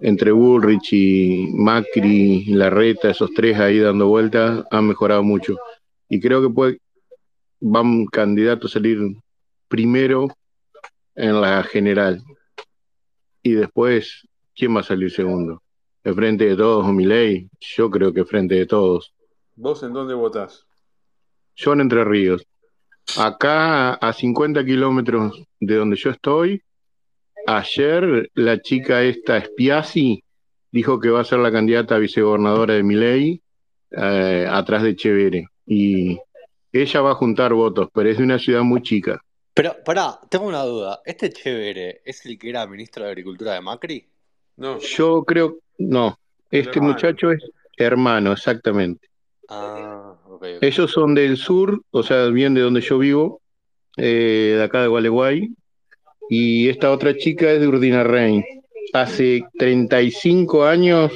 entre Bullrich y Macri, Larreta, esos tres ahí dando vueltas, han mejorado mucho. Y creo que puede, va un candidato a salir primero en la general. Y después, ¿quién va a salir segundo? ¿El frente de todos o mi ley? Yo creo que frente de todos. ¿Vos en dónde votás? Yo en Entre Ríos. Acá a 50 kilómetros de donde yo estoy, ayer la chica esta Spiazzi dijo que va a ser la candidata a vicegobernadora de Miley eh, atrás de Chevere. Y ella va a juntar votos, pero es de una ciudad muy chica. Pero, pará, tengo una duda. ¿Este Chevere es el que era ministro de Agricultura de Macri? No. Yo creo, no, este Hermano. muchacho es hermano, exactamente. Ah, ok. ok. Ellos son del sur, o sea, bien de donde yo vivo, eh, de acá de Gualeguay, y esta otra chica es de Urdinarrain. Hace 35 años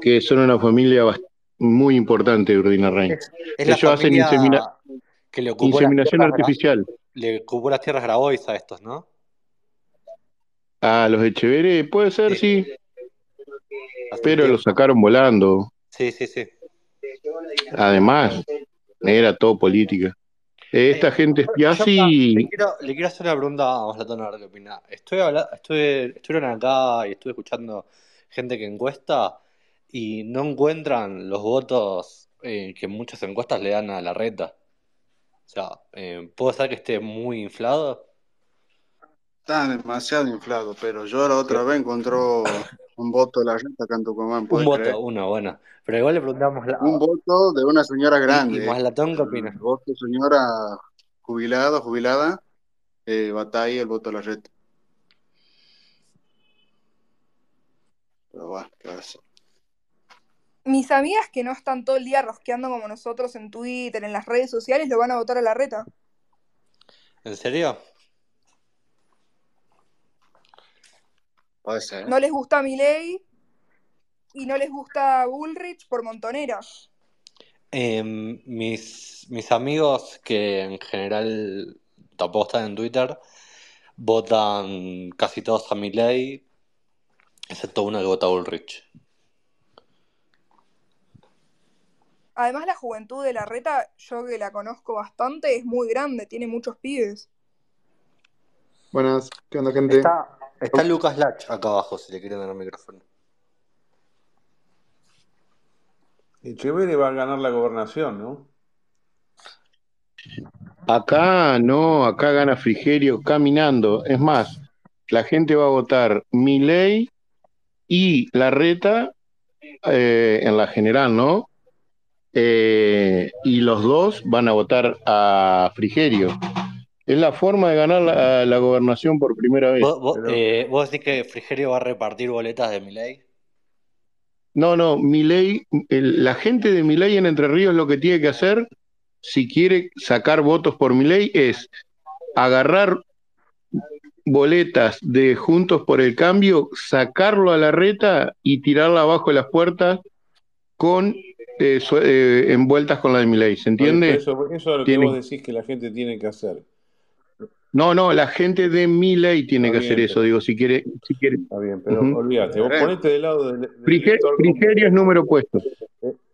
que son una familia muy importante de Urdinarrain. Ellos hacen familia insemina- que le inseminación artificial. le ocupó las tierras Grabois a estos, ¿no? A los Echeverre, puede ser, Sí. sí, pero los sacaron volando. Sí, sí, sí. Además, era todo política. Eh, Esta Eh, gente es le Piazzi, quiero, le quiero hacer una pregunta a Maslatón a ver qué opina. Estoy habla- estuve, estuvieron acá y estuve escuchando gente que encuesta y no encuentran los votos eh, que muchas encuestas le dan a la reta. O sea, eh, ¿puede ser que esté muy inflado? Está demasiado inflado, pero yo la otra vez encontró un voto de la renta acá en Tucumán, Un ¿puedes creer? voto, uno, bueno. Pero igual le preguntamos la- Un voto de una señora y, y grande. Maslatón, ¿qué opina? El voto de señora jubilada, jubilada, eh, va a estar ahí el voto de la reta. Pero bueno, ¿qué va a hacer? Mis amigas que no están todo el día rosqueando como nosotros en Twitter, en las redes sociales, lo van a votar a la reta. ¿En serio? Puede ser. No les gusta Milei y no les gusta Bullrich por montonera. Em, mis, mis amigos que en general tampoco están en Twitter votan casi todos a Milei, excepto uno que vota a Bullrich. Además, la juventud de la reta, yo que la conozco bastante, es muy grande, tiene muchos pibes. Buenas, ¿qué onda, gente? Está, está Lucas Lach acá abajo, si le quieren dar el micrófono. Echeverre va a ganar la gobernación, ¿no? Acá no, acá gana Frigerio caminando. Es más, la gente va a votar Milei y Larreta eh, en la general, ¿no? Eh, y los dos van a votar a Frigerio. Es la forma de ganar la, la gobernación por primera vez. ¿Vos, vos, Pero- eh, vos decís que Frigerio va a repartir boletas de Milei? No, no, Milei, el- la gente de Milei en Entre Ríos lo que tiene que hacer, si quiere sacar votos por Milei, es agarrar boletas de Juntos por el Cambio, sacarlo a la reta y tirarla abajo de las puertas con eh, su- eh, envueltas con la de Milei, ¿se entiende? Eso, eso es lo que vos decís que la gente tiene que hacer. No, no, la gente de Milei tiene Está que hacer eso, digo, si quiere, si quiere. Está bien, pero Ujú. olvídate, vos ponete del lado del, del. Frigerio es número puesto.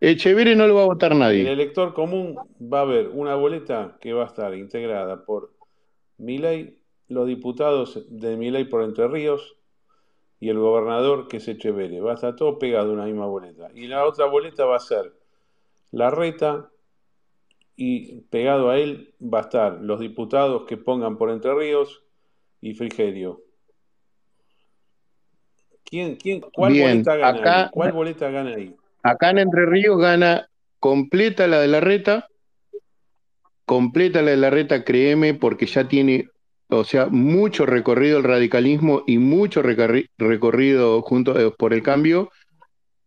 Echeverre no lo va a votar El nadie. elector común va a ver una boleta que va a estar integrada por Milei, los diputados de Milei por Entre Ríos y el gobernador que es Echeverre. Va a estar todo pegado en una misma boleta. Y la otra boleta va a ser la reta y pegado a él va a estar los diputados que pongan por Entre Ríos y Frigerio. ¿Quién, quién, ¿Cuál Bien, boleta gana ahí? acá- ¿Cuál boleta gana ahí? Acá en Entre Ríos gana completa la de la reta, completa la de la reta, créeme, porque ya tiene, o sea, mucho recorrido el radicalismo y mucho recorri- recorrido junto eh, por el cambio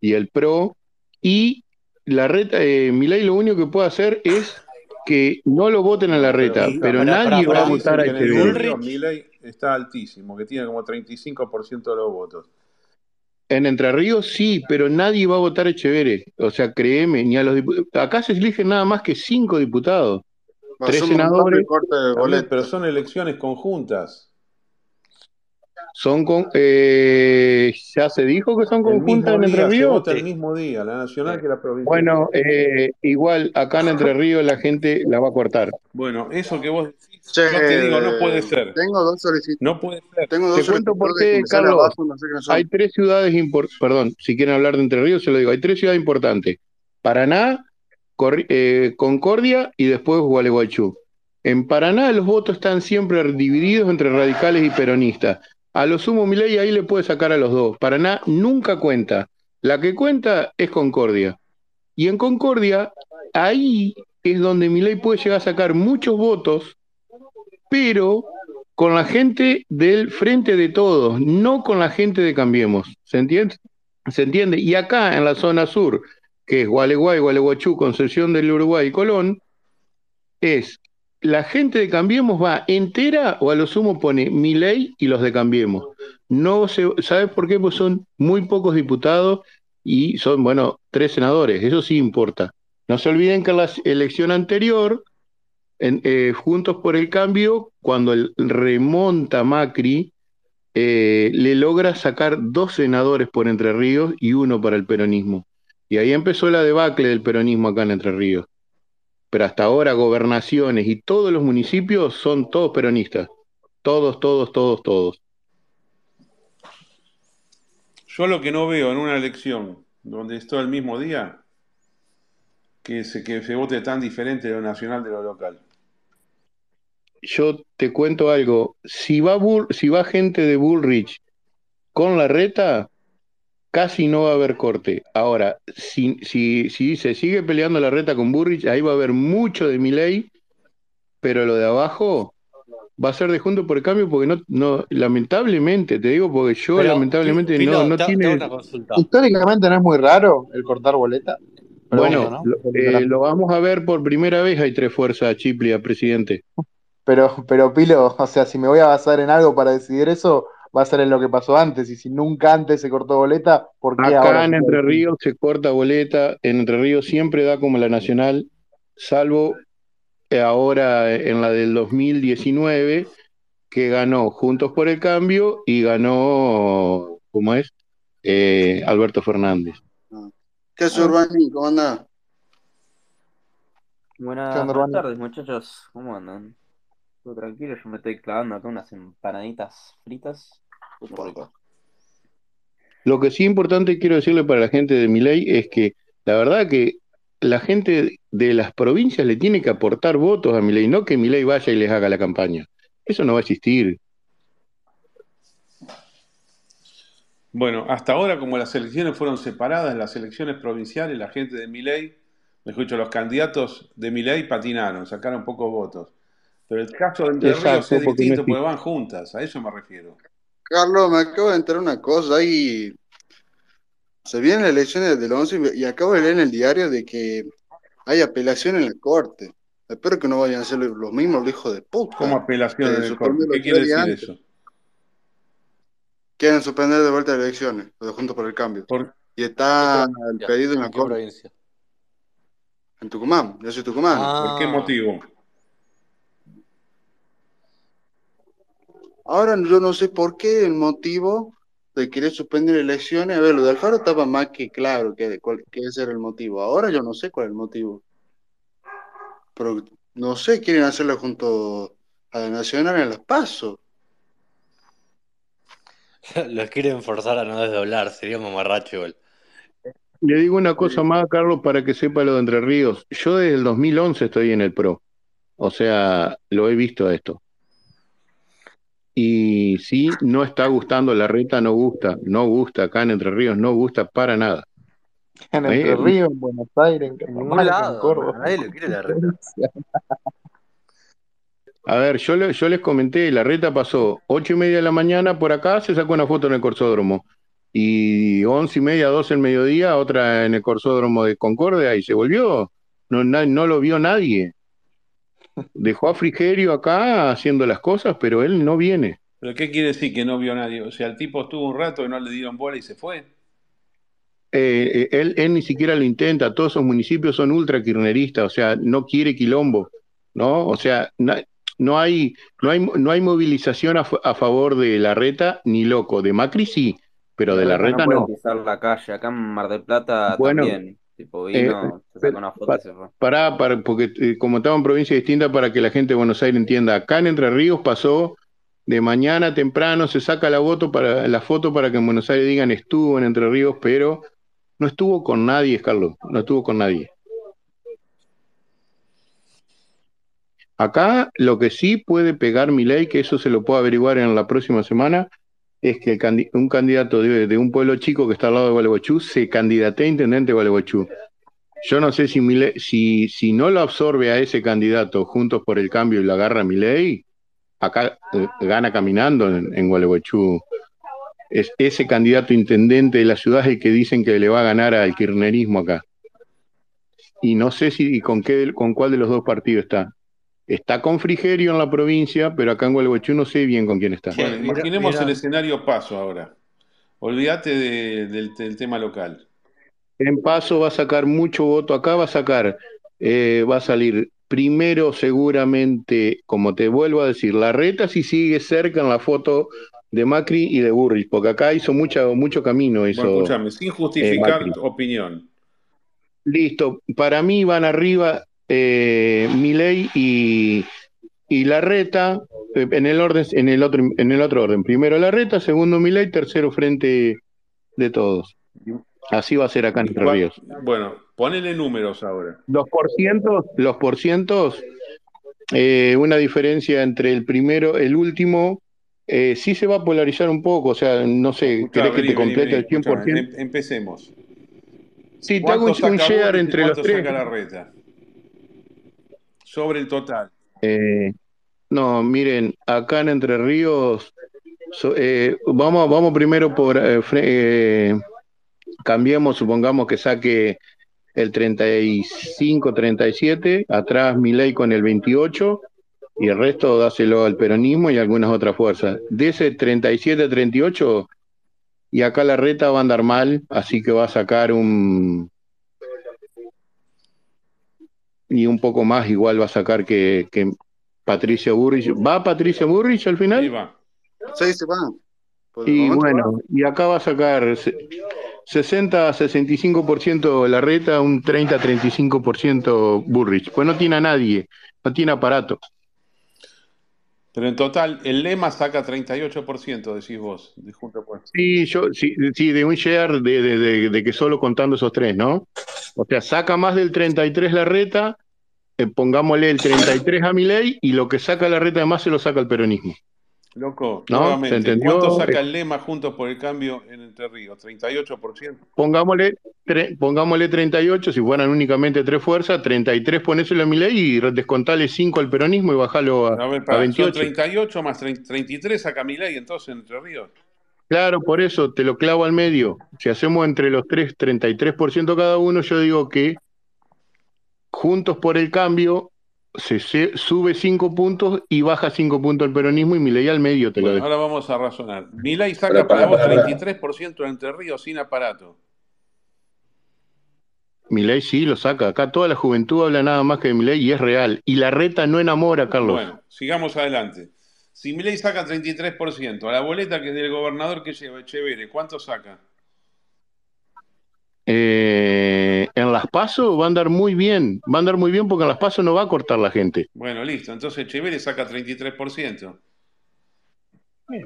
y el PRO. Y la reta, eh, Milei lo único que puede hacer es que no lo voten a la reta, pero pará, nadie pará, va a votar a Echeverri. Bullrich. Milei está altísimo, que tiene como 35% de los votos. En Entre Ríos sí, pero nadie va a votar a Echeverri. O sea, créeme, ni a los diputados. Acá se eligen nada más que cinco diputados. A Tres senadores. corte de boletas. pero son elecciones conjuntas. Son con, eh, ya se dijo que son conjuntas en Entre Ríos. el mismo día, la nacional que la provincial. Bueno, eh, igual acá en Entre Ríos la gente la va a cortar. Bueno, eso que vos decís, Che, yo te digo, no puede ser. tengo dos solicitudes. No puede ser. Tengo dos Te cuento por qué, Carlos. abajo, no sé son. Hay tres ciudades importantes, perdón, si quieren hablar de Entre Ríos, se lo digo, hay tres ciudades importantes. Paraná, Corri- eh, Concordia y después Gualeguaychú. En Paraná los votos están siempre divididos entre radicales y peronistas. A lo sumo Milei ahí le puede sacar a los dos. Paraná nunca cuenta. La que cuenta es Concordia. Y en Concordia, ahí es donde Milei puede llegar a sacar muchos votos, pero con la gente del Frente de Todos, no con la gente de Cambiemos. ¿Se entiende? ¿Se entiende? Y acá en la zona sur, que es Gualeguay, Gualeguaychú, Concepción del Uruguay y Colón, es la gente de Cambiemos va entera o a lo sumo pone Milei y los de Cambiemos. No se, ¿sabes por qué? Pues son muy pocos diputados y son, bueno, tres senadores, eso sí importa. No se olviden que en la elección anterior, en, eh, Juntos por el Cambio, cuando el, remonta Macri, eh, le logra sacar dos senadores por Entre Ríos y uno para el peronismo. Y ahí empezó la debacle del peronismo acá en Entre Ríos. Pero hasta ahora gobernaciones y todos los municipios son todos peronistas. Todos, todos, todos, todos. Yo lo que no veo en una elección donde está el mismo día, que se, que se vote tan diferente de lo nacional de lo local. Yo te cuento algo. Si va, Bull, si va gente de Bullrich con la reta, casi no va a haber corte. Ahora, si, si, si se sigue peleando la reta con Bullrich, ahí va a haber mucho de Milei, pero lo de abajo va a ser de Juntos por el Cambio porque no, no lamentablemente, te digo porque yo Pero, lamentablemente Pilo, no, no te, te tiene... Históricamente no es muy raro el cortar boleta. Bueno, ¿no? lo, eh, lo vamos a ver por primera vez, hay tres fuerzas, Chiplia, presidente. Pero, pero Pilo, o sea, si me voy a basar en algo para decidir eso, va a ser en lo que pasó antes. Y si nunca antes se cortó boleta, ¿por qué ahora? Acá en Entre? Ríos se corta boleta, en Entre Ríos siempre da como la nacional, salvo eh, ahora en la del 2019, que ganó Juntos por el Cambio y ganó, ¿cómo es? Eh, Alberto Fernández. ¿Qué es Urbani? ¿Cómo anda? Buenas, ¿Qué onda, buenas Urbani? tardes, muchachos. ¿Cómo andan? Todo tranquilo, yo me estoy clavando acá unas empanaditas fritas. Rico. Lo que sí importante quiero decirle para la gente de Milei es que la verdad que la gente de las provincias le tiene que aportar votos a Milei, no que Milei vaya y les haga la campaña. Eso no va a existir. Bueno, hasta ahora, como las elecciones fueron separadas, las elecciones provinciales, la gente de Milei, mejor dicho, los candidatos de Milei patinaron, sacaron pocos votos. Pero el caso de Entre Ríos Exacto, es porque no distinto porque van juntas, a eso me refiero. Carlos, me acabo de enterar una cosa. Ahí se vienen las elecciones del 11 y acabo de leer en el diario de que hay apelación en la corte. Espero que no vayan a ser los mismos los hijos de puta. ¿Cómo apelación en el corte? los ¿Qué quiere decir antes. eso? Quieren suspender de vuelta las elecciones, lo de Juntos por el Cambio. Por- Y ¿Qué está el pedido en la ¿En qué corte, provincia? en Tucumán. Yo soy tucumano. ¿Por qué Ah, motivo? Ahora yo no sé por qué el motivo de querer suspender elecciones. A ver, lo de Alfaro estaba más que claro que, cuál- que ese era el motivo. Ahora yo no sé cuál es el motivo. Pero no sé, quieren hacerlo junto a la Nacional en las PASO. los quieren forzar a no desdoblar, sería mamarracho igual. Le digo una cosa más, Carlos, para que sepa lo de Entre Ríos. Yo desde el 2011 estoy en el PRO. O sea, lo he visto a esto. Y sí, no está gustando, la reta no gusta, no gusta, acá en Entre Ríos no gusta para nada. En Eh, Entre Ríos, en Buenos Aires, en En en lado, a Córdoba. nadie le quiere la reta. A ver, yo, le- yo les comenté, la reta pasó ocho y media de la mañana por acá, se sacó una foto en el corsódromo. Y once y media, doce el mediodía, otra en el corsódromo de Concordia y se volvió. No, na- no lo vio nadie. Dejó a Frigerio acá haciendo las cosas, pero él no viene. ¿Pero qué quiere decir que no vio a nadie? O sea, el tipo estuvo un rato y no le dieron bola y se fue. Eh, eh, él, él ni siquiera lo intenta, todos esos municipios son ultra kirchneristas, o sea, no quiere quilombo, ¿no? O sea, na- no hay, no hay, no hay movilización a, favor de la reta ni loco. De Macri sí, pero de la reta no. pisar la calle. Acá en Mar del Plata también. Tipo, vino, eh, se sacó una foto y se fue. Pará, porque eh, como estaba en provincia distinta, para que la gente de Buenos Aires entienda, acá en Entre Ríos pasó de mañana temprano, se saca la, foto para, la foto para que en Buenos Aires digan estuvo en Entre Ríos, pero no estuvo con nadie, Carlos, no estuvo con nadie. Acá lo que sí puede pegar mi ley, que eso se lo puedo averiguar en la próxima semana, es que un candidato de, un pueblo chico que está al lado de Gualeguaychú se candidate a intendente de Gualeguaychú. Yo no sé si, si, no lo absorbe a ese candidato juntos por el cambio y lo agarra mi ley, acá eh, gana caminando en, en Gualeguaychú. Es ese candidato intendente de la ciudad es el que dicen que le va a ganar al kirchnerismo acá. Y no sé si con qué con cuál de los dos partidos está. Está con Frigerio en la provincia, pero acá en Gualeguaychú no sé bien con quién está. Bueno, imaginemos el escenario paso ahora. Olvídate del, tema local. En paso va a sacar mucho voto acá, va a sacar, eh, va a salir primero seguramente, como te vuelvo a decir, la reta si sigue cerca en la foto de Macri y de Burris, porque acá hizo mucho, mucho camino. Hizo, bueno, escúchame, sin justificar tu opinión. Listo, para mí van arriba eh, Milei y, y Larreta, eh, en el orden, en el otro, en el otro orden. Primero Larreta, segundo Milei, tercero frente de todos. Así va a ser acá en Entre Ríos. Bueno, ponele números ahora. Los porcientos, los porcientos, eh, una diferencia entre el primero, el último, eh, sí se va a polarizar un poco, o sea, no sé, ¿querés que te complete el 100%? Em, empecemos. Sí, te hago un, share entre los tres. Saca la reta? Sobre el total? Eh, no, miren, acá en Entre Ríos, eh, vamos, vamos primero por, eh, cambiemos, supongamos que saque el 35, 37, atrás Milei con el 28 y el resto dáselo al peronismo y algunas otras fuerzas. De ese 37, 38, y acá la reta va a andar mal, así que va a sacar un y un poco más igual va a sacar que, que Patricia Burrich. ¿Va Patricia Burrich al final? Sí, va. Sí, se va. y bueno, y acá va a sacar 60 65% la reta, un 30 35% Burrich. Pues no tiene a nadie, no tiene aparato. Pero en total, el lema saca 38%, decís vos, de Junto Sí, yo, sí, sí, de un share de, de, de, que solo contando esos tres, ¿no? O sea, saca más del 33 la reta, eh, pongámosle el 33 a mi ley y lo que saca la reta además se lo saca el peronismo. Loco, nuevamente, ¿cuánto saca el lema Juntos por el Cambio en Entre Ríos? ¿38%? Pongámosle, pongámosle 38, si fueran únicamente tres fuerzas, 33 ponéselo a mi ley y descontale 5 al peronismo y bajalo a, a, 28. 38 más 33 saca mi ley entonces en Entre Ríos. Claro, por eso te lo clavo al medio. Si hacemos entre los tres 33% cada uno, yo digo que Juntos por el Cambio se, sube cinco puntos y baja cinco puntos el peronismo y Milei al medio te lo Ahora vamos a razonar. Milei saca para, vos 33% Entre Ríos sin aparato. Milei sí lo saca. Acá toda la juventud habla nada más que de Milei y es real. Y la reta no enamora, Carlos. Bueno, sigamos adelante. Si Milei saca 33%, a la boleta que del gobernador que lleva Echeverre, ¿cuánto saca? Eh, en las pasos va a andar muy bien, va a andar muy bien porque en las pasos no va a cortar la gente. Bueno, listo, entonces Echeverri saca 33%.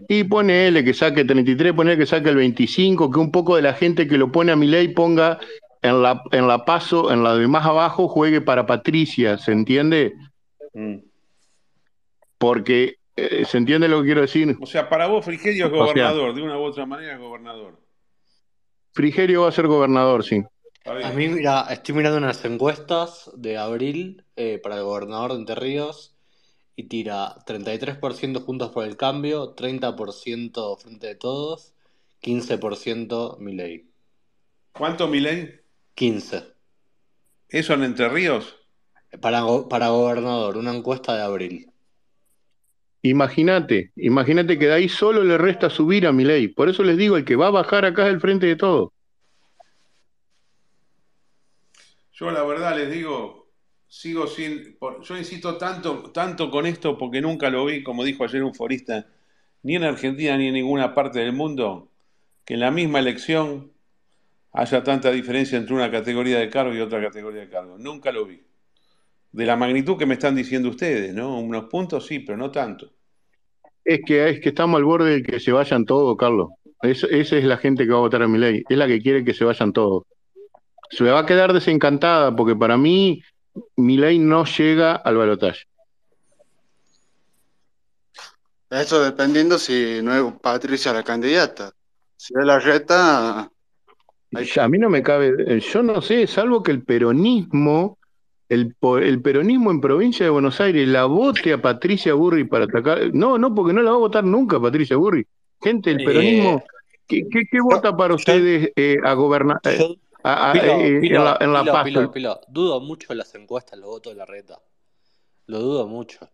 Y ponele que saque 33, ponele que saque el 25, que un poco de la gente que lo pone a mi ley ponga en la, en la paso, en la de más abajo, juegue para Patricia, ¿se entiende? Mm. Porque, eh, ¿se entiende lo que quiero decir? O sea, para vos Frigerio es gobernador, de una u otra manera es gobernador. Frigerio va a ser gobernador, sí. A mí, mira, estoy mirando unas encuestas de abril eh, para el gobernador de Entre Ríos y tira 33% Juntos por el Cambio, 30% Frente de Todos, 15% Milei. ¿Cuánto Milei? 15. ¿Eso en Entre Ríos? Para, para gobernador, una encuesta de abril. Imagínate, imagínate que de ahí solo le resta subir a mi ley. Por eso les digo, el que va a bajar acá es el frente de todo. Yo la verdad les digo, sigo sin. yo insisto tanto, tanto con esto porque nunca lo vi, como dijo ayer un forista, ni en Argentina ni en ninguna parte del mundo, que en la misma elección haya tanta diferencia entre una categoría de cargo y otra categoría de cargo. Nunca lo vi. De la magnitud que me están diciendo ustedes, ¿no? Unos puntos sí, pero no tanto. Es que, es que estamos al borde de que se vayan todos, Carlos. Es- esa es la gente que va a votar a mi ley. Es la que quiere que se vayan todos. Se va a quedar desencantada porque para mí mi ley no llega al balotaje. Eso dependiendo si no es Patricia la candidata. Si es la reta, hay A mí no me cabe, eh, yo no sé, salvo que el peronismo, el, peronismo en provincia de Buenos Aires la vote a Patricia Burri para atacar. No, no, porque no la va a votar nunca Patricia Burri. Gente, el peronismo, Eh, ¿qué, qué, qué vota para ustedes eh, a gobernar a- a- eh, en la, en la Pilo, PASO? Pilo, Pilo, dudo mucho las encuestas, los votos de la reta. Lo dudo mucho.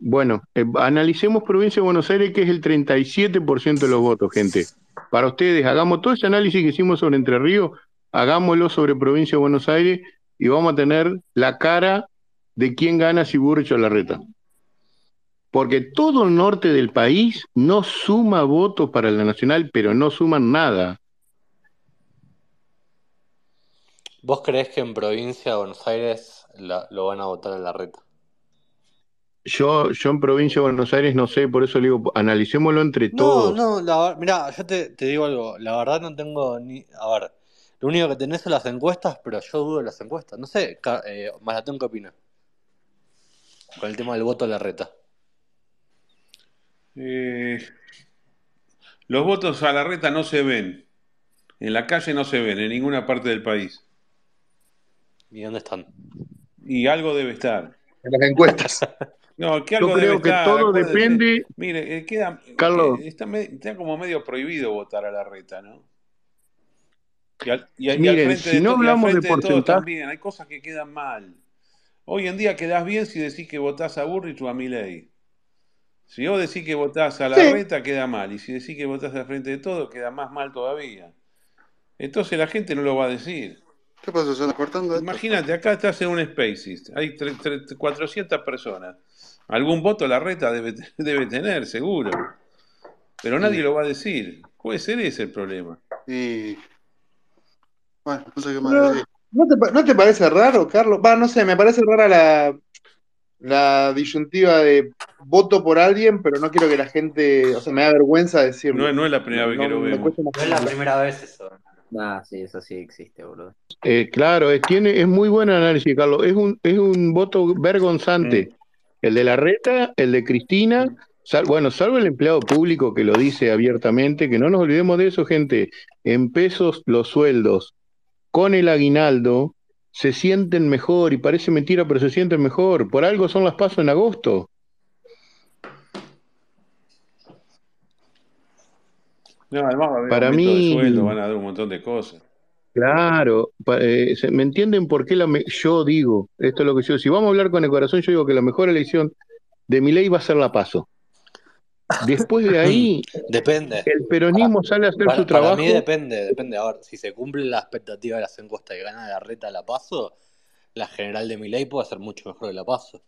Bueno, analicemos provincia de Buenos Aires, que es el 37% de los votos, gente. Para ustedes, hagamos todo ese análisis que hicimos sobre Entre Ríos, hagámoslo sobre provincia de Buenos Aires y vamos a tener la cara de quién gana si Burrich o Larreta. Porque todo el norte del país no suma votos para la nacional, pero no suman nada. ¿Vos creés que en provincia de Buenos Aires la- lo van a votar a la reta? Yo, yo en provincia de Buenos Aires no sé, por eso le digo, analicémoslo entre No, todos. no, la, ver- mirá, yo te, te digo algo, la verdad no tengo ni... A ver, lo único que tenés son las encuestas, pero yo dudo de las encuestas. No sé, eh, Maratón, ¿qué opina? Con el tema del voto a la reta. Eh, los votos a la reta no se ven. En la calle no se ven, en ninguna parte del país. ¿Y dónde están? Y algo debe estar. En las encuestas. No, que Yo algo debe creo que estar, todo depende, Mire, eh, queda, Carlos. que está, me- está como medio prohibido votar a la reta, ¿no? Y al, y a- y al Miren, frente si de, no hablamos de de porcentaje, también, hay cosas que quedan mal. Hoy en día quedás bien si decís que votás a Burrich o a Milei. Si vos decís que votás a la Sí. reta, queda mal. Y si decís que votás al frente de todo, queda más mal todavía. Entonces la gente no lo va a decir. ¿qué pasó? ¿Se está cortando esto? Imagínate, acá estás en un Spaces, hay tre- tre- 400 personas. Algún voto la reta debe, te- debe tener, seguro. Pero nadie lo va a decir. Puede ser ese el problema. y bueno, no sé qué más Pero, decir. ¿no te, no te parece raro, Carlos? Va, no sé, me parece rara la, la disyuntiva de voto por alguien, pero no quiero que la gente, o sea, me da vergüenza No, decirlo. es- no es la primera No, vez que no lo cuesta No es la primera vez eso. Ah, sí, eso sí existe, boludo. Eh, claro, es, tiene, es muy buen análisis, Carlos. Es un, es un voto Mm, vergonzante. El de la reta, el de Cristina, mm. sal- bueno, salvo el empleado público que lo dice abiertamente, que no nos olvidemos de eso, gente. En pesos los sueldos con el aguinaldo se sienten mejor, y parece mentira, pero se sienten mejor. Por algo son las pasos en agosto. No, además va a haber Para aumento de mí, sueldo, van a dar un montón de cosas. Claro, eh, ¿me entienden por qué la me- yo digo, esto es lo que yo, si vamos a hablar con el corazón, yo digo que la mejor elección de mi ley va a ser la paso. Después de ahí, Depende. el Para, peronismo sale a hacer para, su para mí trabajo. depende, depende. A ver, si se cumple la expectativa de las encuestas y gana la reta la paso, la general de mi ley puede ser mucho mejor que la paso.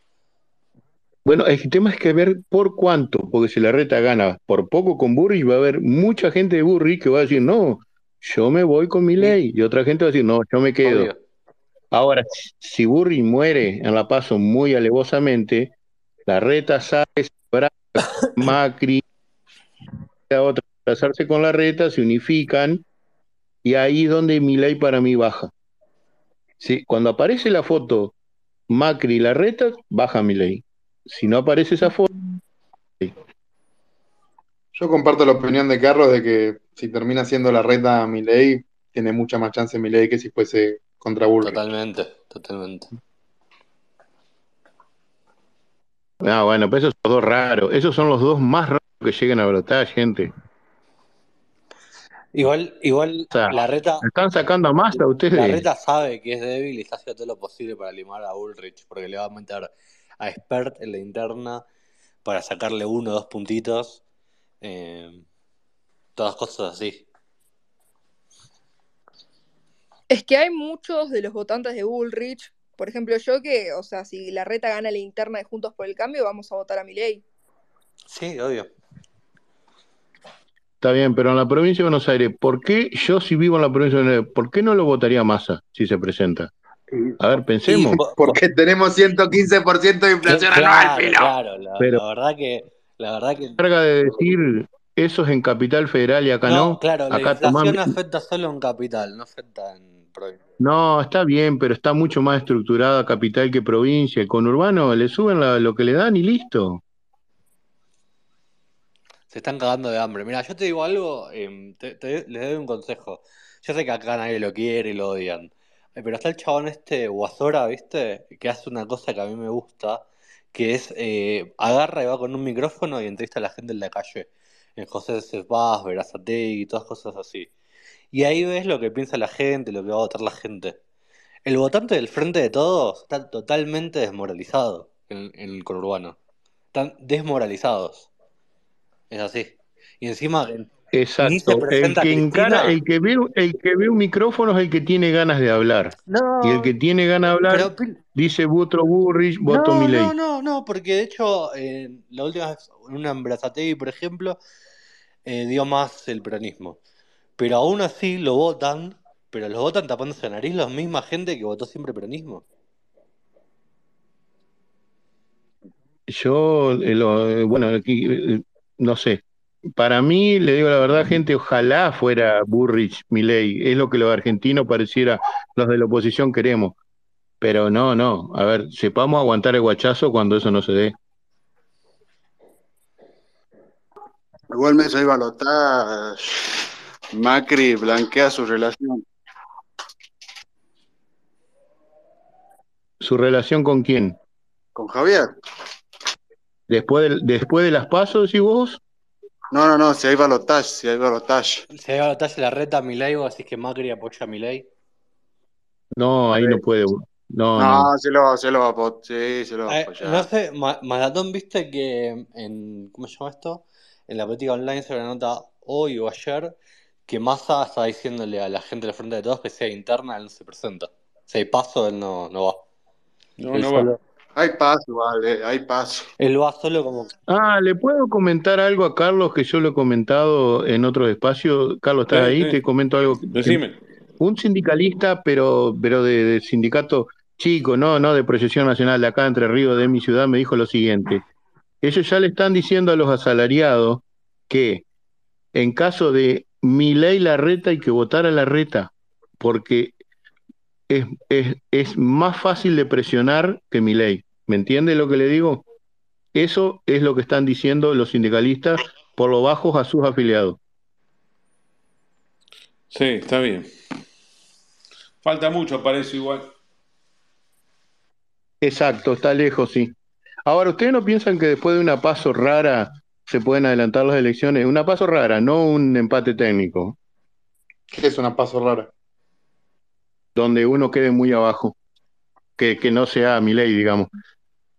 Bueno, el tema es que ver por cuánto, porque si la reta gana por poco con Burri, va a haber mucha gente de Burri que va a decir, no, yo me voy con mi Y, ley, y otra gente va a decir, no, yo me quedo. obvio. Ahora, si Burri muere en la paso muy alevosamente, la reta sale, se Macri, la otra abrazarse con la reta, se unifican, y ahí es donde mi ley para mí baja. Sí, cuando aparece la foto Macri y la reta, baja mi ley. Si no aparece esa foto, Yo comparto la opinión de Carlos de que si termina siendo la reta Milei, tiene mucha más chance Milei que si fuese contra Bullrich. Totalmente, totalmente. Ah, bueno, pues esos son los dos raros. Esos son los dos más raros que llegan a brotar, gente. Igual, igual O sea, la reta, están sacando a más a la ustedes. reta sabe que es débil y está haciendo todo lo posible para limar a Ulrich, porque le va a meter a Expert en la interna para sacarle uno o dos puntitos. eh, todas cosas así. Es que hay muchos de los votantes de Bullrich, Por ejemplo, yo que, o sea, si la reta gana la interna de Juntos por el Cambio, vamos a votar a mi ley. Sí, obvio. Está bien, pero en la provincia de Buenos Aires, ¿por qué yo si vivo en la provincia de Buenos Aires, ¿por qué no lo votaría Massa si se presenta? A ver, pensemos. Porque tenemos 115% de inflación anual, claro, Pilo. claro, la, Pero- la verdad que, la verdad que carga de decir eso es en Capital Federal y acá no. no, claro, la inflación tomá- afecta solo en capital, no afecta en No, está bien, pero está mucho más estructurada capital que provincia. El conurbano le suben la- lo que le dan y listo. Se están cagando de hambre. Mira, yo te digo algo, em, te, te- les doy un consejo. Yo sé que acá nadie lo quiere y lo odian. Eh, Pero está el chabón este Guasora, ¿viste? Que hace una cosa que a mí me gusta, que es eh, agarra y va con un micrófono y entrevista a la gente en la calle. En José C. Paz, Verazategui y todas cosas así. Y ahí ves lo que piensa la gente, lo que va a votar la gente. El votante del Frente de Todos está totalmente desmoralizado en, en el conurbano. Están desmoralizados. Es así. Y encima, Exacto. El que encara, el que ve, el que ve un micrófono es el que tiene ganas de hablar. no, Y el que tiene ganas de hablar pero dice voto Burrich, voto no, Milei. no, no, no, porque de hecho, eh, la última vez, en una Embarazategui, por ejemplo, eh, dio más el peronismo. Pero aún así lo votan, pero lo votan tapándose la nariz la misma gente que votó siempre peronismo. Yo, eh, lo- eh, bueno, aquí, eh, no sé. Para mí, le digo la verdad, gente, ojalá fuera Burrich, Milei. Es lo que los argentinos pareciera, los de la oposición queremos. Pero no, no. A ver, sepamos aguantar el guachazo cuando eso no se dé. Igual me soy balotage. Macri blanquea su relación. ¿Su relación con quién? ¿Con Javier? Después de, después de las pasos, y vos? No, no, no, si hay balotage, si hay balotage. Se va a batalla la reta a Milei, vos decís que Macri apoya a Milei. No, ahí no puede. No, no. No, se lo, se lo va a apo- sí, se lo va a Eh, apoyar. no sé, Ma- Maratón, viste que en, ¿cómo se llama esto? En la política online se nota hoy o ayer que Massa está diciéndole a la gente del frente de todos que sea interna, él no se presenta. Si hay paso, él no, no va. No, Él no va. solo- Hay paso, vale, hay paso. Él va solo como... Ah, ¿le puedo comentar algo a Carlos que yo lo he comentado en otros espacios? Carlos, ¿estás Sí, ahí? sí. Te comento algo. Decime. Un sindicalista, pero, pero de, de sindicato chico, no, no de proyección nacional de acá Entre Ríos, de mi ciudad, me dijo lo siguiente. Ellos ya le están diciendo a los asalariados que en caso de mi ley la reta hay que votar a la reta, porque es, es, es más fácil de presionar que mi ley. ¿Me entiende lo que le digo? Eso es lo que están diciendo los sindicalistas por lo bajos a sus afiliados. Sí, está bien. Falta mucho, parece igual. Exacto, está lejos, sí. Ahora, ¿ustedes no piensan que después de una paso rara se pueden adelantar las elecciones? Una paso rara, no un empate técnico, ¿Qué es una paso rara? donde uno quede muy abajo, que, que no sea Milei, digamos.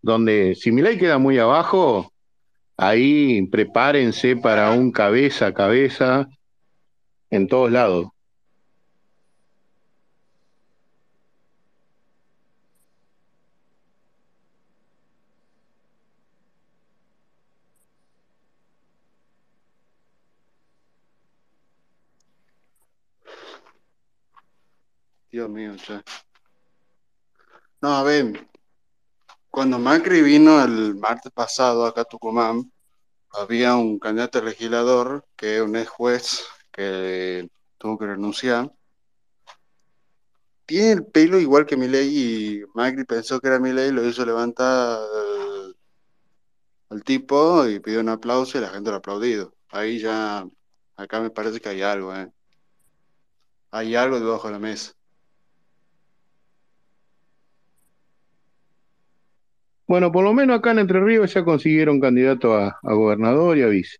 Donde si Milei queda muy abajo, ahí prepárense para un cabeza a cabeza en todos lados. Dios mío. No, a ver, cuando Macri vino el martes pasado acá a Tucumán, había un candidato legislador que es un ex juez que tuvo que renunciar. Tiene el pelo igual que Milei y Macri pensó que era Milei, lo hizo levantar al, al tipo y pidió un aplauso y la gente lo ha aplaudido. Ahí ya, acá me parece que hay algo, ¿eh? Hay algo debajo de la mesa. Bueno, por lo menos acá en Entre Ríos ya consiguieron candidato a, a gobernador y a vice.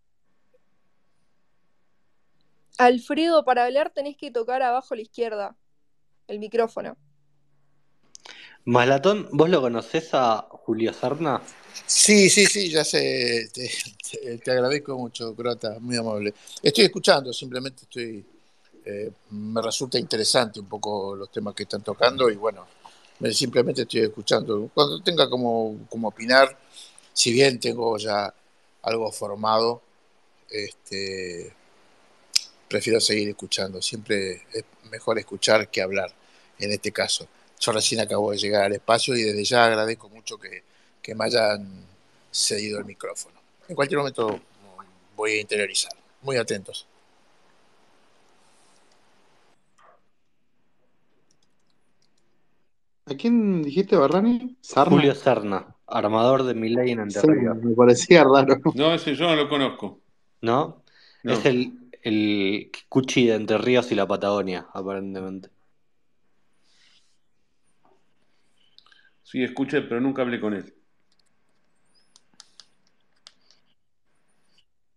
Alfredo, para hablar tenés que tocar abajo a la izquierda el micrófono. Malatón, ¿vos lo conocés a Julio Serna? Sí, sí, sí, ya sé. Te, te- te agradezco mucho, Crota, muy amable. Estoy escuchando, simplemente estoy. eh, me resulta interesante un poco los temas que están tocando y bueno, simplemente estoy escuchando. Cuando tenga como, como opinar, si bien tengo ya algo formado, este, prefiero seguir escuchando. Siempre es mejor escuchar que hablar, en este caso. Yo recién acabo de llegar al espacio y desde ya agradezco mucho que, que me hayan cedido el micrófono. En cualquier momento voy a interiorizar. Muy atentos. ¿A quién dijiste, Barrani? ¿Sarna? Julio Serna, armador de Milei en Ríos. me parecía raro. No, ese yo no lo conozco. ¿No? No. Es el, el Cuchi de Entre Ríos y la Patagonia, aparentemente. Sí, escuché, pero nunca hablé con él.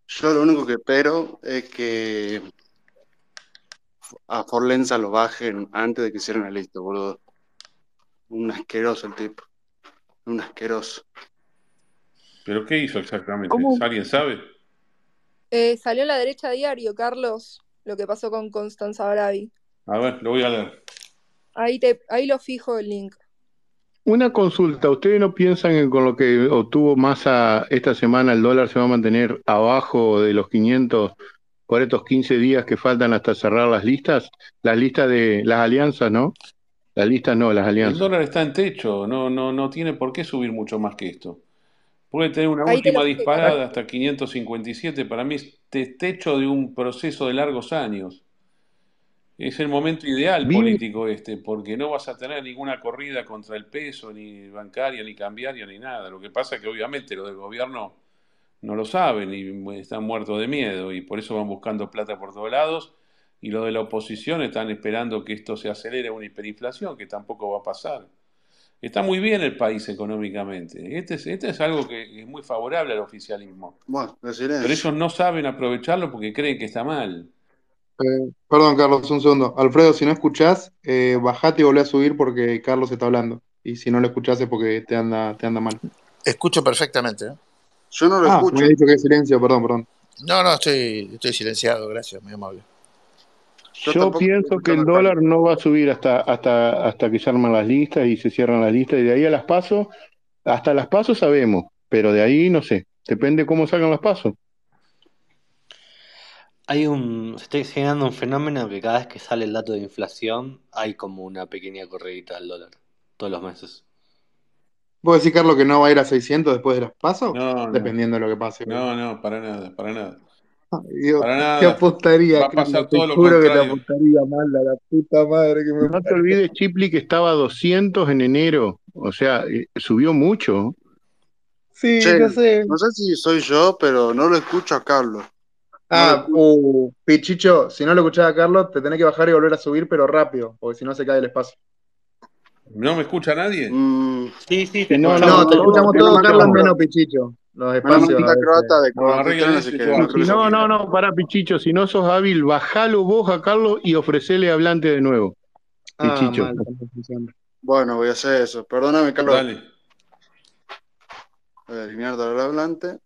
Yo lo único que espero es que a Forlenza lo bajen antes de que cierren la lista, boludo. Un asqueroso el tipo. Un asqueroso. ¿Pero qué hizo exactamente? ¿Cómo? ¿Alguien sabe? Eh, salió en la derecha diario, Carlos, lo que pasó con Constanza Bravi. A ver, lo voy a leer. Ahí, te, ahí lo fijo el link. Una consulta, ¿ustedes no piensan que con lo que obtuvo Massa esta semana el dólar se va a mantener abajo de los 500 por estos 15 días que faltan hasta cerrar las listas? Las listas de las alianzas, ¿no? Las listas no, las El alianzas. dólar está en techo, no, no, no tiene por qué subir mucho más que esto. Puede tener una Ahí te última lo fijé, disparada hasta 557, para mí es te- techo de un proceso de largos años. Es el momento ideal político este, porque no vas a tener ninguna corrida contra el peso, ni bancaria, ni cambiaria, ni nada. Lo que pasa es que obviamente los del gobierno no lo saben y están muertos de miedo y por eso van buscando plata por todos lados y los de la oposición están esperando que esto se acelere a una hiperinflación que tampoco va a pasar. Está muy bien el país económicamente. Este es, este es algo que es muy favorable al oficialismo. Bueno, Pero ellos no saben aprovecharlo porque creen que está mal. Eh, perdón, Carlos, un segundo. Alfredo, si no escuchás, eh, bajate y volvé a subir porque Carlos está hablando. Y si no lo escuchás es porque te anda, te anda mal. Escucho perfectamente. ¿eh? Yo no lo Ah, me escucho. había dicho que hay silencio, perdón, perdón. No, no, estoy, estoy silenciado, gracias, muy amable. Yo yo tampoco pienso que el dólar no va a subir hasta, hasta, hasta que se arman las listas y se cierran las listas y de ahí a las pasos, hasta las pasos sabemos, pero de ahí no sé, depende cómo salgan las pasos. Hay un, se está generando un fenómeno que cada vez que sale el dato de inflación hay como una pequeña corredita del dólar, todos los meses. ¿Vos decís, Carlos, que no va a ir a 600 después de las pasos? No, no, Dependiendo de lo que pase. no, no, para nada, para nada. Para te nada. apostaría, Va a pasar Carlos, te todo juro que te apostaría mal a la puta madre que me No te olvides, Chipli, que estaba a 200 en enero, o sea, eh, subió mucho. Sí, Che, yo sé. no sé si soy yo, pero no lo escucho a Carlos. No lo Ah, escucho. uh, Pichicho, si no lo escuchás a Carlos, te tenés que bajar y volver a subir, pero rápido, porque si no se cae el espacio. ¿No me escucha nadie? Mm, Sí, sí, Que no, no, No, te escuchamos te todos, Carlos, menos Pichicho. Los espacios croata de no no, no, no, para Pichicho, si no sos hábil, bajalo vos a Carlos y ofrecele hablante de nuevo, Ah, Pichicho. mal. Bueno, voy a hacer eso. Perdóname, Carlos. Dale. Voy a eliminar el hablante.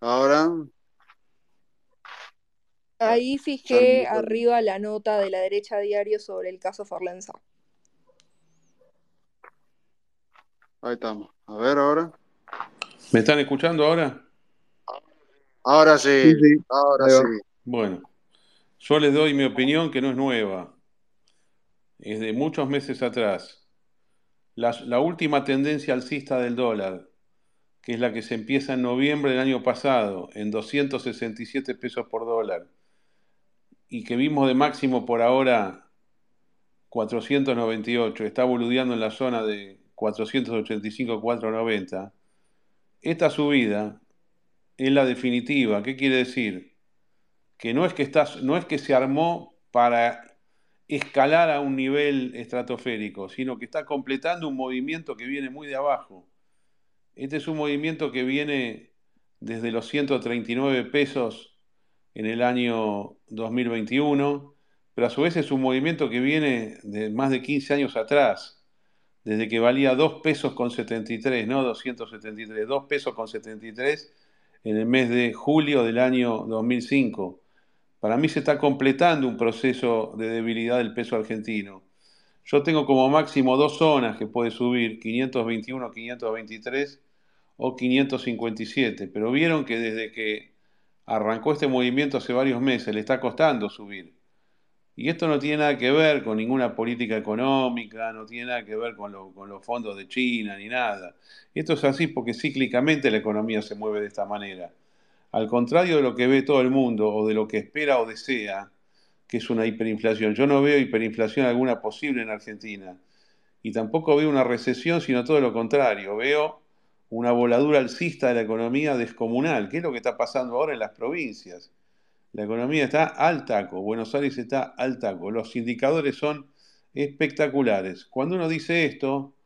Ahora, Ahí fijé arriba la nota de la derecha diario sobre el caso Forlenza. ahí estamos. A ver, ahora. ¿Me están escuchando ahora? Ahora Sí, sí, sí, ahora sí. Bueno, yo les doy mi opinión que no es nueva, es de muchos meses atrás. La, la última tendencia alcista del dólar, que es la que se empieza en noviembre del año pasado, en 267 pesos por dólar, y que vimos de máximo por ahora 498, está boludeando en la zona de 485-490. Esta subida es la definitiva. ¿Qué quiere decir? Que no es que, no es que se armó para escalar a un nivel estratosférico, sino que está completando un movimiento que viene muy de abajo. Este es un movimiento que viene desde los 139 pesos en el año 2021, pero a su vez es un movimiento que viene de más de 15 años atrás, desde que valía 2 pesos con 73, no 273, 2 pesos con 73 en el mes de julio del año 2005. Para mí se está completando un proceso de debilidad del peso argentino. Yo tengo como máximo dos zonas que puede subir, 521, 523 o 557, pero vieron que desde que arrancó este movimiento hace varios meses le está costando subir. Y esto no tiene nada que ver con ninguna política económica, no tiene nada que ver con, los fondos de China ni nada. Esto es así porque cíclicamente la economía se mueve de esta manera. Al contrario de lo que ve todo el mundo o de lo que espera o desea, que es una hiperinflación. Yo no veo hiperinflación alguna posible en Argentina. Y tampoco veo una recesión, sino todo lo contrario. Veo una voladura alcista de la economía descomunal, que es lo que está pasando ahora en las provincias. La economía está al taco, Buenos Aires está al taco, los indicadores son espectaculares. Cuando uno dice esto,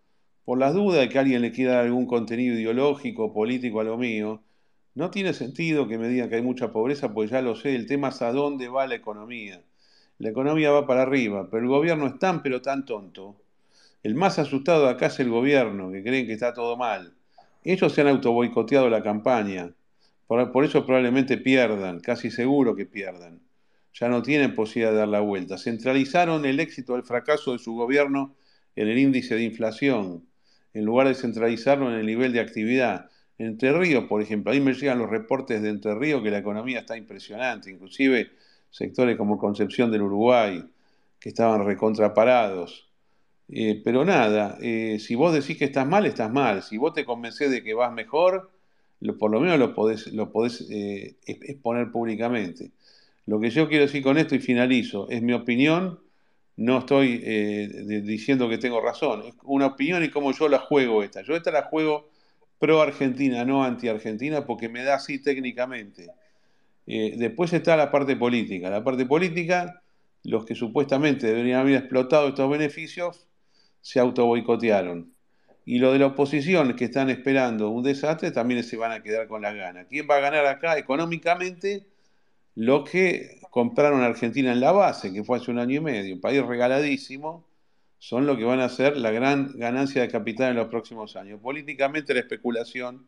por las dudas de que alguien le quiera dar algún contenido ideológico, político a lo mío, no tiene sentido que me digan que hay mucha pobreza, pues ya lo sé, el tema es a dónde va la economía. La economía va para arriba, pero el gobierno es tan pero tan tonto. El más asustado acá es el gobierno, que creen que está todo mal. Ellos se han autoboicoteado la campaña. Por, eso probablemente pierdan, casi seguro que pierdan. Ya no tienen posibilidad de dar la vuelta. Centralizaron el éxito el fracaso de su gobierno en el índice de inflación, en lugar de centralizarlo en el nivel de actividad. Entre Ríos, por ejemplo, ahí me llegan los reportes de Entre Ríos que la economía está impresionante, inclusive sectores como Concepción del Uruguay, que estaban recontraparados. Eh, pero nada, eh, si vos decís que estás mal, estás mal. Si vos te convencés de que vas mejor, por lo menos lo podés, lo podés eh, exponer públicamente. Lo que yo quiero decir con esto y finalizo, es mi opinión, no estoy diciendo que tengo razón, es una opinión y cómo yo la juego esta. Yo esta la juego pro Argentina, no anti Argentina, porque me da así técnicamente. Eh, después está la parte política. La parte política, los que supuestamente deberían haber explotado estos beneficios, se autoboicotearon. Y lo de la oposición, que están esperando un desastre, también se van a quedar con las ganas. ¿Quién va a ganar acá económicamente? Los que compraron a Argentina en la base, que fue hace un año y medio, un país regaladísimo, son los que van a ser la gran ganancia de capital en los próximos años. Políticamente la especulación,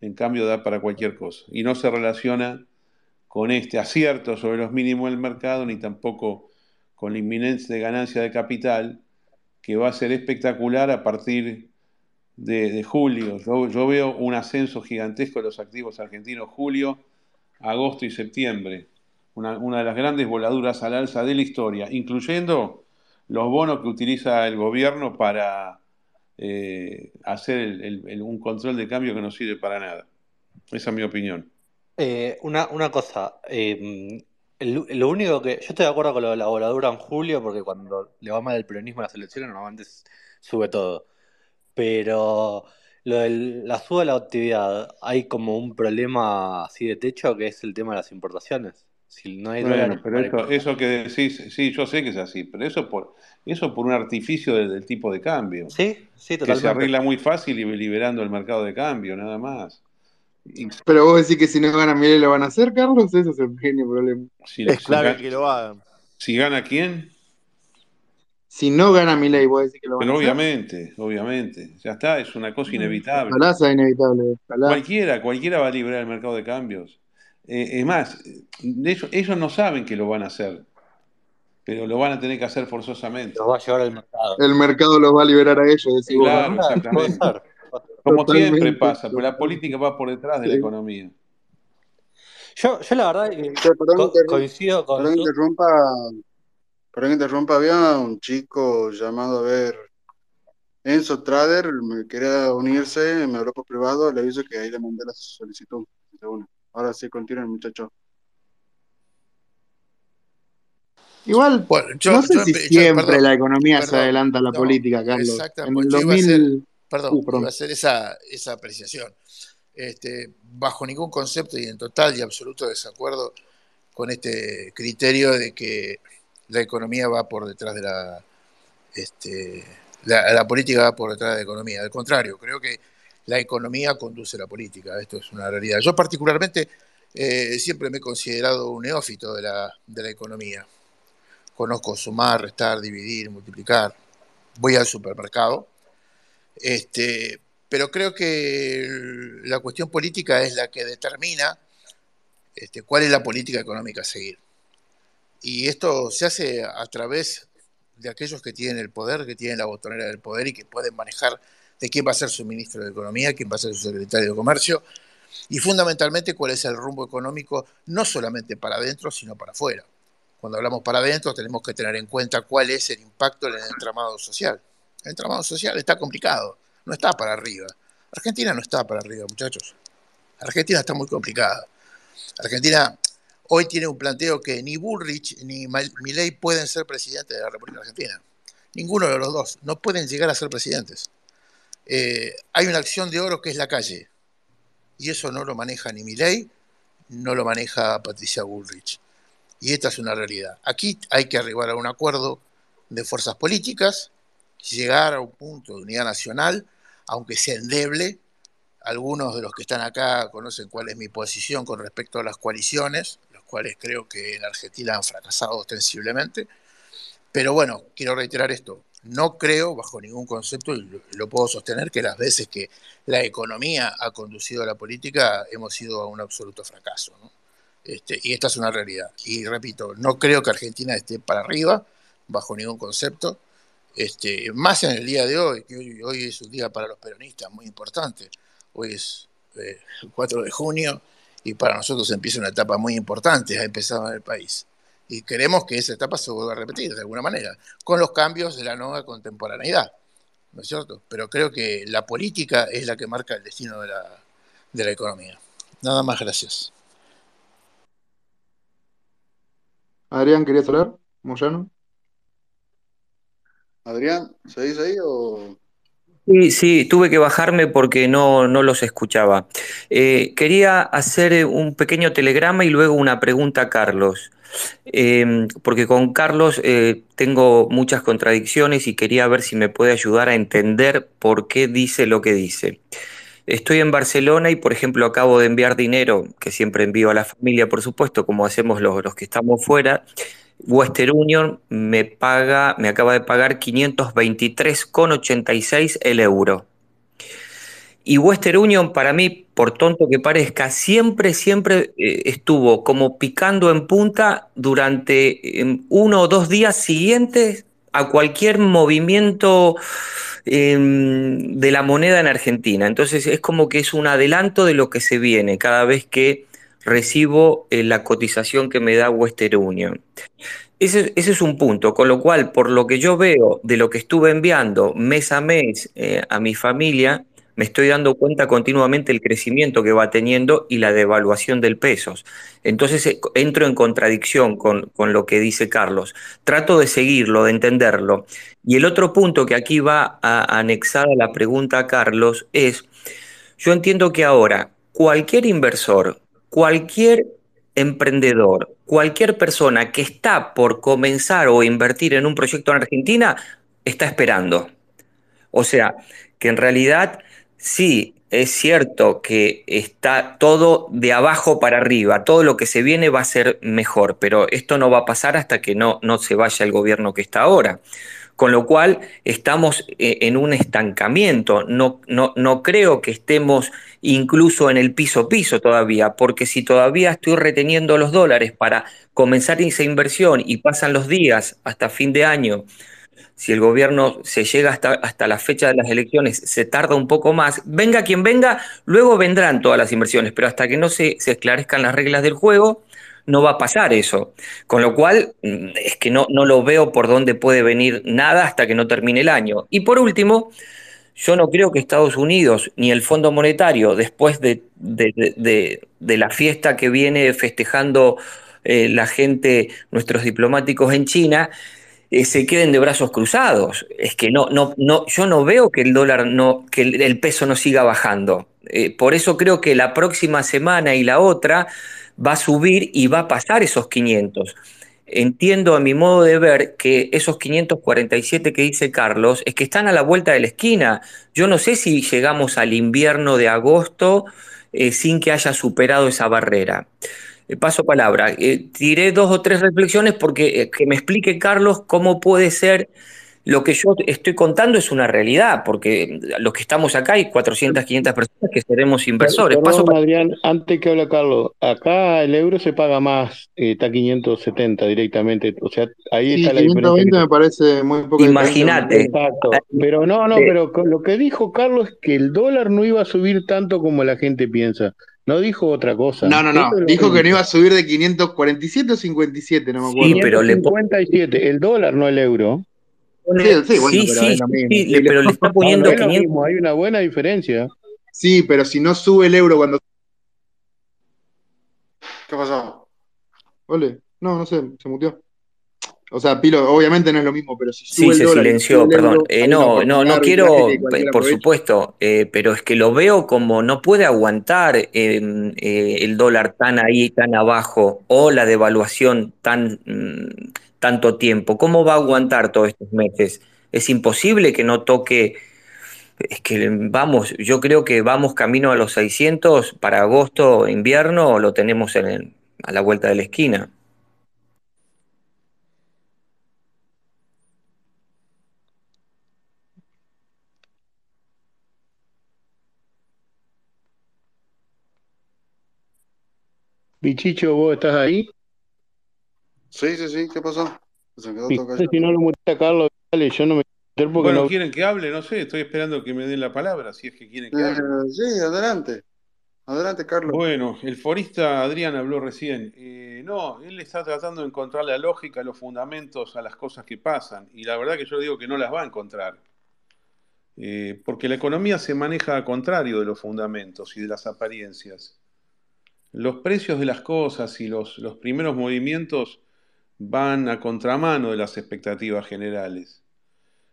en cambio, da para cualquier cosa. Y no se relaciona con este acierto sobre los mínimos del mercado, ni tampoco con la inminencia de ganancia de capital, que va a ser espectacular a partir de, julio. Yo, veo un ascenso gigantesco de los activos argentinos julio, agosto y septiembre. Una, de las grandes voladuras al alza de la historia, incluyendo los bonos que utiliza el gobierno para eh, hacer un control de cambio que no sirve para nada. Esa es mi opinión. Eh, una, una cosa, em, lo único que. Yo estoy de acuerdo con lo de la voladura en julio, porque cuando le va mal el peronismo a las elecciones, normalmente sube todo. Pero lo de la suba de la actividad, hay como un problema así de techo que es el tema de las importaciones. Si no hay bueno, pero eso, eso, que decís, sí, yo sé que es así, pero eso por, eso por un artificio del, tipo de cambio. Sí, sí, totalmente. Que se arregla muy fácil liberando el mercado de cambio, nada más. Pero vos decís que si no gana Milei lo van a hacer, Carlos, ese es el pequeño problema. es clave que lo hagan. Si gana quién? Si no gana Milei, vos decís que lo van a hacer. obviamente, obviamente. Ya está, es una cosa inevitable. Ojalá inevitable. Cualquiera, cualquiera va a liberar el mercado de cambios. Eh, es más, ellos, ellos no saben que lo van a hacer, pero lo van a tener que hacer forzosamente. Los va a llevar al mercado. El mercado los va a liberar a ellos. claro, exactamente. Como siempre pasa, pero la política va por detrás de la economía. Yo, yo la verdad que coincido con. Perdón interrumpa, perdón que interrumpa, había un chico llamado a ver. Enzo Trader me quería unirse, me habló por privado, le aviso que ahí le mandé la solicitud. Ahora sí, continúen, muchachos. Igual, no sé si siempre la economía se adelanta a la política, Carlos. En el 2000, Perdón, uh, a hacer esa, esa apreciación. Este, bajo ningún concepto y en total y absoluto desacuerdo con este criterio de que la economía va por detrás de la, este, la, política va por detrás de la economía. Al contrario, creo que la economía conduce la política. Esto es una realidad. Yo particularmente eh, siempre me he considerado un neófito de la, de la economía. Conozco sumar, restar, dividir, multiplicar. Voy al supermercado este, pero creo que la cuestión política es la que determina este, cuál es la política económica a seguir. Y esto se hace a través de aquellos que tienen el poder, que tienen la botonera del poder y que pueden manejar de quién va a ser su ministro de Economía, quién va a ser su secretario de Comercio, y fundamentalmente cuál es el rumbo económico, no solamente para adentro, sino para afuera. Cuando hablamos para adentro, tenemos que tener en cuenta cuál es el impacto en el entramado social. El entramado social está complicado, no está para arriba. Argentina no está para arriba, muchachos. Argentina está muy complicada. Argentina hoy tiene un planteo que ni Bullrich ni Milei pueden ser presidentes de la República Argentina. Ninguno de los dos. No pueden llegar a ser presidentes. Eh, hay una acción de oro que es la calle. Y eso no lo maneja ni Milei, no lo maneja Patricia Bullrich. Y esta es una realidad. Aquí hay que arribar a un acuerdo de fuerzas políticas, llegar a un punto de unidad nacional, aunque sea endeble. Algunos de los que están acá conocen cuál es mi posición con respecto a las coaliciones, cuales creo que en Argentina han fracasado ostensiblemente. Pero bueno, quiero reiterar esto. No creo, bajo ningún concepto, y lo, puedo sostener, que las veces que la economía ha conducido a la política hemos ido a un absoluto fracaso. Este, y esta es una realidad. Y repito, no creo que Argentina esté para arriba, bajo ningún concepto. Este, más en el día de hoy, que hoy, es un día para los peronistas muy importante. Hoy es eh, el 4 de junio y para nosotros empieza una etapa muy importante, ha empezado en el país y queremos que esa etapa se vuelva a repetir de alguna manera, con los cambios de la nueva contemporaneidad, ¿no es cierto? Pero creo que la política es la que marca el destino de la, de la economía. Nada más, gracias. Adrián, ¿querías hablar? Moyano. Adrián, ¿seguís ahí o...? Sí, sí, tuve que bajarme porque no, no los escuchaba. Eh, quería hacer un pequeño telegrama y luego una pregunta a Carlos. Em, porque con Carlos eh, tengo muchas contradicciones y quería ver si me puede ayudar a entender por qué dice lo que dice. Estoy en Barcelona y, por ejemplo, acabo de enviar dinero, que siempre envío a la familia, por supuesto, como hacemos los, los que estamos fuera. Western Union me paga, me acaba de pagar 523,86 el euro. Y Western Union, para mí, por tonto que parezca, siempre, siempre eh, estuvo como picando en punta durante em, uno o dos días siguientes a cualquier movimiento em, de la moneda en Argentina. Entonces es como que es un adelanto de lo que se viene cada vez que recibo eh, la cotización que me da Western Union. Ese, es un punto, con lo cual, por lo que yo veo de lo que estuve enviando mes a mes eh, a mi familia, me estoy dando cuenta continuamente el crecimiento que va teniendo y la devaluación del peso. Entonces eh, entro en contradicción con, lo que dice Carlos. Trato de seguirlo, de entenderlo. Y el otro punto que aquí va a, anexada la pregunta a Carlos es, yo entiendo que ahora cualquier inversor, cualquier emprendedor, cualquier persona que está por comenzar o invertir en un proyecto en Argentina, está esperando. O sea, que en realidad Sí, es cierto que está todo de abajo para arriba, todo lo que se viene va a ser mejor, pero esto no va a pasar hasta que no, no se vaya el gobierno que está ahora. Con lo cual estamos eh, en un estancamiento. No, no, no creo que estemos incluso en el piso piso todavía, porque si todavía estoy reteniendo los dólares para comenzar esa inversión y pasan los días hasta fin de año si el gobierno se llega hasta, hasta la fecha de las elecciones, se tarda un poco más, venga quien venga, luego vendrán todas las inversiones, pero hasta que no se, esclarezcan las reglas del juego, no va a pasar eso. Con lo cual, mm, es que no, no lo veo por dónde puede venir nada hasta que no termine el año. Y por último, yo no creo que Estados Unidos ni el Fondo Monetario, después de, la fiesta que viene festejando eh, la gente, nuestros diplomáticos en China, se queden de brazos cruzados. Es que no, no, no, yo no veo que el dólar no, que el, peso no siga bajando. Eh, por eso creo que la próxima semana y la otra va a subir y va a pasar esos 500. Entiendo a mi modo de ver que esos 547 que dice Carlos es que están a la vuelta de la esquina. Yo no sé si llegamos al invierno de agosto eh, sin que haya superado esa barrera. Eh, paso palabra. Eh, tiré dos o tres reflexiones porque eh, que me explique Carlos cómo puede ser Lo que yo estoy contando es una realidad, porque los que estamos acá hay 400, 500 personas que seremos inversores. Perdón, Paso para- Adrián, antes que habla Carlos, acá el euro se paga más, eh, está 570 directamente, o sea, ahí Sí, está la diferencia. 520 me parece muy diferencia. Imagínate. Exacto, pero no, no, pero lo que dijo Carlos es que el dólar no iba a subir tanto como la gente piensa, no dijo otra cosa. No, no, no. Dijo que no iba a subir de 547 o 57, no me acuerdo. Sí, pero le pon- 557, el dólar, no el euro. Sí, sí, bueno, sí, pero sí, es lo mismo. sí, le- pero le está poniendo no es lo 500. mismo, hay una buena diferencia. Sí, pero si no sube el euro cuando. ¿Qué pasó? Ole, no, no sé, se muteó. O sea, Pilo, obviamente no es lo mismo, pero si sube Sí, el se dólar silenció, el perdón. euro, Eh, no, no, no quiero, por supuesto, eh, pero es que lo veo como no puede aguantar eh, eh, el dólar tan ahí, tan abajo, o la devaluación tan mm, tanto tiempo. ¿Cómo va a aguantar todos estos meses? Es imposible que no toque. Es que vamos, yo creo que vamos camino a los 600 para agosto, invierno, lo tenemos en el- a la vuelta de la esquina. Bichicho, ¿vos estás ahí? Sí, sí, sí, ¿qué pasó? Se quedó todo callado. si no lo mutea a Carlos, dale, yo no me porque Bueno, no. ¿quieren que hable? No sé, estoy esperando que me den la palabra, si es que quieren que Eh, hable. sí, adelante. Adelante, Carlos. Bueno, el forista Adrián habló recién. Eh, no, él está tratando de encontrar la lógica, los fundamentos a las cosas que pasan. Y la verdad que yo digo que no las va a encontrar. Eh, porque la economía se maneja al contrario de los fundamentos y de las apariencias. Los precios de las cosas y los, los primeros movimientos van a contramano de las expectativas generales.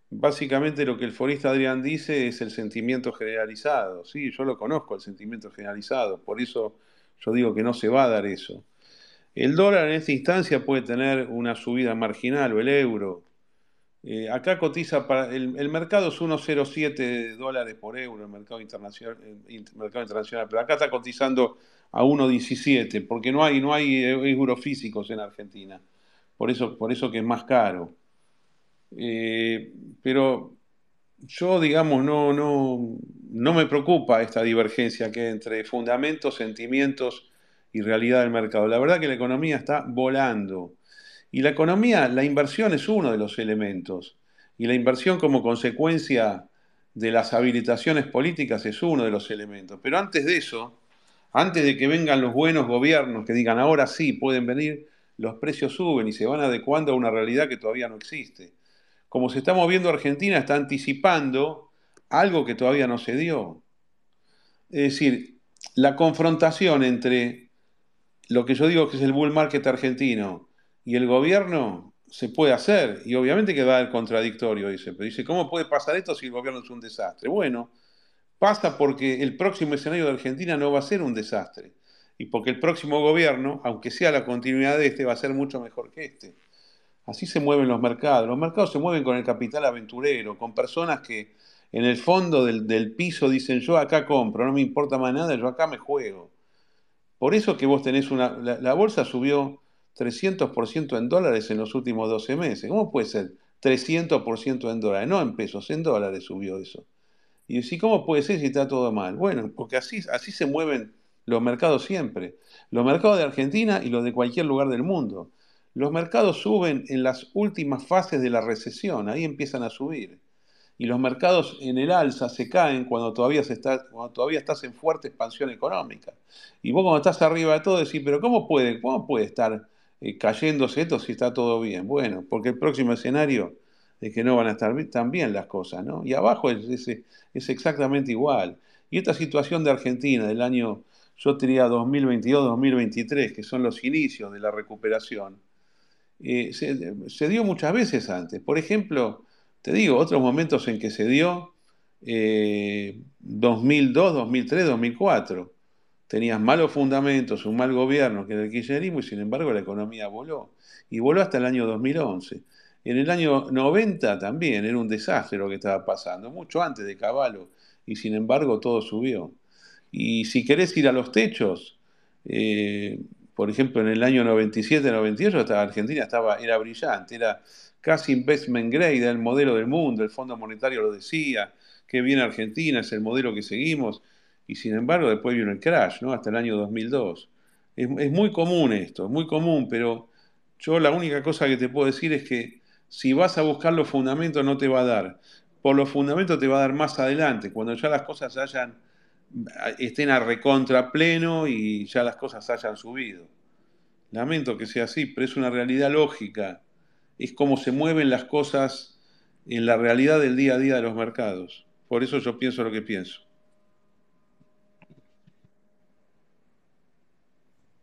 Básicamente lo que el forista Adrián dice es el sentimiento generalizado. Sí, yo lo conozco, el sentimiento generalizado. Por eso yo digo que no se va a dar eso. El dólar en esta instancia puede tener una subida marginal o el euro. Eh, acá cotiza para el, mercado es 1,07 dólares por euro, el mercado internacional, el int- mercado internacional, pero acá está cotizando a 1,17 porque no hay, no hay eh, euros físicos en Argentina. Por eso, por eso que es más caro. Eh, pero yo, digamos, no, no, no me preocupa esta divergencia que hay entre fundamentos, sentimientos y realidad del mercado. La verdad que la economía está volando. Y la economía, la inversión es uno de los elementos. Y la inversión como consecuencia de las habilitaciones políticas es uno de los elementos. Pero antes de eso, antes de que vengan los buenos gobiernos que digan ahora sí pueden venir, los precios suben y se van adecuando a una realidad que todavía no existe. Como se está moviendo Argentina, está anticipando algo que todavía no se dio. Es decir, la confrontación entre lo que yo digo que es el bull market argentino y el gobierno se puede hacer, y obviamente que va al contradictorio, dice, pero dice, ¿cómo puede pasar esto si el gobierno es un desastre? Bueno, pasa porque el próximo escenario de Argentina no va a ser un desastre, y porque el próximo gobierno, aunque sea la continuidad de este, va a ser mucho mejor que este. Así se mueven los mercados. Los mercados se mueven con el capital aventurero, con personas que en el fondo del, piso dicen, yo acá compro, no me importa más nada, yo acá me juego. Por eso que vos tenés una... La, la bolsa subió 300% en dólares en los últimos 12 meses. ¿Cómo puede ser 300% en dólares? No en pesos, en dólares subió eso. Y decís, ¿cómo puede ser si está todo mal? Bueno, porque así, así se mueven los mercados siempre. Los mercados de Argentina y los de cualquier lugar del mundo. Los mercados suben en las últimas fases de la recesión, ahí empiezan a subir. Y los mercados en el alza se caen cuando todavía, se está, cuando todavía estás en fuerte expansión económica. Y vos cuando estás arriba de todo decís, pero ¿cómo puede, cómo puede estar eh, cayéndose esto si está todo bien? Bueno, porque el próximo escenario es que no van a estar bien las cosas, ¿no? Y abajo es, exactamente igual. Y esta situación de Argentina del año, yo diría 2022-2023, que son los inicios de la recuperación, eh, se, se dio muchas veces antes. Por ejemplo, te digo, otros momentos en que se dio eh, 2002, 2003, 2004. Tenías malos fundamentos, un mal gobierno que era el kirchnerismo y sin embargo la economía voló. Y voló hasta el año 2011. En el año 90 también era un desastre lo que estaba pasando, mucho antes de Caballo, y sin embargo todo subió. Y si querés ir a los techos, eh, por ejemplo, en el año 97, 98, estaba, Argentina estaba, era brillante, era casi investment grade, el modelo del mundo, el Fondo Monetario lo decía, que bien Argentina, es el modelo que seguimos, y sin embargo después vino el crash, ¿no? Hasta el año 2002. Es, es muy común esto, es muy común, pero yo la única cosa que te puedo decir es que si vas a buscar los fundamentos no te va a dar. Por los fundamentos te va a dar más adelante, cuando ya las cosas hayan estén a recontra pleno y ya las cosas hayan subido. Lamento que sea así, pero es una realidad lógica. Es como se mueven las cosas en la realidad del día a día de los mercados. Por eso yo pienso lo que pienso.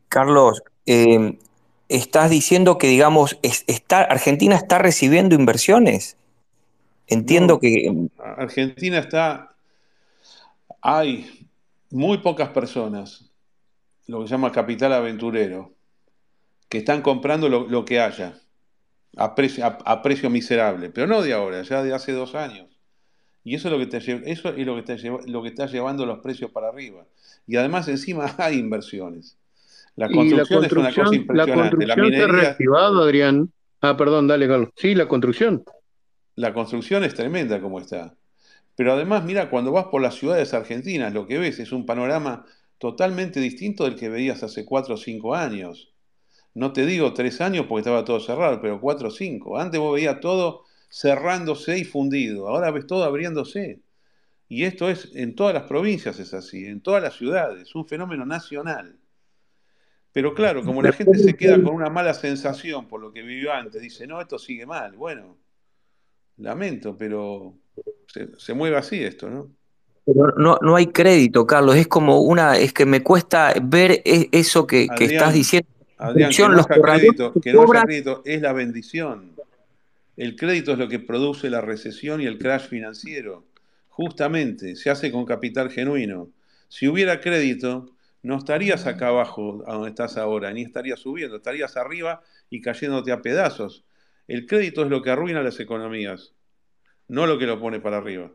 Carlos, eh, estás diciendo que, digamos, está, Argentina está recibiendo inversiones. Entiendo No, que Argentina está, hay muy pocas personas, lo que se llama capital aventurero, que están comprando lo, lo que haya, a precio, a, a precio miserable, pero no de ahora, ya de hace dos años. Y eso es lo que, te, eso es lo que, te lo que está llevando los precios para arriba. Y además encima hay inversiones. La Y la construcción es una cosa construcción, la impresionante. La construcción se ha minería, reactivado, Adrián. Ah, perdón, dale, Carlos. Sí, la construcción. la construcción es tremenda como está. Pero además, mira, cuando vas por las ciudades argentinas, lo que ves es un panorama totalmente distinto del que veías hace cuatro o cinco años. No te digo tres años porque estaba todo cerrado, pero cuatro o cinco. Antes vos veías todo cerrándose y fundido. Ahora ves todo abriéndose. Y esto es en todas las provincias es así, en todas las ciudades, un fenómeno nacional. Pero claro, como la gente se queda con una mala sensación por lo que vivió antes, dice, no, esto sigue mal. Bueno, lamento, pero se, se mueve así esto, ¿no? pero no, no hay crédito, Carlos. Es como una, es que me cuesta ver e- eso que, que estás diciendo. Adrián, que no los crédito, que no haya crédito es la bendición. El crédito es lo que produce la recesión y el crash financiero. Justamente, se hace con capital genuino. Si hubiera crédito, no estarías acá abajo a donde estás ahora, ni estarías subiendo, estarías arriba y cayéndote a pedazos. El crédito es lo que arruina las economías, no lo que lo pone para arriba.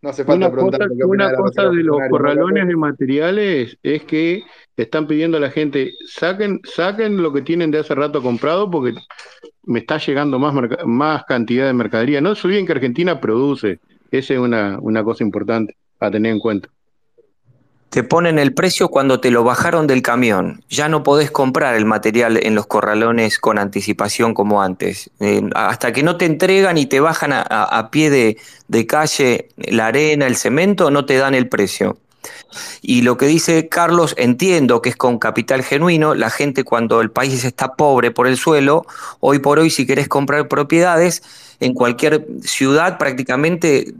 No hace falta Una preguntar cosa, lo que opina una de cosa de los Federal, ¿no, corralones de materiales es que están pidiendo a la gente, saquen, saquen lo que tienen de hace rato comprado porque me está llegando más, cantidad de mercadería. No se olviden que Argentina produce. Esa es una, una cosa importante a tener en cuenta. Te ponen el precio cuando te lo bajaron del camión. Ya no podés comprar el material en los corralones con anticipación como antes. Eh, hasta que no te entregan y te bajan a, pie de, de calle la arena, el cemento, no te dan el precio. Y lo que dice Carlos, entiendo que es con capital genuino, la gente cuando el país está pobre por el suelo, hoy por hoy si querés comprar propiedades, en cualquier ciudad prácticamente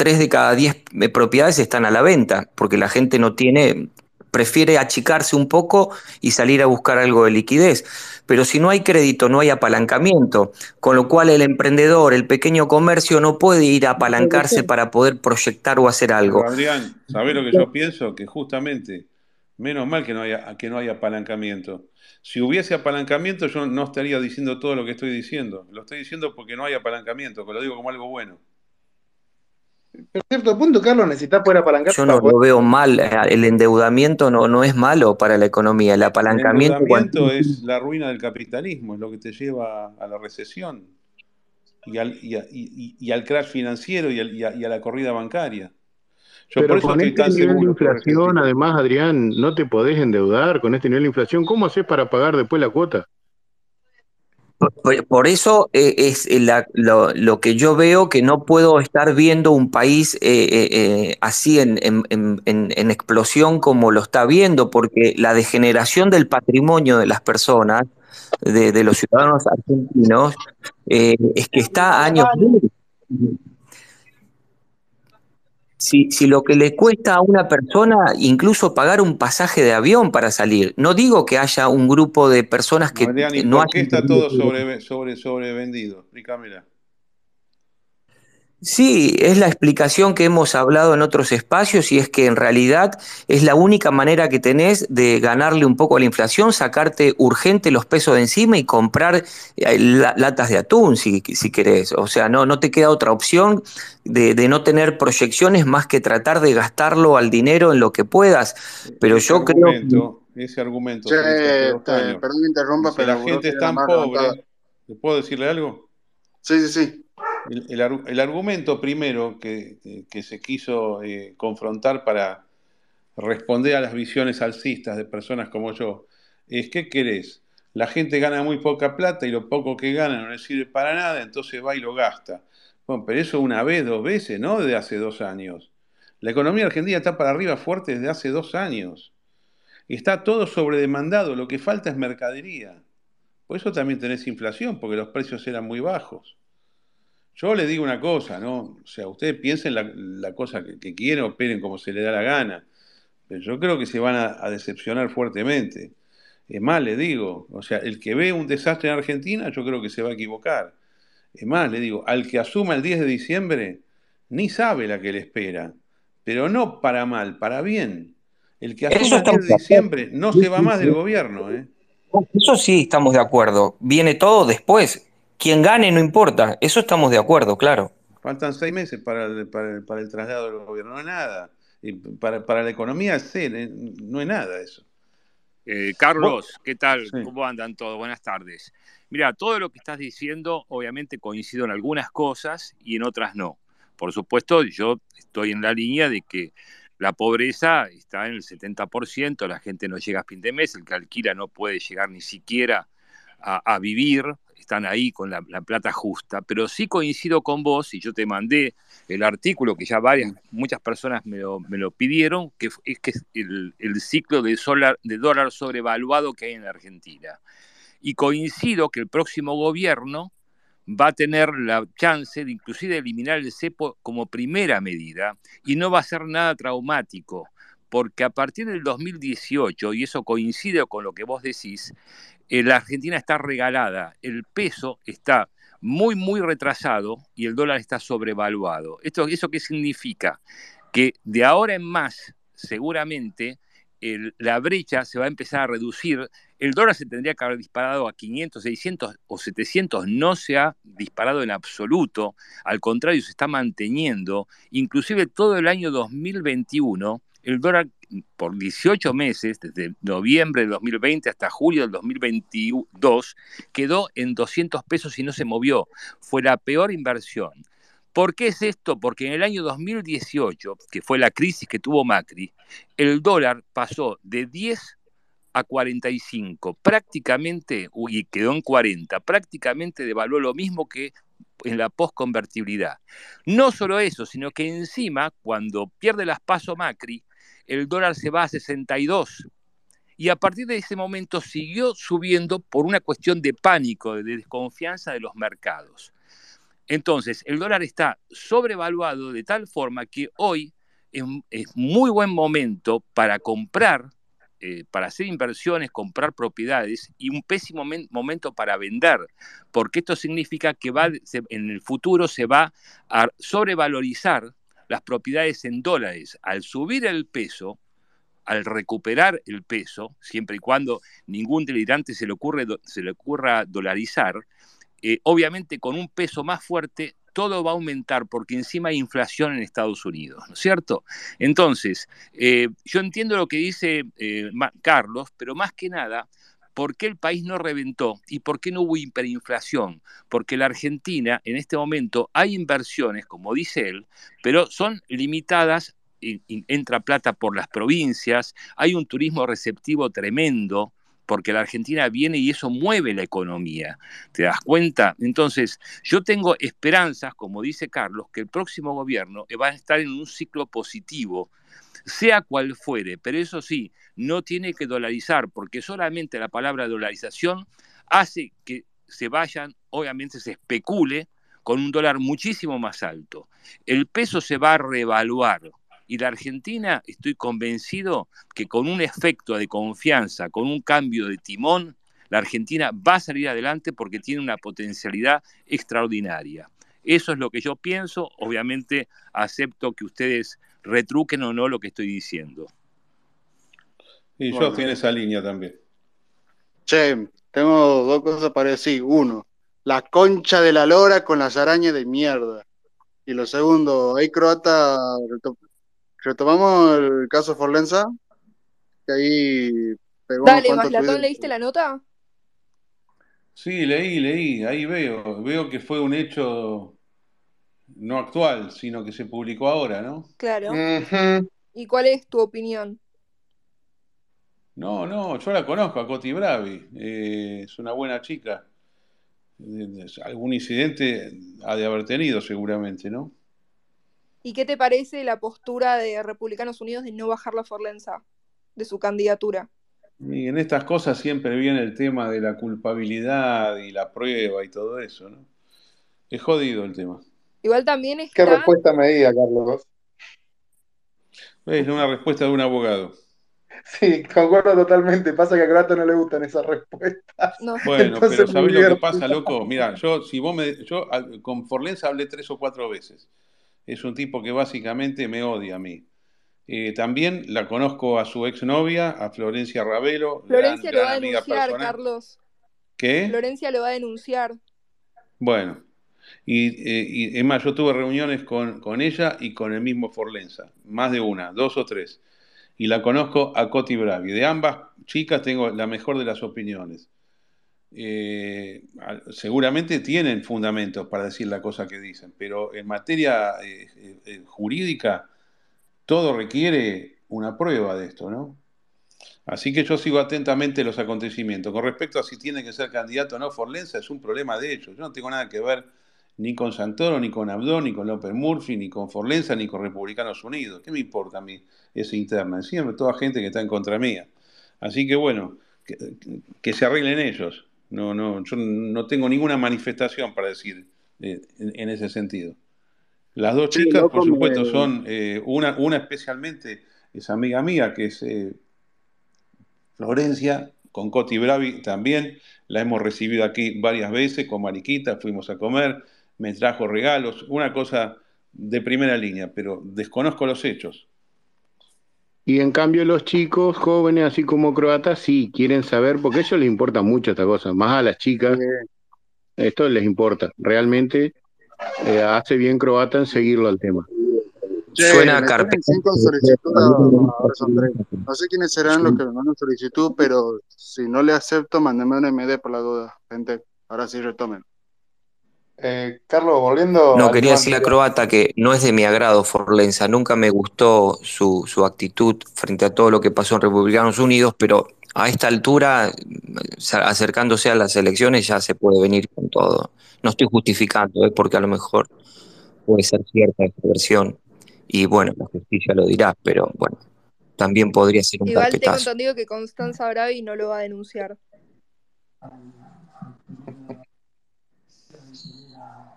tres de cada diez eh, propiedades están a la venta, porque la gente no tiene, prefiere achicarse un poco y salir a buscar algo de liquidez. Pero si no hay crédito, no hay apalancamiento, con lo cual el emprendedor, el pequeño comercio no puede ir a apalancarse para poder proyectar o hacer algo. Pero Adrián, ¿sabés lo que yo pienso? Que justamente, menos mal que no haya, que no haya apalancamiento. Si hubiese apalancamiento, yo no estaría diciendo todo lo que estoy diciendo. Lo estoy diciendo porque no hay apalancamiento, que lo digo como algo bueno. Pero a cierto punto, Carlos, necesitas poder apalancar Yo no poder. lo veo mal, eh, el endeudamiento no, no es malo para la economía, el El apalancamiento cuando... endeudamiento es la ruina del capitalismo, es lo que te lleva a la recesión y al, y a- y- y- y al crash financiero y, al- y a, y a la corrida bancaria. Yo por Pero eso con este nivel de seguro inflación, además, Adrián, no te podés endeudar con este nivel de inflación. ¿Cómo haces para pagar después la cuota? Por, eso eh, es la- lo, que yo veo que no puedo estar viendo un país eh, eh, eh, así en, en- en- en- explosión como lo está viendo, porque la degeneración del patrimonio de las personas, de, de los ciudadanos argentinos, eh, es que está años. Si, si lo que le cuesta a una persona incluso pagar un pasaje de avión para salir, no digo que haya un grupo de personas que Adrián, ¿y no por qué está todo sobre, sobre, sobrevendido? Explícamela. Sí, es la explicación que hemos hablado en otros espacios y es que en realidad es la única manera que tenés de ganarle un poco a la inflación, sacarte urgente los pesos de encima y comprar eh, la- latas de atún si, si querés. O sea, no, no te queda otra opción de, de no tener proyecciones más que tratar de gastarlo al dinero en lo que puedas. Pero Ese yo creo ese argumento Che, te- perdón que interrumpa, pero la gente es tan pobre. ¿Le puedo decirle algo? Sí, sí, sí. El, el ar- el argumento primero que, que se quiso eh, confrontar para responder a las visiones alcistas de personas como yo es, ¿qué querés? La gente gana muy poca plata y lo poco que gana no le sirve para nada, entonces va y lo gasta. Bueno, pero eso una vez, dos veces, ¿no? Desde hace dos años. La economía argentina está para arriba fuerte desde hace dos años. Está todo sobredemandado, lo que falta es mercadería. Por eso también tenés inflación, porque los precios eran muy bajos. Yo le digo una cosa, ¿no? O sea, ustedes piensen la, la cosa que, que quieren, operen como se les da la gana. Pero yo creo que se van a, a decepcionar fuertemente. Es más, le digo, o sea, el que ve un desastre en Argentina, yo creo que se va a equivocar. Es más, le digo, al que asuma el 10 de diciembre, ni sabe la que le espera. Pero no para mal, para bien. El que asuma el 10 estamos de diciembre no se va más del gobierno, ¿eh? Eso sí estamos de acuerdo. Viene todo después. Quien gane no importa. Eso estamos de acuerdo, claro. Faltan seis meses para el, para el- para el traslado del gobierno, no es nada. Y para, para la economía cero, eh, no es nada eso. Eh, Carlos, ¿qué tal? sí. ¿Cómo andan todos? Buenas tardes. Mira, todo lo que estás diciendo, obviamente coincido en algunas cosas y en otras no. Por supuesto, yo estoy en la línea de que la pobreza está en el 70%, la gente no llega a fin de mes, el que alquila no puede llegar ni siquiera a, a vivir, están ahí con la, la plata justa, pero sí coincido con vos y yo te mandé el artículo que ya varias, muchas personas me lo, me lo pidieron, que es que es el, el ciclo de, solar, de dólar sobrevaluado que hay en Argentina. Y coincido que el próximo gobierno va a tener la chance de inclusive eliminar el cepo como primera medida y no va a ser nada traumático, porque a partir del 2018, y eso coincide con lo que vos decís, eh, la Argentina está regalada, el peso está muy, muy retrasado y el dólar está sobrevaluado. ¿Esto, ¿Eso qué significa? Que de ahora en más, seguramente, la brecha se va a empezar a reducir. El dólar se tendría que haber disparado a 500, 600 o 700, no se ha disparado en absoluto, al contrario, se está manteniendo. Inclusive todo el año 2021, el dólar por 18 meses, desde noviembre del 2020 hasta julio del 2022, quedó en 200 pesos y no se movió. Fue la peor inversión. ¿Por qué es esto? Porque en el año 2018, que fue la crisis que tuvo Macri, el dólar pasó de 10 a 45, prácticamente, y quedó en 40, prácticamente devaluó lo mismo que en la postconvertibilidad. No solo eso, sino que encima, cuando pierde las pasos Macri, el dólar se va a 62. Y a partir de ese momento siguió subiendo por una cuestión de pánico, de desconfianza de los mercados. Entonces, el dólar está sobrevaluado de tal forma que hoy es, muy buen momento para comprar, eh, para hacer inversiones, comprar propiedades y un pésimo men- momento para vender, porque esto significa que va, en el futuro se va a sobrevalorizar las propiedades en dólares. Al subir el peso, al recuperar el peso, siempre y cuando ningún delirante se le, ocurre, se le ocurra dolarizar, eh, obviamente con un peso más fuerte todo va a aumentar porque encima hay inflación en Estados Unidos, ¿no es cierto? Entonces, eh, yo entiendo lo que dice eh, Carlos, pero más que nada, ¿por qué el país no reventó y por qué no hubo hiperinflación? Porque la Argentina en este momento hay inversiones, como dice él, pero son limitadas, entra plata por las provincias, hay un turismo receptivo tremendo, porque la Argentina viene y eso mueve la economía. ¿Te das cuenta? Entonces, yo tengo esperanzas, como dice Carlos, que el próximo gobierno va a estar en un ciclo positivo, sea cual fuere, pero eso sí, no tiene que dolarizar, porque solamente la palabra dolarización hace que se vayan, obviamente se especule con un dólar muchísimo más alto. El peso se va a revaluar. Y la Argentina, estoy convencido que con un efecto de confianza, con un cambio de timón, la Argentina va a salir adelante porque tiene una potencialidad extraordinaria. Eso es lo que yo pienso. Obviamente acepto que ustedes retruquen o no lo que estoy diciendo. Y yo estoy en esa línea también. Che, tengo dos cosas para decir. Uno, la concha de la lora con las arañas de mierda. Y lo segundo, hay croata. reto- Retomamos el caso Forlenza, que ahí pegó Dale, Maslatón. ¿leíste la nota? Sí, leí, leí, ahí veo, veo que fue un hecho no actual, sino que se publicó ahora, ¿no? Claro. ¿Y cuál es tu opinión? No, no, yo la conozco a Coti Bravi, eh, es una buena chica. Algún incidente ha de haber tenido seguramente, ¿no? ¿Y qué te parece la postura de Republicanos Unidos de no bajar la Forlenza de su candidatura? Y en estas cosas siempre viene el tema de la culpabilidad y la prueba y todo eso, ¿no? Es jodido el tema. Igual también ¿Qué está, respuesta me diga, Carlos? Es una respuesta de un abogado. Sí, concuerdo totalmente. Pasa que a Croata no le gustan esas respuestas. no, Bueno, Entonces pero ¿sabés lo que pasa, loco? Mira, yo, si vos me, yo con Forlenza hablé tres o cuatro veces. Es un tipo que básicamente me odia a mí. Eh, también la conozco a su exnovia, a Florencia Ravelo, gran, Florencia lo va a denunciar, personal. Carlos. ¿Qué? Florencia lo va a denunciar. Bueno, y, eh, es más, yo tuve reuniones con, con ella y con el mismo Forlenza, más de una, dos o tres. Y la conozco a Coti Bravi. De ambas chicas tengo la mejor de las opiniones. Eh, seguramente tienen fundamentos para decir la cosa que dicen, pero en materia eh, eh, jurídica todo requiere una prueba de esto, ¿no? Así que yo sigo atentamente los acontecimientos. Con respecto a si tiene que ser candidato o no Forlenza, es un problema de ellos. Yo no tengo nada que ver ni con Santoro, ni con Abdón, ni con López Murphy, ni con Forlenza, ni con Republicanos Unidos. ¿Qué me importa a mí esa interna? Siempre toda gente que está en contra mía. Así que bueno, que, que se arreglen ellos. No, no, yo no tengo ninguna manifestación para decir eh, en, en ese sentido. Las dos Sí, chicas, por supuesto, son eh, una, una especialmente es amiga mía, que es eh, Florencia, con Coti Bravi también. La hemos recibido aquí varias veces con Mariquita, fuimos a comer, me trajo regalos, una cosa de primera línea, pero desconozco los hechos. Y en cambio los chicos jóvenes, así como croatas, sí quieren saber, porque a ellos les importa mucho esta cosa, más a las chicas, esto les importa. Realmente eh, hace bien croata en seguirlo al tema. Che, Suena carpeta. No sé quiénes serán los que me mandan solicitud, pero si no le acepto, mándenme un MD por la duda, gente. Ahora sí retomen. Eh, Carlos, volviendo No, quería tema decirle a anterior. Croata que no es de mi agrado Forlenza, nunca me gustó su, su actitud frente a todo lo que pasó en Republicanos Unidos, pero a esta altura, acercándose a las elecciones, ya se puede venir con todo. No estoy justificando, ¿eh? porque a lo mejor puede ser cierta esta versión, y bueno, la justicia lo dirá, pero bueno, también podría ser un Igual tengo entendido que Constanza Bravi no lo va a denunciar.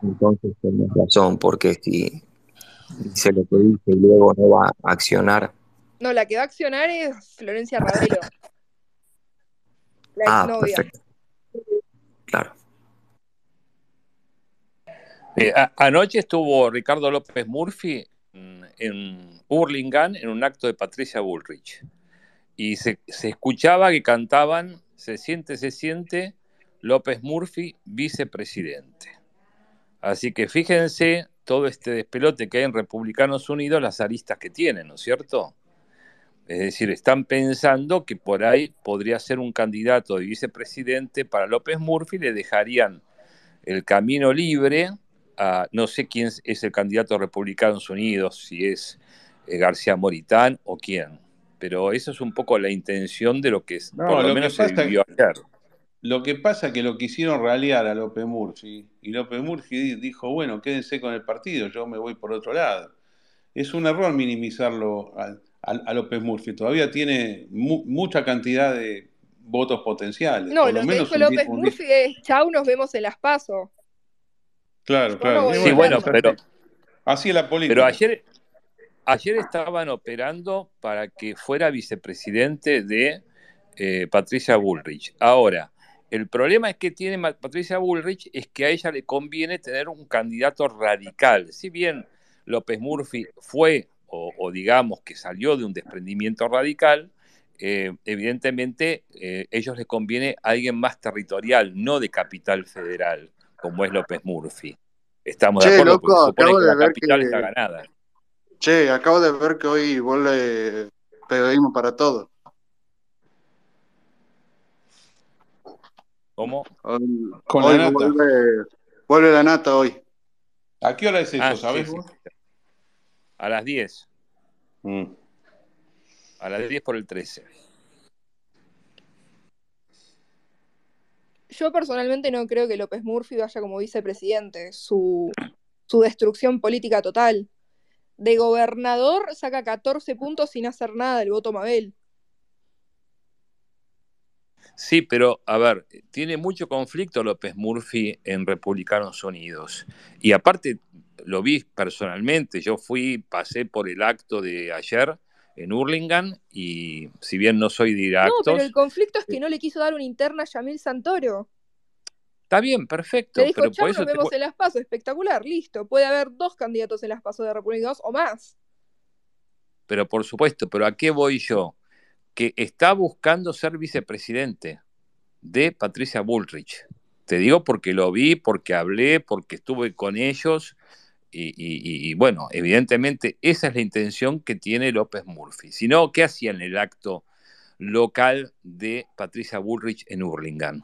Entonces tenés razón, porque si dice lo que dice y luego no va a accionar. No, la que va a accionar es Florencia Ravelo, la Ah, exnovia. perfecto, claro. Eh, a- anoche estuvo Ricardo López Murphy mm, en Hurlingham en un acto de Patricia Bullrich. Y se, se escuchaba que cantaban Se siente, se siente López Murphy, vicepresidente. Así que fíjense todo este despelote que hay en Republicanos Unidos, las aristas que tienen, ¿no es cierto? Es decir, están pensando que por ahí podría ser un candidato de vicepresidente para López Murphy, le dejarían el camino libre a, no sé quién es el candidato de Republicanos Unidos, si es eh, García Moritán o quién, pero eso es un poco la intención de lo que es, No, por lo, menos se pasa- vivió ayer. Lo que pasa es que lo quisieron ralear a López Murphy y López Murphy di- dijo, bueno, quédense con el partido, yo me voy por otro lado. Es un error minimizarlo a, a- a López Murphy, todavía tiene mu- mucha cantidad de votos potenciales. No, por lo que menos dijo López un Murphy es, chau, nos vemos en las pasos. Claro, claro. no Sí, bueno, pero, Así es la política. pero ayer, ayer estaban operando para que fuera vicepresidente de eh, Patricia Bullrich. Ahora, El problema es que tiene Patricia Bullrich es que a ella le conviene tener un candidato radical. Si bien López Murphy fue, o, digamos que salió de un desprendimiento radical, eh, evidentemente eh, ellos les conviene alguien más territorial, no de capital federal, como es López Murphy. Estamos de acuerdo, loco, acabo de la ver capital que- está ganada. Che, acabo de ver que hoy vuelve periodismo para todo. ¿Cómo? Hoy, Con hoy la nata. vuelve, vuelve la nata hoy. ¿A qué hora es eso, Ah, sabes sí, vos? sí. A las 10. Mm. A las 10 por el 13. Yo personalmente no creo que López Murphy vaya como vicepresidente. Su, su destrucción política total. De gobernador saca 14 puntos sin hacer nada el voto Mabel. Sí, pero a ver, tiene mucho conflicto López Murphy en Republicanos Unidos. Y aparte, lo vi personalmente, yo fui, pasé por el acto de ayer en Hurlingham y si bien no soy de ir a No, pero actos, el conflicto es que no le quiso dar una interna a Yamil Santoro. está bien, perfecto, dijo, pero por nos eso te vemos cu- en las pasos, espectacular, listo. Puede haber dos candidatos en las pasos de Republicanos o más. pero por supuesto, pero ¿a qué voy yo? Que está buscando ser vicepresidente de Patricia Bullrich. Te digo porque lo vi, porque hablé, porque estuve con ellos y, bueno, evidentemente esa es la intención que tiene López Murphy. Si no, ¿qué hacía en el acto local de Patricia Bullrich en Hurlingham?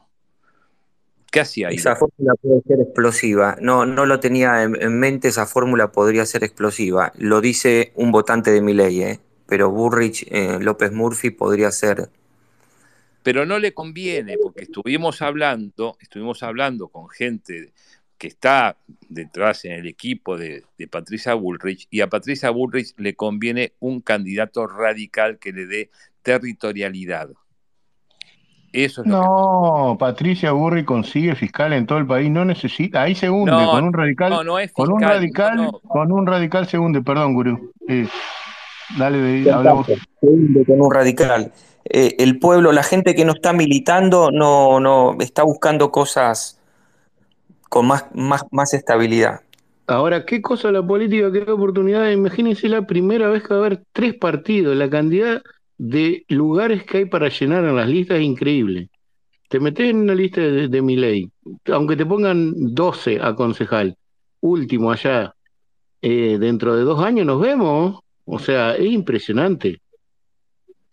¿Qué hacía ahí? Esa fórmula puede ser explosiva. No, no lo tenía en, en mente, esa fórmula podría ser explosiva. Lo dice un votante de mi ley, ¿eh? Pero Burrich, eh, López Murphy podría ser. pero no le conviene, porque estuvimos hablando, estuvimos hablando con gente que está detrás en el equipo de, de Patricia Bullrich, y a Patricia Bullrich le conviene un candidato radical que le dé territorialidad. Eso es lo No, Patricia Burri consigue fiscal en todo el país, no necesita, ahí se hunde, No, con un radical, no, no es con un fiscal, radical, no, no. con un radical se hunde, perdón, gurú. Eh, dale, de- hablamos. Con un radical. Eh, el pueblo, la gente que no está militando, no, no está buscando cosas con más, más, más estabilidad. Ahora, ¿qué cosa la política que da oportunidades? Imagínense la primera vez que va a haber tres partidos, la cantidad de lugares que hay para llenar en las listas es increíble. Te metes en una lista de, de mi ley, aunque te pongan 12 a concejal, último allá, eh, dentro de dos años nos vemos, o sea, es impresionante.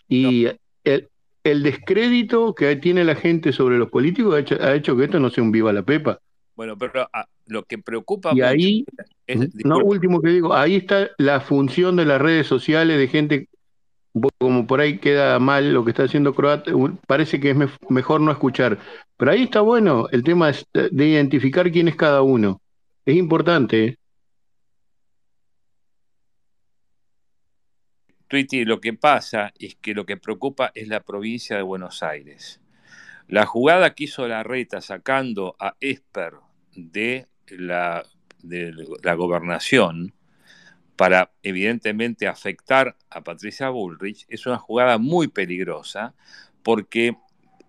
Y el, el descrédito que tiene la gente sobre los políticos ha hecho, ha hecho que esto no sea un viva la pepa. Bueno, pero ah, lo que preocupa Y ahí, es, no, último que digo, ahí está la función de las redes sociales de gente, como por ahí queda mal lo que está haciendo Croat, u- parece que es mejor no escuchar. Pero ahí está bueno el tema de de identificar quién es cada uno. Es importante, ¿eh? Twitty, lo que pasa es que lo que preocupa es la provincia de Buenos Aires. La jugada que hizo la reta sacando a Esper de la, de la gobernación para evidentemente afectar a Patricia Bullrich es una jugada muy peligrosa porque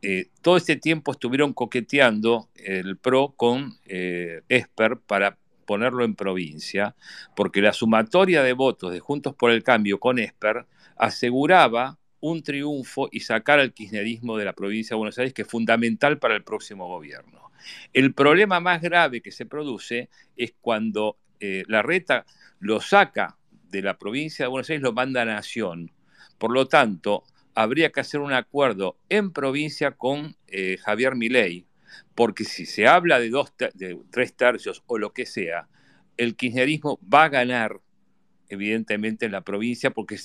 eh, todo este tiempo estuvieron coqueteando el PRO con eh, Esper para ponerlo en provincia, porque la sumatoria de votos de Juntos por el Cambio con Esper aseguraba un triunfo y sacar al kirchnerismo de la provincia de Buenos Aires, que es fundamental para el próximo gobierno. El problema más grave que se produce es cuando eh, la reta lo saca de la provincia de Buenos Aires, lo manda a Nación. Por lo tanto, habría que hacer un acuerdo en provincia con eh, Javier Milei, porque si se habla de, dos de tres tercios o lo que sea, el kirchnerismo va a ganar evidentemente en la provincia porque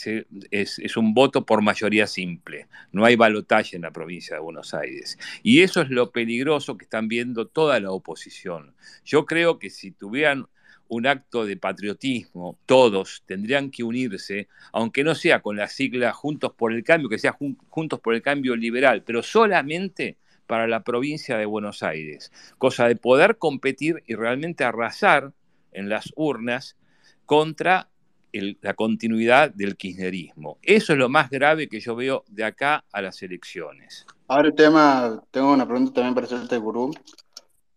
es, un voto por mayoría simple. No hay balotaje en la provincia de Buenos Aires. Y eso es lo peligroso que están viendo toda la oposición. Yo creo que si tuvieran un acto de patriotismo, todos tendrían que unirse, aunque no sea con la sigla Juntos por el Cambio, que sea Jun- Juntos por el Cambio Liberal, pero solamente para la provincia de Buenos Aires, cosa de poder competir y realmente arrasar en las urnas contra la continuidad del kirchnerismo. Eso es lo más grave que yo veo de acá a las elecciones. Ahora el tema, tengo una pregunta también para hacerte, Gurú.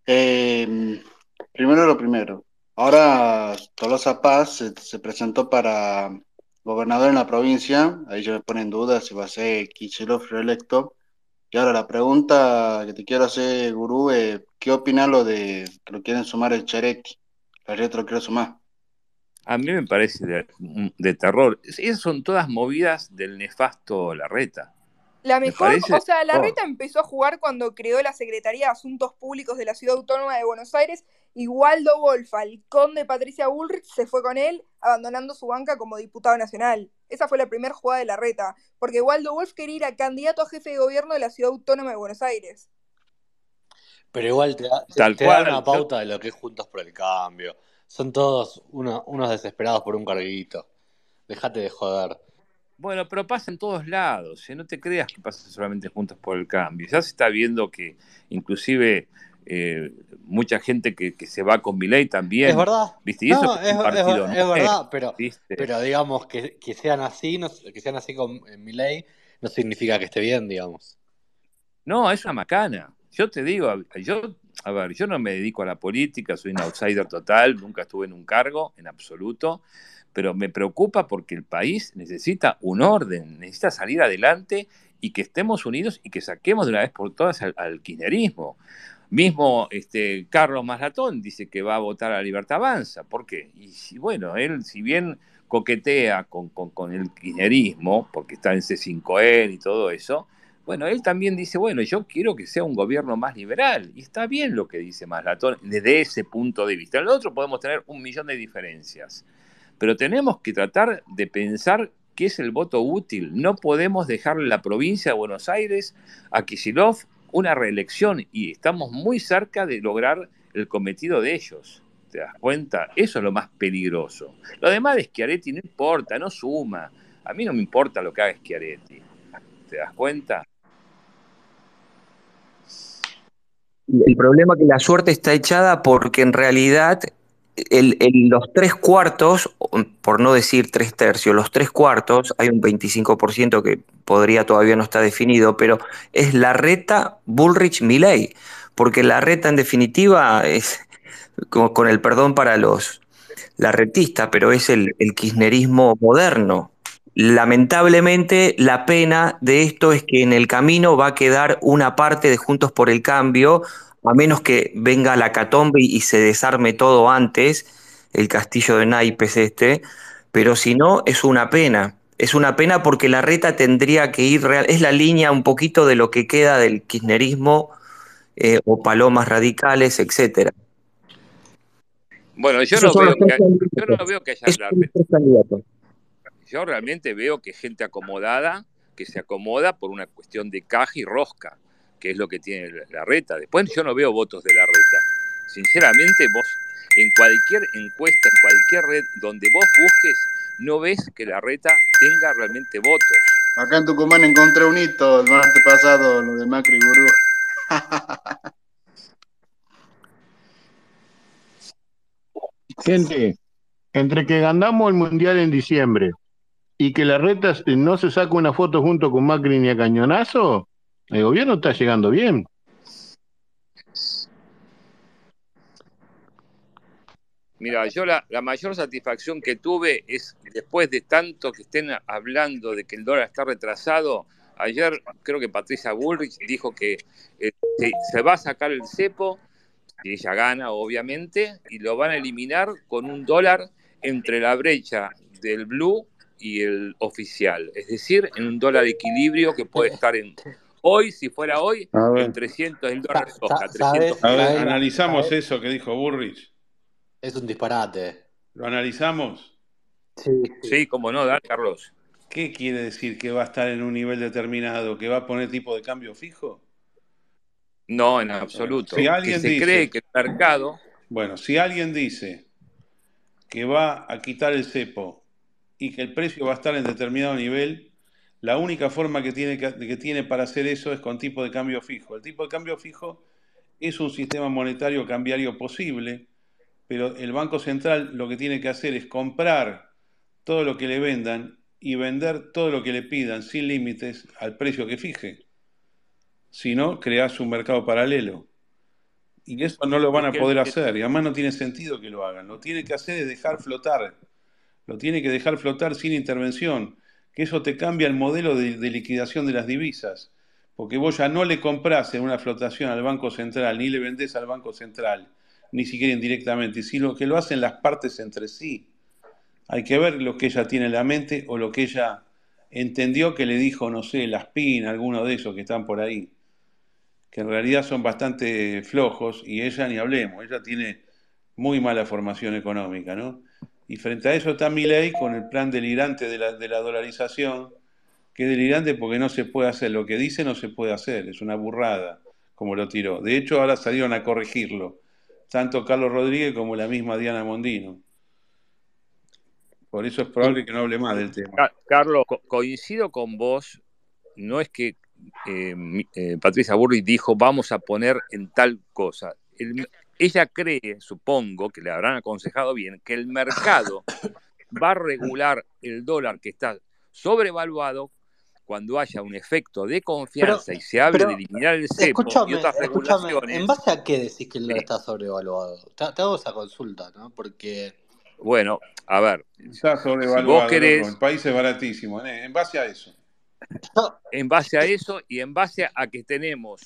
Eh, primero lo primero. Ahora Tolosa Paz se, se presentó para gobernador en la provincia. Ahí yo me pone en duda si va a ser Kicillof reelecto. Y ahora la pregunta que te quiero hacer, Gurú, es ¿qué opinas lo de que lo quieren sumar el Cherequi? La red lo quiere sumar. A mí me parece de, de terror. Esas son todas movidas del nefasto Larreta. La Me mejor, parece o sea, de la terror. reta empezó a jugar cuando creó la Secretaría de Asuntos Públicos de la Ciudad Autónoma de Buenos Aires y Waldo Wolf, el conde Patricia Bullrich, se fue con él, abandonando su banca como diputado nacional. Esa fue la primera jugada de la reta, porque Waldo Wolf quería ir a candidato a jefe de gobierno de la Ciudad Autónoma de Buenos Aires. Pero igual te da, te- Tal te da cual. una pauta de lo que es Juntos por el Cambio. Son todos uno- unos desesperados por un carguito. Déjate de joder. Bueno, pero pasa en todos lados. ¿eh? No te creas que pasa solamente juntos por el cambio. Ya se está viendo que inclusive eh, mucha gente que, que se va con Milei Es también, verdad. ¿viste? Y eso No, que es, es es, partido es verdad, pero, ¿viste? pero digamos que, que sean así, no, que sean así con Milei, no significa que esté bien, digamos. No, es una macana. Yo te digo, yo, a ver, yo no me dedico a la política, soy un outsider total, nunca estuve en un cargo en absoluto, pero me preocupa porque el país necesita un orden, necesita salir adelante y que estemos unidos y que saquemos de una vez por todas al, al kirchnerismo. Mismo este, Carlos Maslatón dice que va a votar a Libertad Avanza. ¿Por qué? Y bueno, él, si bien coquetea con, con- el kirchnerismo, porque está en C5N y todo eso, bueno, él también dice, bueno, yo quiero que sea un gobierno más liberal. Y está bien lo que dice Maslatón desde ese punto de vista. En el otro podemos tener un millón de diferencias. Pero tenemos que tratar de pensar qué es el voto útil. No podemos dejarle la provincia de Buenos Aires a Kicillof una reelección y estamos muy cerca de lograr el cometido de ellos. ¿Te das cuenta? Eso es lo más peligroso. Lo demás de Schiaretti no importa, no suma. A mí no me importa lo que haga Schiaretti. ¿Te das cuenta? El problema es que la suerte está echada porque en realidad el- los tres cuartos, por no decir tres tercios, los tres cuartos, hay un 25% que podría todavía no está definido, pero es la reta Bullrich Milley, porque la reta en definitiva es, con, el perdón para los larretistas, pero es el, el kirchnerismo moderno. Lamentablemente, la pena de esto es que en el camino va a quedar una parte de Juntos por el Cambio, a menos que venga la catombe y, se desarme todo antes, el castillo de naipes este, pero si no, es una pena. Es una pena porque la reta tendría que ir real, es la línea un poquito de lo que queda del kirchnerismo eh, o palomas radicales, etcétera. Bueno, yo no veo que, yo no veo que haya. Yo realmente veo que gente acomodada, que se acomoda por una cuestión de caja y rosca, que es lo que tiene la, reta. Después yo no veo votos de la reta. Sinceramente, vos en cualquier encuesta, en cualquier red donde vos busques, no ves que la reta tenga realmente votos. Acá en Tucumán encontré un hito el martes pasado, lo de Macri Gurú. Gente, entre que ganamos el mundial en diciembre y que la reta no se saca una foto junto con Macri ni a cañonazo, el gobierno está llegando bien. Mira, yo la, mayor satisfacción que tuve es después de tanto que estén hablando de que el dólar está retrasado, ayer creo que Patricia Bullrich dijo que eh, se, va a sacar el cepo, si ella gana obviamente, y lo van a eliminar con un dólar entre la brecha del blue y el oficial, es decir, en un dólar equilibrio que puede estar en hoy, si fuera hoy, en 300, el dólar Sa- soja, sa- ¿Sabes? 300 A ver, analizamos ¿Sabes? eso que dijo Burrich. Es un disparate. ¿Lo analizamos? Sí, sí. Sí, como no, dale, Carlos. ¿Qué quiere decir que va a estar en un nivel determinado? ¿Que va a poner tipo de cambio fijo? No, en absoluto. si Que alguien se cree dice, que el mercado bueno, si alguien dice que va a quitar el cepo y que el precio va a estar en determinado nivel, la única forma que tiene, que, tiene para hacer eso es con tipo de cambio fijo. El tipo de cambio fijo es un sistema monetario cambiario posible, pero el Banco Central lo que tiene que hacer es comprar todo lo que le vendan y vender todo lo que le pidan sin límites al precio que fije. Si no, creas un mercado paralelo. Y eso no lo van a poder hacer. Y además no tiene sentido que lo hagan. Lo tiene que hacer es dejar flotar. Lo tiene que dejar flotar sin intervención. Que eso te cambia el modelo de, liquidación de las divisas. Porque vos ya no le comprás en una flotación al Banco Central, ni le vendés al Banco Central, ni siquiera indirectamente, sino que lo hacen las partes entre sí. Hay que ver lo que ella tiene en la mente o lo que ella entendió que le dijo, no sé, las PIN, alguno de esos que están por ahí, que en realidad son bastante flojos y ella ni hablemos, ella tiene muy mala formación económica, ¿no? Y frente a eso está Milei con el plan delirante de la, de la dolarización, que es delirante porque no se puede hacer, lo que dice no se puede hacer, es una burrada como lo tiró. De hecho, ahora salieron a corregirlo, tanto Carlos Rodríguez como la misma Diana Mondino. Por eso es probable que no hable más del tema. Ca- Carlos, co- coincido con vos, no es que eh, eh, Patricia Burri dijo vamos a poner en tal cosa. Ella cree, supongo que le habrán aconsejado bien, que el mercado va a regular el dólar que está sobrevaluado cuando haya un efecto de Pero, confianza y se hable pero, de eliminar el cepo y escúchame, otras escúchame, ¿en regulaciones. base a qué decís que el dólar Sí. está sobrevaluado? Te, te hago esa consulta, ¿no? Porque Bueno, a ver, Está si sobrevaluado, vos loco. querés, El país es baratísimo. ¿eh? En base a eso. en base a eso y en base a que tenemos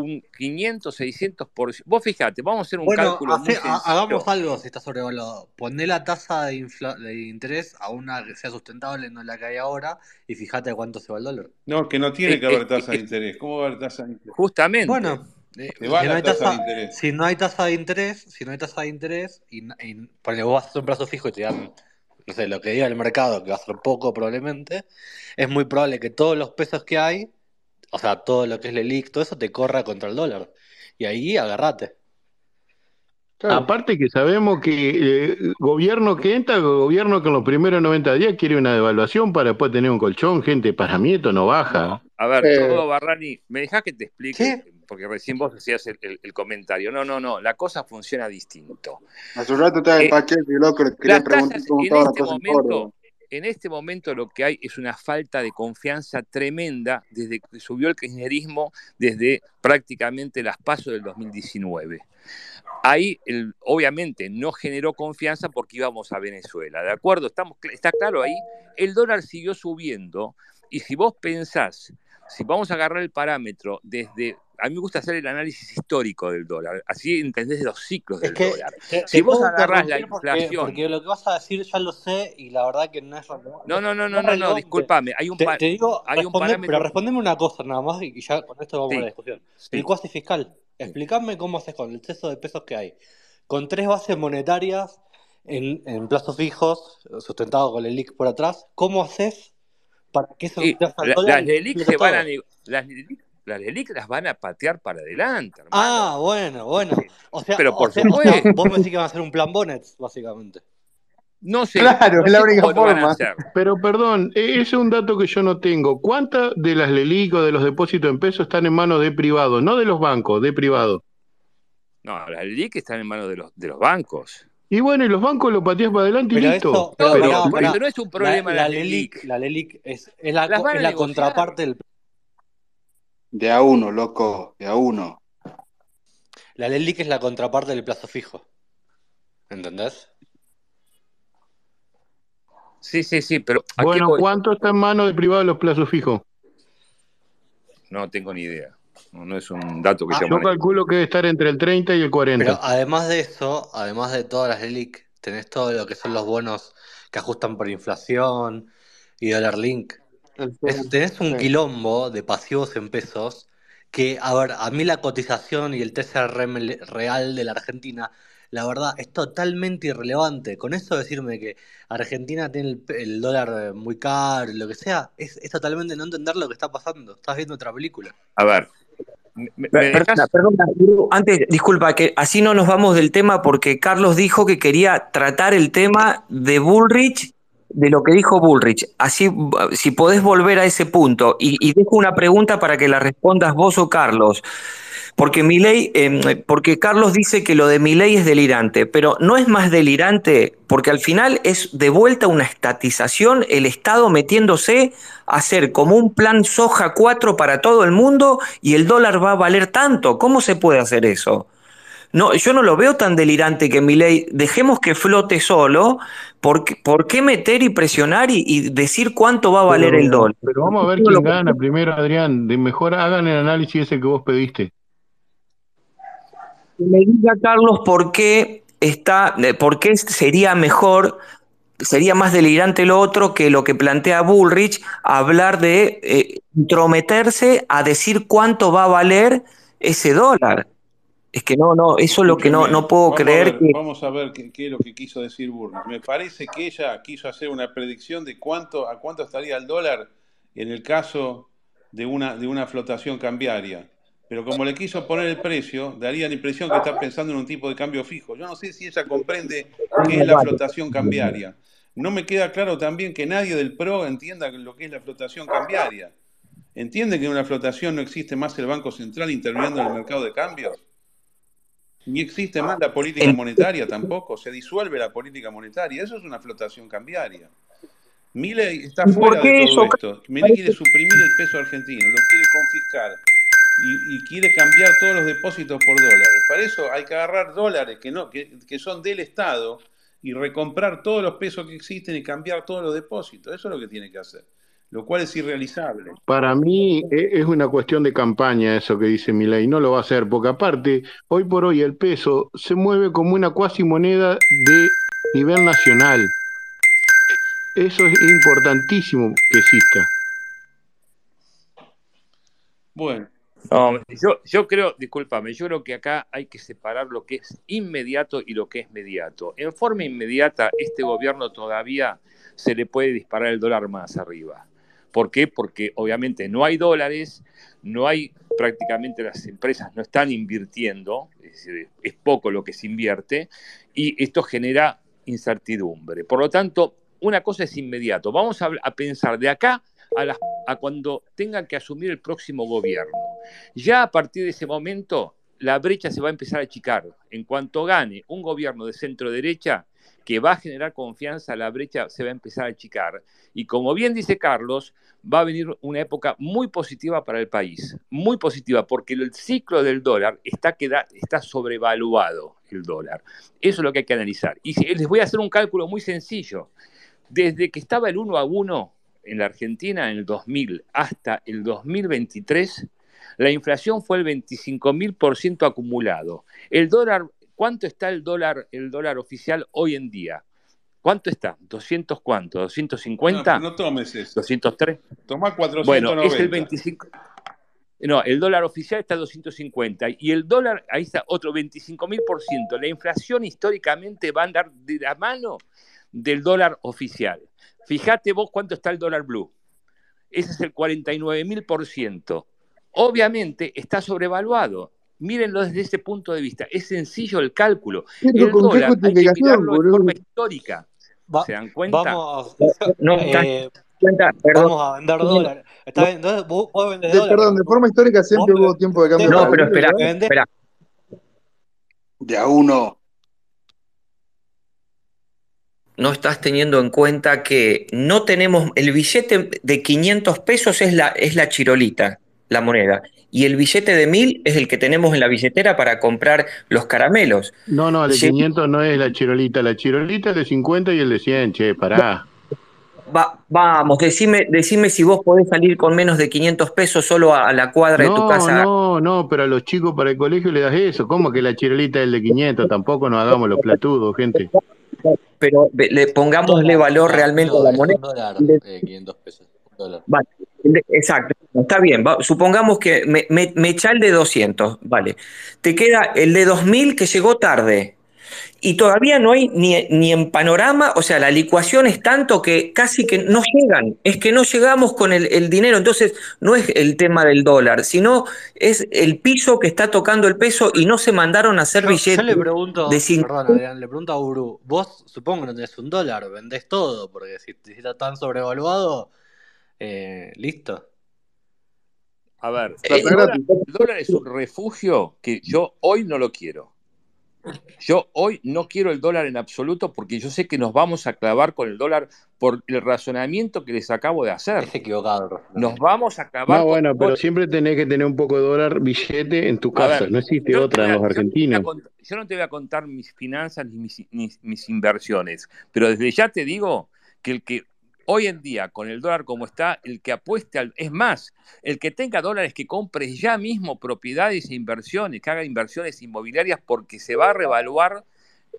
un 500, 600 por Vos fíjate, vamos a hacer un Bueno, cálculo muy ha- hagamos sencillo. algo si está sobrevaluado. Poné la tasa de, infla- de interés a una que sea sustentable, no la que hay ahora, y fíjate cuánto se va el dólar. No, que no tiene Eh, que haber eh, tasa de eh, interés. ¿Cómo va a haber tasa de interés? Justamente. Bueno, eh, si no hay tasa de tasa, interés. si no hay tasa de interés, si no hay tasa de interés, y, y ponele, vos vas a hacer un plazo fijo y te dan, no sé, lo que diga el mercado, que va a ser poco probablemente, es muy probable que todos los pesos que hay, o sea, todo lo que es LELIC, todo eso te corra contra el dólar. Y ahí agarrate. Claro. Aparte que sabemos que eh, gobierno que entra, gobierno que en los primeros 90 días quiere una devaluación para después tener un colchón, gente, para mí esto no baja. No, a ver, Eh, todo Barrani, me dejás que te explique, ¿Qué? porque recién vos hacías el, el- el comentario. No, no, no, la cosa funciona distinto. Hace un rato estaba en Eh, Pacheco y loco, le quería preguntar cómo en estaba este momento, en este momento lo que hay es una falta de confianza tremenda desde que subió el kirchnerismo desde prácticamente las pasos del 2019. Ahí, obviamente, no generó confianza porque íbamos a Venezuela, ¿de acuerdo? Estamos, está claro ahí. El dólar siguió subiendo y si vos pensás, si vamos a agarrar el parámetro desde... A mí me gusta hacer el análisis histórico del dólar, así entendés los ciclos Es del que dólar. Si vos agarrás la porque, inflación... porque lo que vas a decir ya lo sé y la verdad que no es relevante. No, no, no, No no, es no, discúlpame, hay un, Te, digo, hay un responder, pero parámetro... respondeme una cosa nada más y ya con esto vamos a la Sí, discusión. El sí, cuasi fiscal. sí. Explícame cómo haces con el exceso de pesos que hay. Con tres bases monetarias en, en plazos fijos, sustentado con el LIC por atrás, ¿cómo haces para las LELIC se van a... Las LELIC, las LELIC las van a patear para adelante, hermano. Ah, bueno, bueno. O sea, Pero por o sea, supuesto, vos me decís que van a hacer un plan Bonnets, básicamente. no sé, Claro, no es la única forma. hacer. Pero perdón, e- ese es un dato que yo no tengo. ¿Cuántas de las LELIC o de los depósitos en pesos están en manos de privados? No de los bancos, de privados. No, las LELIC están en manos de los, de los bancos. Y bueno, y los bancos lo pateas para adelante y listo. eso, pero No, Pero es un La, problema la las LELIC, LELIC. la LELIC es, es la, es la contraparte del... De a uno, loco, de a uno. La LELIC es la contraparte del plazo fijo. ¿Entendés? Sí, sí, sí, pero ¿a qué bueno? ¿cuánto está en manos de privados los plazos fijos? No tengo ni idea. No, no es un dato que Ah, yo calculo que debe estar entre el 30 y el Pero 40. además de eso, además de todas las LELIC, tenés todo lo que son los bonos que ajustan por inflación y dólar link. Es- tenés un sí. quilombo de pasivos en pesos que, a ver, a mí la cotización y el TCRM real de la Argentina, la verdad, es totalmente irrelevante. Con eso decirme que Argentina tiene el, pe- el dólar muy caro, lo que sea, es, es totalmente no entender lo que está pasando. Estás viendo otra película. A ver, ¿me, me Per- Perdona, perdona, antes, disculpa, que así no nos vamos del tema porque Carlos dijo que quería tratar el tema de Bullrich, de lo que dijo Bullrich. Así, si podés volver a ese punto. Y, y dejo una pregunta para que la respondas vos o Carlos. Porque Milei, eh, porque Carlos dice que lo de Milei es delirante, pero no es más delirante porque al final es de vuelta una estatización, el Estado metiéndose a hacer como un plan soja 4 para todo el mundo y el dólar va a valer tanto. ¿Cómo se puede hacer eso? No, yo no lo veo tan delirante que Milei, dejemos que flote solo, ¿por qué, por qué meter y presionar y, y decir cuánto va a valer Pero, el dólar? pero vamos a ver quién gana primero, Adrián. De mejor hagan el análisis ese que vos pediste. Que me diga Carlos por qué está, eh, por qué sería mejor, sería más delirante lo otro que lo que plantea Bullrich, hablar de eh, intrometerse a decir cuánto va a valer ese dólar. Es que no, no, eso es lo que no, no puedo vamos a creer ver, que vamos a ver qué, qué es lo que quiso decir Burns. Me parece que ella quiso hacer una predicción de cuánto, a cuánto estaría el dólar en el caso de una, de una flotación cambiaria. Pero como le quiso poner el precio, daría la impresión que está pensando en un tipo de cambio fijo. Yo no sé si ella comprende qué es la flotación cambiaria. No me queda claro también que nadie del PRO entienda lo que es la flotación cambiaria. ¿Entiende que en una flotación no existe más el Banco Central interviniendo en el mercado de cambios? Ni existe más la política monetaria tampoco, se disuelve la política monetaria, eso es una flotación cambiaria. Milei está ¿Y por fuera de todo eso? esto. Milei quiere suprimir el peso argentino, lo quiere confiscar y, y quiere cambiar todos los depósitos por dólares. Para eso hay que agarrar dólares que, no, que, que son del Estado y recomprar todos los pesos que existen y cambiar todos los depósitos. Eso es lo que tiene que hacer, lo cual es irrealizable. Para mí e- es una cuestión de campaña eso que dice Milei, no lo va a hacer, porque aparte, hoy por hoy el peso se mueve como una cuasi moneda de nivel nacional. Eso es importantísimo que exista. Bueno, No, yo, creo, discúlpame, yo creo que acá hay que separar lo que es inmediato y lo que es mediato. En forma inmediata, este gobierno todavía se le puede disparar el dólar más arriba. ¿Por qué? Porque obviamente no hay dólares, no hay prácticamente las empresas no están invirtiendo, es, decir, es poco lo que se invierte, y esto genera incertidumbre. Por lo tanto, una cosa es inmediato. Vamos a, pensar de acá a, las- a cuando tengan que asumir el próximo gobierno. Ya a partir de ese momento, la brecha se va a empezar a achicar. En cuanto gane un gobierno de centro derecha que va a generar confianza, la brecha se va a empezar a achicar. Y como bien dice Carlos, va a venir una época muy positiva para el país, muy positiva, porque el ciclo del dólar está, queda, está sobrevaluado, el dólar. Eso es lo que hay que analizar. Y les voy a hacer un cálculo muy sencillo. Desde que estaba el 1 a 1 en la Argentina en el 2000 hasta el 2023, la inflación fue el 25.000% acumulado. El dólar, ¿cuánto está el dólar, el dólar oficial hoy en día? ¿Cuánto está? ¿200 cuánto? no, ¿250? pero no tomes eso. ¿203? Tomá Bueno, es 490. el 25. No, el dólar oficial está a 250 y el dólar, ahí está, otro 25.000%. La inflación históricamente va a andar de la mano del dólar oficial. Fíjate vos cuánto está el dólar blue. Ese es el 49.000%. Obviamente está sobrevaluado. Mírenlo desde ese punto de vista. Es sencillo el cálculo. Pero El con qué dólar hay que mirarlo de forma histórica. Va- ¿Se dan cuenta? vamos, No, eh, cuenta, perdón. vamos a vender dólares. Está bien, entonces vos, vos vendés De, dólares. perdón, de forma histórica siempre hubo tiempo de cambio No, pero espera, espera. De a uno. No estás teniendo en cuenta que no tenemos, el billete de 500 pesos es la, es la chirolita, la moneda, y el billete de 1000 es el que tenemos en la billetera para comprar los caramelos. No, no, el de Sí. 500 no es la chirolita, la chirolita es de 50 y el de 100, che, pará. Va- vamos, decime, decime si vos podés salir con menos de 500 pesos solo a, a la cuadra de tu casa. no, no, pero a los chicos para el colegio le das eso. ¿Cómo que la chirolita es el de 500? Tampoco nos hagamos los platudos, gente. Pero le pongámosle valor realmente a la moneda. dólar, Le- eh, 500 pesos. Dólar. Vale, exacto, está bien. va- supongamos que me, me, me echa el de 200, vale. Te queda el de 2000 que llegó tarde. Y todavía no hay ni, ni en panorama, o sea, la licuación es tanto que casi que no llegan, es que no llegamos con el, el dinero, entonces no es el tema del dólar, sino es el piso que está tocando el peso y no se mandaron a hacer Yo, yo billetes le pregunto, de 5 perdón Adrián, le pregunto a Uru, vos supongo que no tenés un dólar, vendés todo, porque si, si está tan sobrevaluado, eh, listo. A ver, el dólar, gratis. el dólar es un refugio que yo hoy no lo quiero. Yo hoy no quiero el dólar en absoluto porque yo sé que nos vamos a clavar con el dólar por el razonamiento que les acabo de hacer. Es equivocado Nos vamos a clavar No, con bueno, el pero siempre tenés que tener un poco de dólar billete en tu casa. ver, No existe otra en los argentinos. yo no te voy a contar mis finanzas ni mis, ni mis inversiones, pero desde ya te digo que el que hoy en día, con el dólar como está, el que apueste al... Es más, el que tenga dólares que compre ya mismo propiedades e inversiones, que haga inversiones inmobiliarias porque se va a revaluar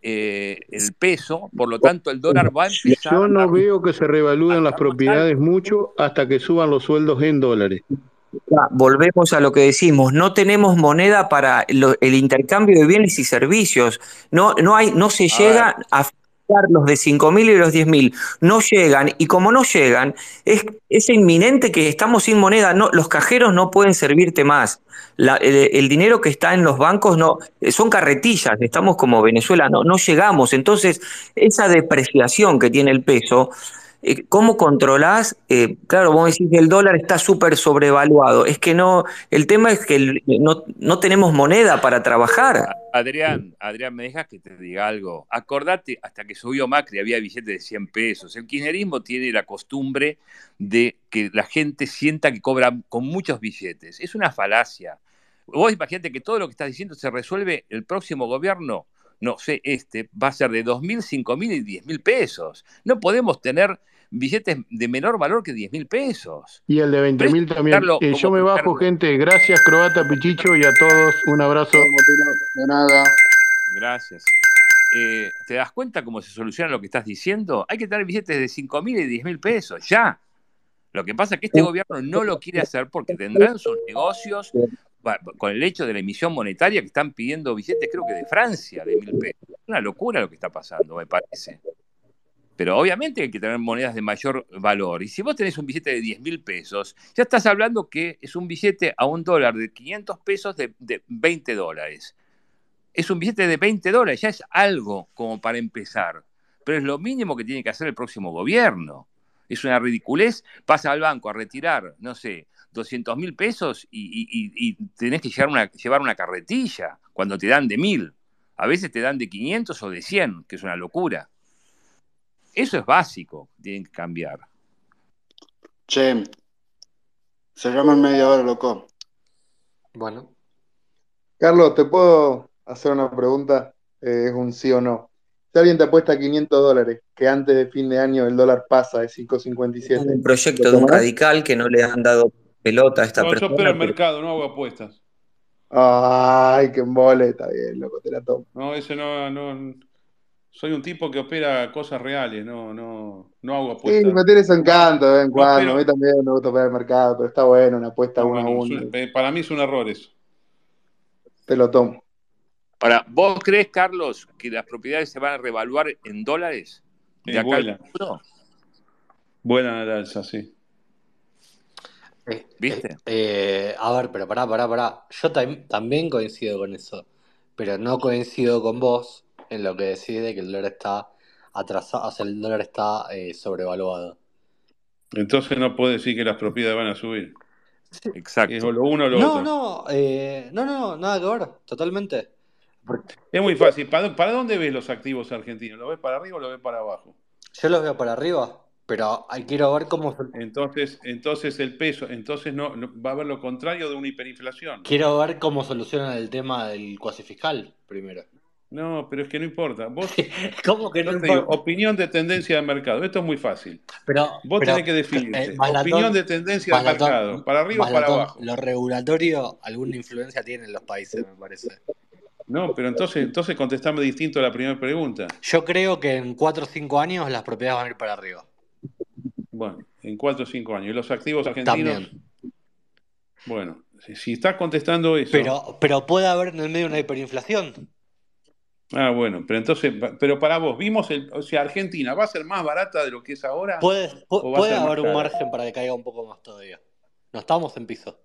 eh, el peso, por lo tanto el dólar va a empezar Yo a, no veo que se revalúen las propiedades mucho hasta que suban los sueldos en dólares. Ya, Volvemos a lo que decimos, no tenemos moneda para lo- el intercambio de bienes y servicios. No, no hay, no se A llega ver, a los de 5.000 y los 10.000. No llegan, y como no llegan, es, es inminente que estamos sin moneda. No, los cajeros no pueden servirte más. El, el dinero que está en los bancos no, eh, son carretillas, estamos como Venezuela, no, no llegamos. Entonces, esa depreciación que tiene el peso. Eh, ¿Cómo controlás? Eh, claro, vos decís que el dólar está súper sobrevaluado. Es que no, el tema es que no, no tenemos moneda para trabajar. Adrián, Adrián, me dejas que te diga algo. Acordate, hasta que subió Macri había billetes de 100 pesos. El kirchnerismo tiene la costumbre de que la gente sienta que cobra con muchos billetes. Es una falacia. Vos imagínate que todo lo que estás diciendo se resuelve el próximo gobierno, no sé, este, va a ser de 2.000, 5.000 y 10.000 pesos. No podemos tener billetes de menor valor que 10.000 pesos. Y el de Pero 20 eso mil hay que también. aplicarlo Eh, yo me bajo, gente. Gracias, Croata, Pichicho, y a todos un abrazo. De nada. Gracias. Eh, ¿Te das cuenta cómo se soluciona lo que estás diciendo? Hay que tener billetes de 5 mil y 10 mil pesos, ya. Lo que pasa es que este gobierno no lo quiere hacer porque tendrán sus negocios con el hecho de la emisión monetaria que están pidiendo billetes, creo que de Francia, de mil pesos. Es una locura lo que está pasando, me parece. Pero obviamente hay que tener monedas de mayor valor. Y si vos tenés un billete de 10 mil pesos, ya estás hablando que es un billete a un dólar de 500 pesos de, de 20 dólares. Es un billete de 20 dólares, ya es algo como para empezar. Pero es lo mínimo que tiene que hacer el próximo gobierno. Es una ridiculez. Pasa al banco a retirar, no sé, 200 mil pesos y, y- tenés que llevar una, llevar una carretilla cuando te dan de mil. A veces te dan de 500 o de 100, que es una locura. Eso es básico, tienen que cambiar. Che, cerramos en media hora, loco. Bueno, Carlos, ¿te puedo hacer una pregunta? Eh, es un sí o no. Si alguien te apuesta 500 dólares, que antes de fin de año el dólar pasa de Es 5.57, un proyecto ¿lo de un radical que no le han dado pelota a esta No, yo espero persona, el pero mercado, no hago apuestas. Ay, qué embole, está bien, loco, te la tomo. No, ese no, no. Soy un tipo que opera cosas reales, no, no, no hago Sí, apuestas. me tiene su encanto de vez en No cuando. A mí también me gusta operar el mercado, pero está bueno, una apuesta No, uno a bueno, es uno. un- eh, para mí es un error eso. Te lo tomo. Ahora, ¿vos crees, Carlos, que las propiedades se van a revaluar en dólares de Sí, acá futuro? Buena la alza, sí. Eh, eh, ¿Viste? eh, a ver, pero pará, pará, pará. Yo tam- también coincido con eso, pero no coincido con vos en lo que decís de que el dólar está atrasado, o sea, el dólar está eh, sobrevaluado. Entonces no puedo decir que las propiedades van a subir. Sí. Es Exacto. o lo uno o lo No, otro. no, eh, no, no, nada que ver, totalmente. Porque Es muy fácil. ¿Para, para dónde ves los activos argentinos? ¿Lo ves para arriba o lo ves para abajo? yo los veo para arriba, pero quiero ver cómo, Entonces, entonces el peso, entonces no, no- va a haber lo contrario de una hiperinflación. quiero ver cómo solucionan el tema del cuasi fiscal primero. No, pero es que no importa. Vos, ¿Cómo que no te digo, importa? opinión de tendencia de mercado. Esto es muy fácil. Pero, Vos pero tenés que eh, Maslatón- opinión de tendencia de mercado. ¿Para arriba o para abajo? Lo regulatorio, alguna influencia tiene en los países, me parece. No, pero entonces, entonces contestame distinto a la primera pregunta. Yo creo que en 4 o 5 años las propiedades van a ir para arriba. Bueno, en cuatro o cinco años. ¿Y los activos argentinos? También. Bueno, si, si estás contestando eso. Pero, pero puede haber en el medio una hiperinflación. Ah, bueno, pero entonces, pero para vos, vimos el, o sea, Argentina, ¿va a ser más barata de lo que es ahora? Puede, pu- ¿O va a puede haber un margen para que caiga un poco más todavía. No estamos en piso.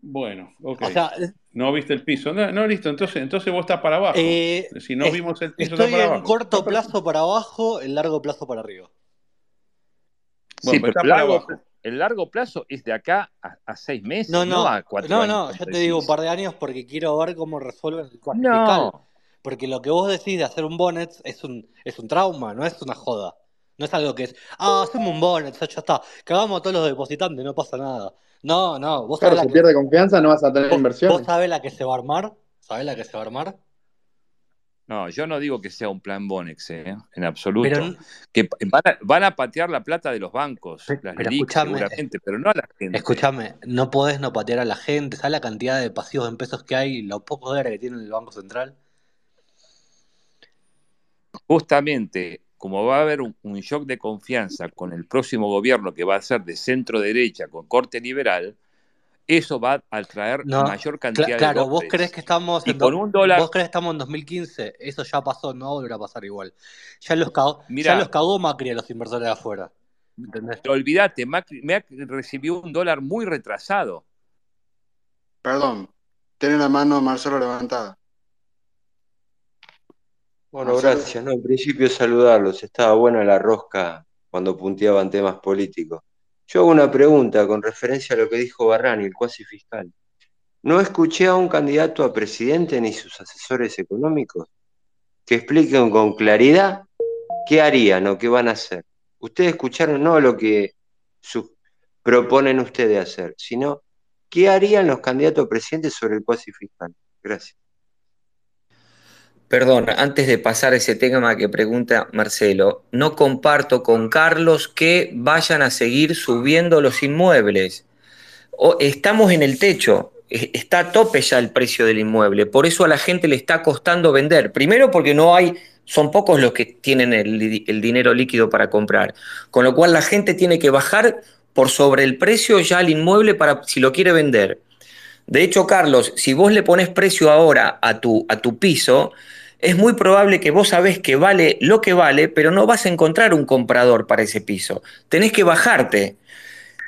Bueno, ok. O sea, no viste el piso. No, no, listo, entonces, entonces vos estás para abajo. eh, si no es- vimos el piso, estoy para en abajo. corto plazo para abajo, en largo plazo para arriba. Bueno, Sí, pero pero está para largo, abajo. el largo plazo es de acá a, a seis meses, No, no, no, a cuatro no, años, no, como yo te digo un par de años porque quiero ver cómo resuelven el fiscal. No, Porque lo que vos decís de hacer un bonnet es un, es un trauma, no es una joda. No es algo que es, ah, hacemos un bonnet, ya está, cagamos a todos los depositantes, no pasa nada. No, no, vos Claro, sabés la si que, pierde confianza no vas a tener vos, vos inversiones. sabés la que se va a armar, sabés la que se va a armar, no, yo no digo que sea un plan Bonex, eh, en absoluto. Que van a, van a patear la plata de los bancos, las pero seguramente, pero no a la gente. escuchame, no podés no patear a la gente, ¿sabés la cantidad de pasivos en pesos que hay, los pocos dólares que tiene el Banco Central? Justamente, como va a haber un, un shock de confianza con el próximo gobierno que va a ser de centro derecha con corte liberal, eso va a traer No, mayor cantidad de claro, vos creés dólares. que estamos Y en un dólar, vos creés que estamos en 2015, eso ya pasó, no va a volver a pasar igual. Ya los cagó, ya los mira, cagó Macri a los inversores de afuera, ¿entendés? olvídate, Macri, Macri recibió un dólar muy retrasado. Perdón, tiene la mano Marcelo levantada. Bueno, Marcelo, gracias. No, en principio saludarlos. Estaba buena la rosca cuando punteaban temas políticos. Yo hago una pregunta con referencia a lo que dijo Barrani, el cuasi fiscal. No escuché a un candidato a presidente ni sus asesores económicos que expliquen con claridad qué harían o qué van a hacer. Ustedes escucharon no lo que proponen ustedes hacer, sino qué harían los candidatos a presidente sobre el cuasi fiscal. Gracias. Perdón, antes de pasar ese tema que pregunta Marcelo, no comparto con Carlos que vayan a seguir subiendo los inmuebles. Estamos en el techo, e- está a tope ya el precio del inmueble, por eso a la gente le está costando vender. Primero porque no hay, son pocos los que tienen el, el dinero líquido para comprar, con lo cual la gente tiene que bajar por sobre el precio ya al inmueble para si lo quiere vender. De hecho, Carlos, si vos le pones precio ahora a tu, a tu piso, es muy probable que vos sabés que vale lo que vale, pero no vas a encontrar un comprador para ese piso. Tenés que bajarte.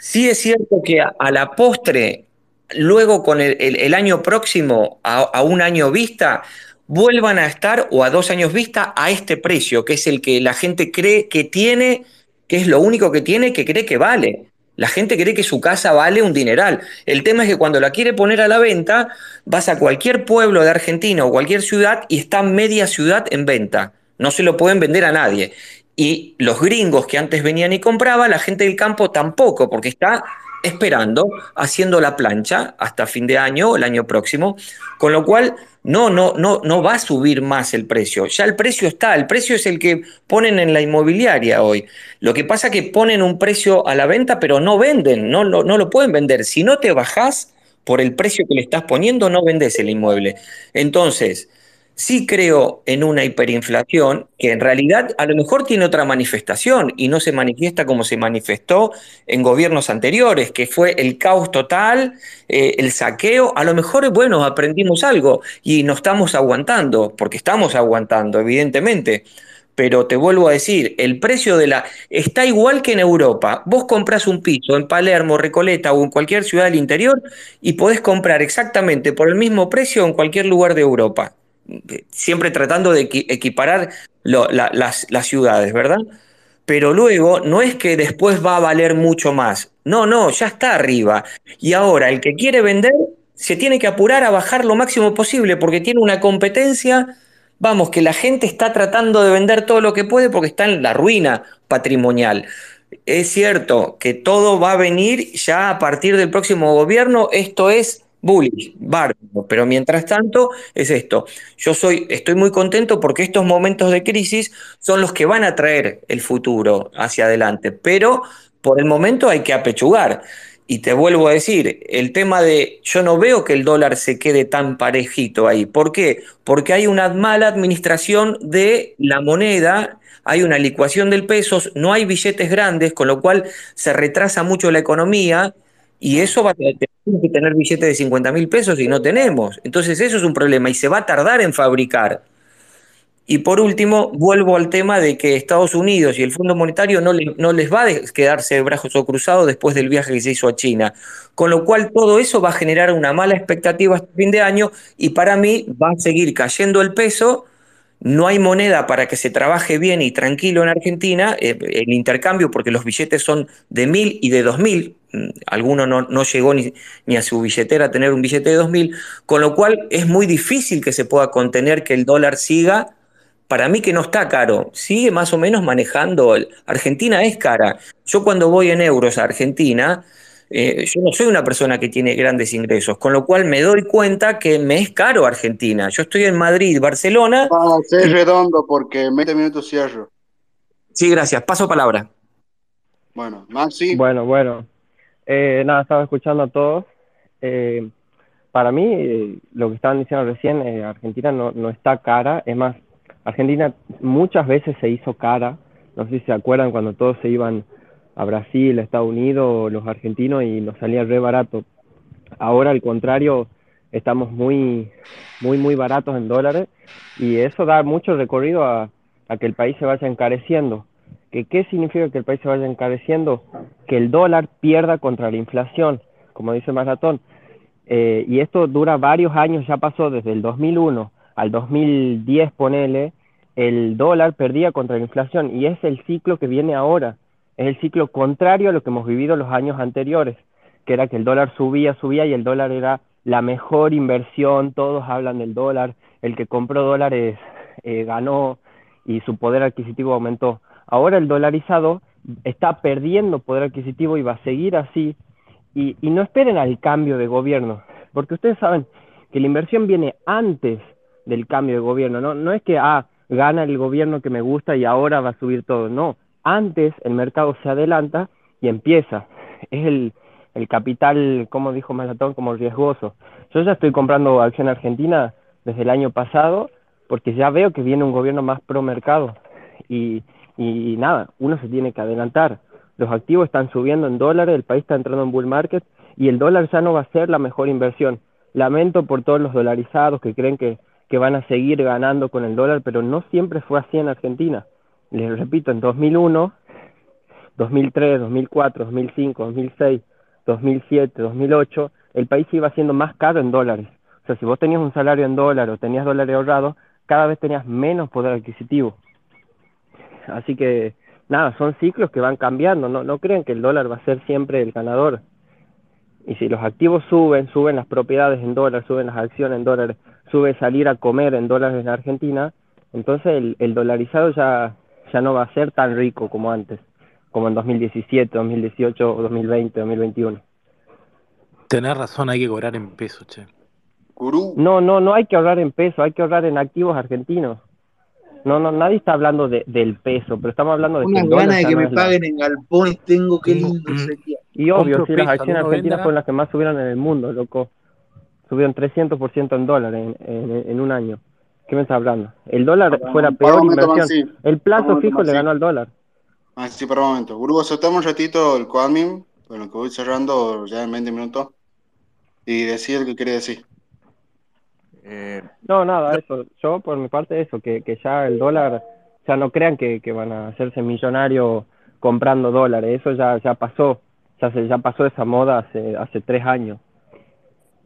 Sí es cierto que a, la postre, luego con el, el- el año próximo, a, a un año vista, vuelvan a estar, o a dos años vista, a este precio, que es el que la gente cree que tiene, que es lo único que tiene, que cree que vale. La gente cree que su casa vale un dineral. El tema es que cuando la quiere poner a la venta, vas a cualquier pueblo de Argentina o cualquier ciudad y está media ciudad en venta. No se lo pueden vender a nadie. Y los gringos que antes venían y compraban, la gente del campo tampoco, porque está esperando, haciendo la plancha hasta fin de año el año próximo, con lo cual no, no, no, no va a subir más el precio. Ya el precio está, el precio es el que ponen en la inmobiliaria hoy. Lo que pasa es que ponen un precio a la venta, pero no venden, no, lo- no lo pueden vender. Si no te bajás por el precio que le estás poniendo, no vendes el inmueble. Entonces, sí creo en una hiperinflación que en realidad a lo mejor tiene otra manifestación y no se manifiesta como se manifestó en gobiernos anteriores, que fue el caos total, eh, el saqueo. A lo mejor, bueno, aprendimos algo y nos estamos aguantando, porque estamos aguantando, evidentemente. Pero te vuelvo a decir, el precio de la... está igual que en Europa. Vos compras un piso en Palermo, Recoleta o en cualquier ciudad del interior y podés comprar exactamente por el mismo precio en cualquier lugar de Europa. Siempre tratando de equi- equiparar las ciudades, ¿verdad? Pero luego no es que después va a valer mucho más. No, no, ya está arriba. Y ahora el que quiere vender se tiene que apurar a bajar lo máximo posible porque tiene una competencia. Vamos, que la gente está tratando de vender todo lo que puede porque está en la ruina patrimonial. Es cierto que todo va a venir ya a partir del próximo gobierno. Esto es bullish, bárbaro. Pero mientras tanto es esto. Yo soy, estoy muy contento porque estos momentos de crisis son los que van a traer el futuro hacia adelante. Pero por el momento hay que apechugar. Y te vuelvo a decir, el tema de, yo no veo que el dólar se quede tan parejito ahí. ¿Por qué? Porque hay una mala administración de la moneda, hay una licuación del peso, no hay billetes grandes, con lo cual se retrasa mucho la economía y eso va tener que tener billetes de 50 mil pesos y no tenemos. Entonces eso es un problema y se va a tardar en fabricar. Y por último, vuelvo al tema de que Estados Unidos y el Fondo Monetario no, no les va a quedarse de brazos cruzados después del viaje que se hizo a China. Con lo cual todo eso va a generar una mala expectativa hasta fin de año y para mí va a seguir cayendo el peso no hay moneda para que se trabaje bien y tranquilo en Argentina, eh, el intercambio, porque los billetes son de mil y de dos mil, mm, alguno no, no llegó ni, ni, a su billetera a tener un billete de dos mil, con lo cual es muy difícil que se pueda contener que el dólar siga. Para mí que no está caro, sigue más o menos manejando. Argentina es cara. Yo cuando voy en euros a Argentina, eh, yo no soy una persona que tiene grandes ingresos, con lo cual me doy cuenta que me es caro Argentina. Yo estoy en Madrid, Barcelona. Ah, ser redondo porque en 20 minutos cierro. Sí, gracias. Paso palabra. Bueno, Maxi. Bueno, bueno. Eh, nada, estaba escuchando a todos. Eh, para mí, eh, lo que estaban diciendo recién, eh, Argentina no, no está cara. Es más, Argentina muchas veces se hizo cara. No sé si se acuerdan cuando todos se iban a Brasil, a Estados Unidos, los argentinos y nos salía re barato. Ahora al contrario, estamos muy, muy, muy baratos en dólares y eso da mucho recorrido a, que el país se vaya encareciendo. ¿Que, ¿Qué significa que el país se vaya encareciendo? Que el dólar pierda contra la inflación, como dice Maratón. Eh, y esto dura varios años, ya pasó desde el 2001 al 2010, ponele, el dólar perdía contra la inflación y es el ciclo que viene ahora es el ciclo contrario a lo que hemos vivido los años anteriores, que era que el dólar subía, subía y el dólar era la mejor inversión, todos hablan del dólar, el que compró dólares eh, ganó y su poder adquisitivo aumentó. Ahora el dolarizado está perdiendo poder adquisitivo y va a seguir así. Y, no esperen al cambio de gobierno, porque ustedes saben que la inversión viene antes del cambio de gobierno, no, no es que, ah, gana el gobierno que me gusta y ahora va a subir todo, no, antes el mercado se adelanta y empieza. Es el, capital, como dijo Malatón, como riesgoso. Yo ya estoy comprando acción argentina desde el año pasado porque ya veo que viene un gobierno más pro mercado y, y nada, uno se tiene que adelantar. Los activos están subiendo en dólares, el país está entrando en bull market y el dólar ya no va a ser la mejor inversión. Lamento por todos los dolarizados que creen que van a seguir ganando con el dólar, pero no siempre fue así en Argentina les repito, en 2001, 2003, 2004, 2005, 2006, 2007, 2008, el país iba siendo más caro en dólares. O sea, si vos tenías un salario en dólar o tenías dólares ahorrados, cada vez tenías menos poder adquisitivo. Así que, nada, son ciclos que van cambiando. No, no crean que el dólar va a ser siempre el ganador. Y si los activos suben, suben las propiedades en dólares, suben las acciones en dólares, sube salir a comer en dólares en Argentina, entonces el, el dolarizado ya, ya no va a ser tan rico como antes, como en 2017, 2018, 2020, 2021. Tenés razón, hay que cobrar en pesos, che. No, no, no hay que ahorrar en pesos, hay que ahorrar en activos argentinos. No, no, nadie está hablando de, del peso, pero estamos hablando de Una que gana de que me paguen en galpones tengo, qué lindo sería. Y obvio, Compro sí, las peso, acciones no argentinas fueron las que más subieron en el mundo, loco. Subieron 300% en dólares en, en, en un año. ¿Qué me estás hablando? El dólar fue la Para peor un momento, inversión. Maxi. El Para plazo momento, fijo le ganó al dólar. Ah, sí, por un momento. Gurú, soltamos un ratito el coadmin, con lo que voy cerrando ya en 20 minutos, y decir lo que quiere decir. Eh, No, nada, eso. Yo, por mi parte, eso, que, que ya el dólar, ya no crean que, que van a hacerse millonarios comprando dólares. Eso ya, ya pasó. Ya, se, ya pasó esa moda hace, hace tres años.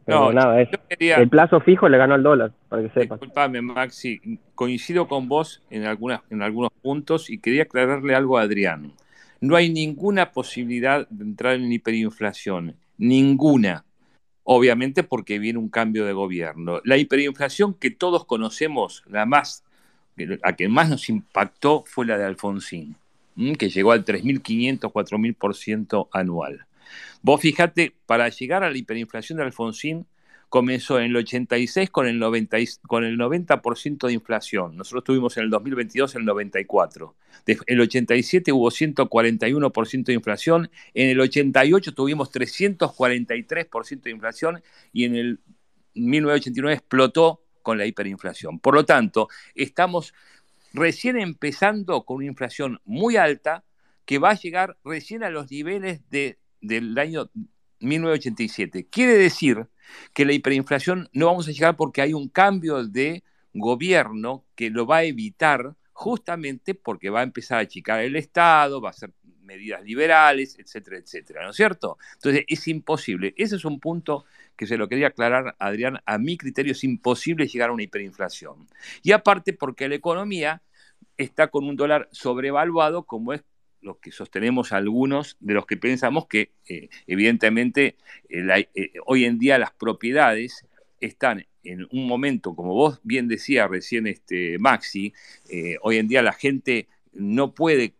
Pero No, nada, quería- El plazo fijo le ganó al dólar, para que sepas. Disculpame, Maxi, coincido con vos en, algunas, en algunos puntos y quería aclararle algo a Adrián. No hay ninguna posibilidad de entrar en hiperinflación, ninguna. Obviamente porque viene un cambio de gobierno. La hiperinflación que todos conocemos, la más, la que más nos impactó fue la de Alfonsín, que llegó al 3.500, 4.000% anual. Vos fijate, para llegar a la hiperinflación de Alfonsín, comenzó en el 86 con el 90, y- con el 90% de inflación. Nosotros tuvimos en el 2022 el 94. De- el 87 hubo 141% de inflación. En el 88 tuvimos 343% de inflación y en el 1989 explotó con la hiperinflación. Por lo tanto, estamos recién empezando con una inflación muy alta que va a llegar recién a los niveles de, del año 1987. Quiere decir que la hiperinflación no vamos a llegar porque hay un cambio de gobierno que lo va a evitar justamente porque va a empezar a achicar el Estado, va a hacer medidas liberales, etcétera, etcétera, ¿no es cierto? Entonces es imposible. Ese es un punto que se lo quería aclarar Adrián, a mi criterio es imposible llegar a una hiperinflación. Y aparte porque la economía está con un dólar sobrevaluado como es lo que sostenemos algunos de los que pensamos que eh, evidentemente eh, eh, hoy en día las propiedades están en un momento, como vos bien decías recién este, Maxi, hoy en día la gente no puede,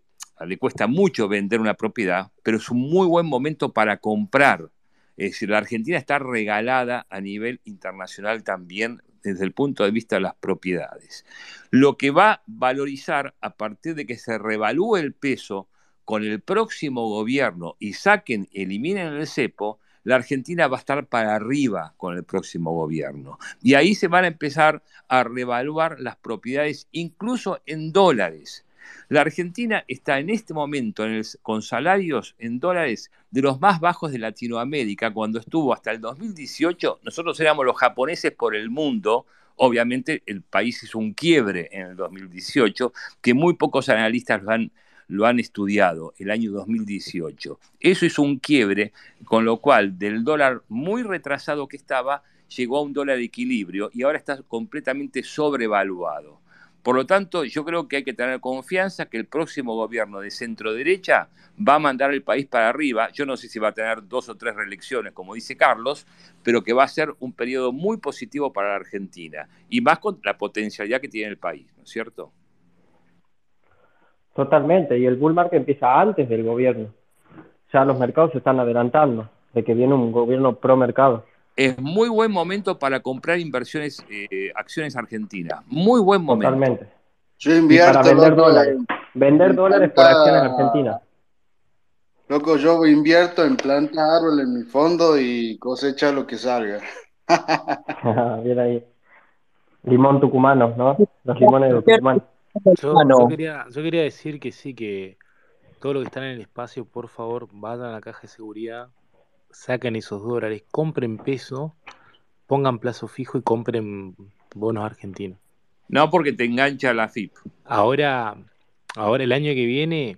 le cuesta mucho vender una propiedad, pero es un muy buen momento para comprar. Es decir, la Argentina está regalada a nivel internacional también desde el punto de vista de las propiedades. Lo que va a valorizar a partir de que se revalúe el peso con el próximo gobierno y saquen, eliminen el cepo, la Argentina va a estar para arriba con el próximo gobierno. Y ahí se van a empezar a revaluar las propiedades, incluso en dólares. La Argentina está en este momento con salarios en dólares de los más bajos de Latinoamérica. Cuando estuvo hasta el 2018, nosotros éramos los japoneses por el mundo. Obviamente el país hizo un quiebre en el 2018 que muy pocos analistas lo han lo han estudiado el año 2018. Eso hizo un quiebre, con lo cual del dólar muy retrasado que estaba, llegó a un dólar de equilibrio y ahora está completamente sobrevaluado. Por lo tanto, yo creo que hay que tener confianza que el próximo gobierno de centro derecha va a mandar el país para arriba. Yo no sé si va a tener dos o tres reelecciones, como dice Carlos, pero que va a ser un periodo muy positivo para la Argentina y más con la potencialidad que tiene el país, ¿no es cierto? Totalmente, y el bull market empieza antes del gobierno. Ya los mercados se están adelantando de que viene un gobierno pro mercado. Es muy buen momento para comprar inversiones, eh, acciones argentinas. Muy buen momento. Totalmente. Yo invierto. para vender loco, dólares. en- Vender en dólares por acciones argentinas. Loco, yo invierto en plantas árboles en mi fondo y cosecha lo que salga. Bien ahí. Limón tucumano, ¿no? Los limones de Tucumán. Yo, yo quería, yo quería decir que sí, que todo lo que están en el espacio, por favor, vayan a la caja de seguridad, saquen esos dólares, compren peso, pongan plazo fijo y compren bonos argentinos. No porque te engancha la FIP. Ahora, ahora el año que viene,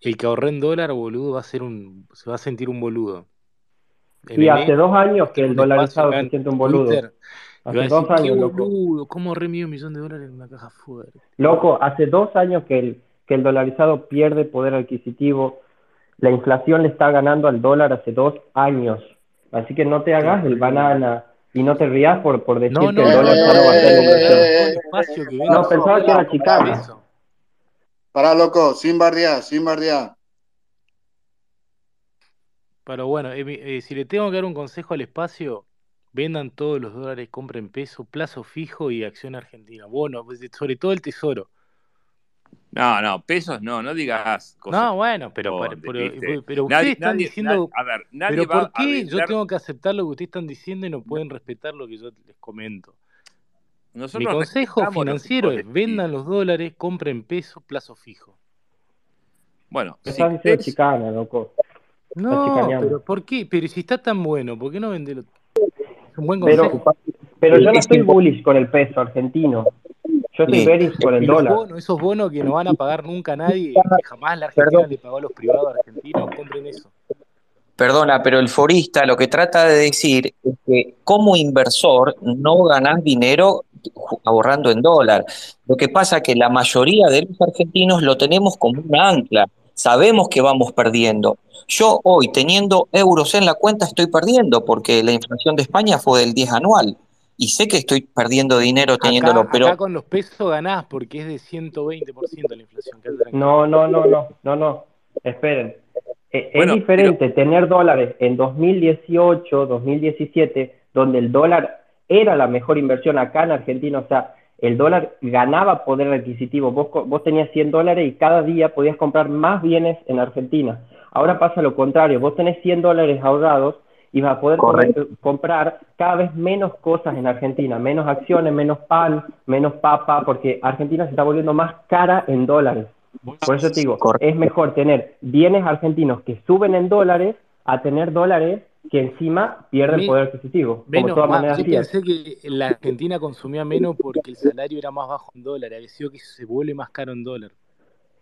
el que ahorre en dólar, boludo, va a ser un, se va a sentir un boludo. En Y hace dos años que el acá se en siente un boludo. Twitter, Hace decir, dos qué años, loco. boludo, ¿cómo ahorré medio millón de dólares en una caja fuerte? Loco, hace dos años que el, que el dolarizado pierde poder adquisitivo. La inflación le está ganando al dólar hace dos años. Así que no te hagas el banana y no te rías por, por decir No, que el dólar no va a ser que venga No, pensaba que era Chicago. Pará, loco, sin bardear, sin bardear. Pero bueno, eh, eh, si le tengo que dar un consejo al espacio, vendan todos los dólares, compren peso, plazo fijo y acción argentina. Bueno, pues, sobre todo el tesoro. No, no, pesos no, no digas cosas. No, bueno, pero, pero, Nadie- ustedes están nadie- diciendo, nadie- a ver, nadie pero va ¿por a qué yo tengo que aceptar lo que ustedes están diciendo y no pueden respetar lo que yo les comento? Mi Nosotros consejo lo que financiero es vendan los dólares, compren peso, plazo fijo. Bueno, Me si estás diciendo querés- chicana, loco. No, pero ¿por qué? Pero si está tan bueno, ¿por qué no venderlo? Es un buen Pero, consejo. pero yo no Es estoy bullish con el peso argentino. Yo estoy bearish con el dólar. bonos, esos bonos que no van a pagar nunca a nadie, que jamás la Argentina Perdón. le pagó a los privados argentinos, compren eso. Perdona, pero el forista lo que trata de decir es que como inversor no ganás dinero ahorrando en dólar. Lo que pasa es que la mayoría de los argentinos lo tenemos como una ancla. Sabemos que vamos perdiendo. Yo hoy, teniendo euros en la cuenta, estoy perdiendo porque la inflación de España fue del 10 anual. Y sé que estoy perdiendo dinero teniéndolo, Acá, pero acá con los pesos ganás porque es de 120% la inflación. No, no, no, no, no, no. Esperen. Eh, Bueno, es diferente tener dólares en 2018, 2017, donde el dólar era la mejor inversión acá en Argentina. O sea, el dólar ganaba poder adquisitivo. Vos, co- vos tenías 100 dólares y cada día podías comprar más bienes en Argentina. Ahora pasa lo contrario. Vos tenés 100 dólares ahorrados y vas a poder comprar cada vez menos cosas en Argentina, menos acciones, menos pan, menos papa, porque Argentina se está volviendo más cara en dólares. Por eso te digo, es mejor tener bienes argentinos que suben en dólares a tener dólares que encima pierden poder adquisitivo, como de Menos maneras yo pensé que la Argentina consumía menos porque el salario era más bajo en dólar. Había sido que se vuelve más caro en dólar.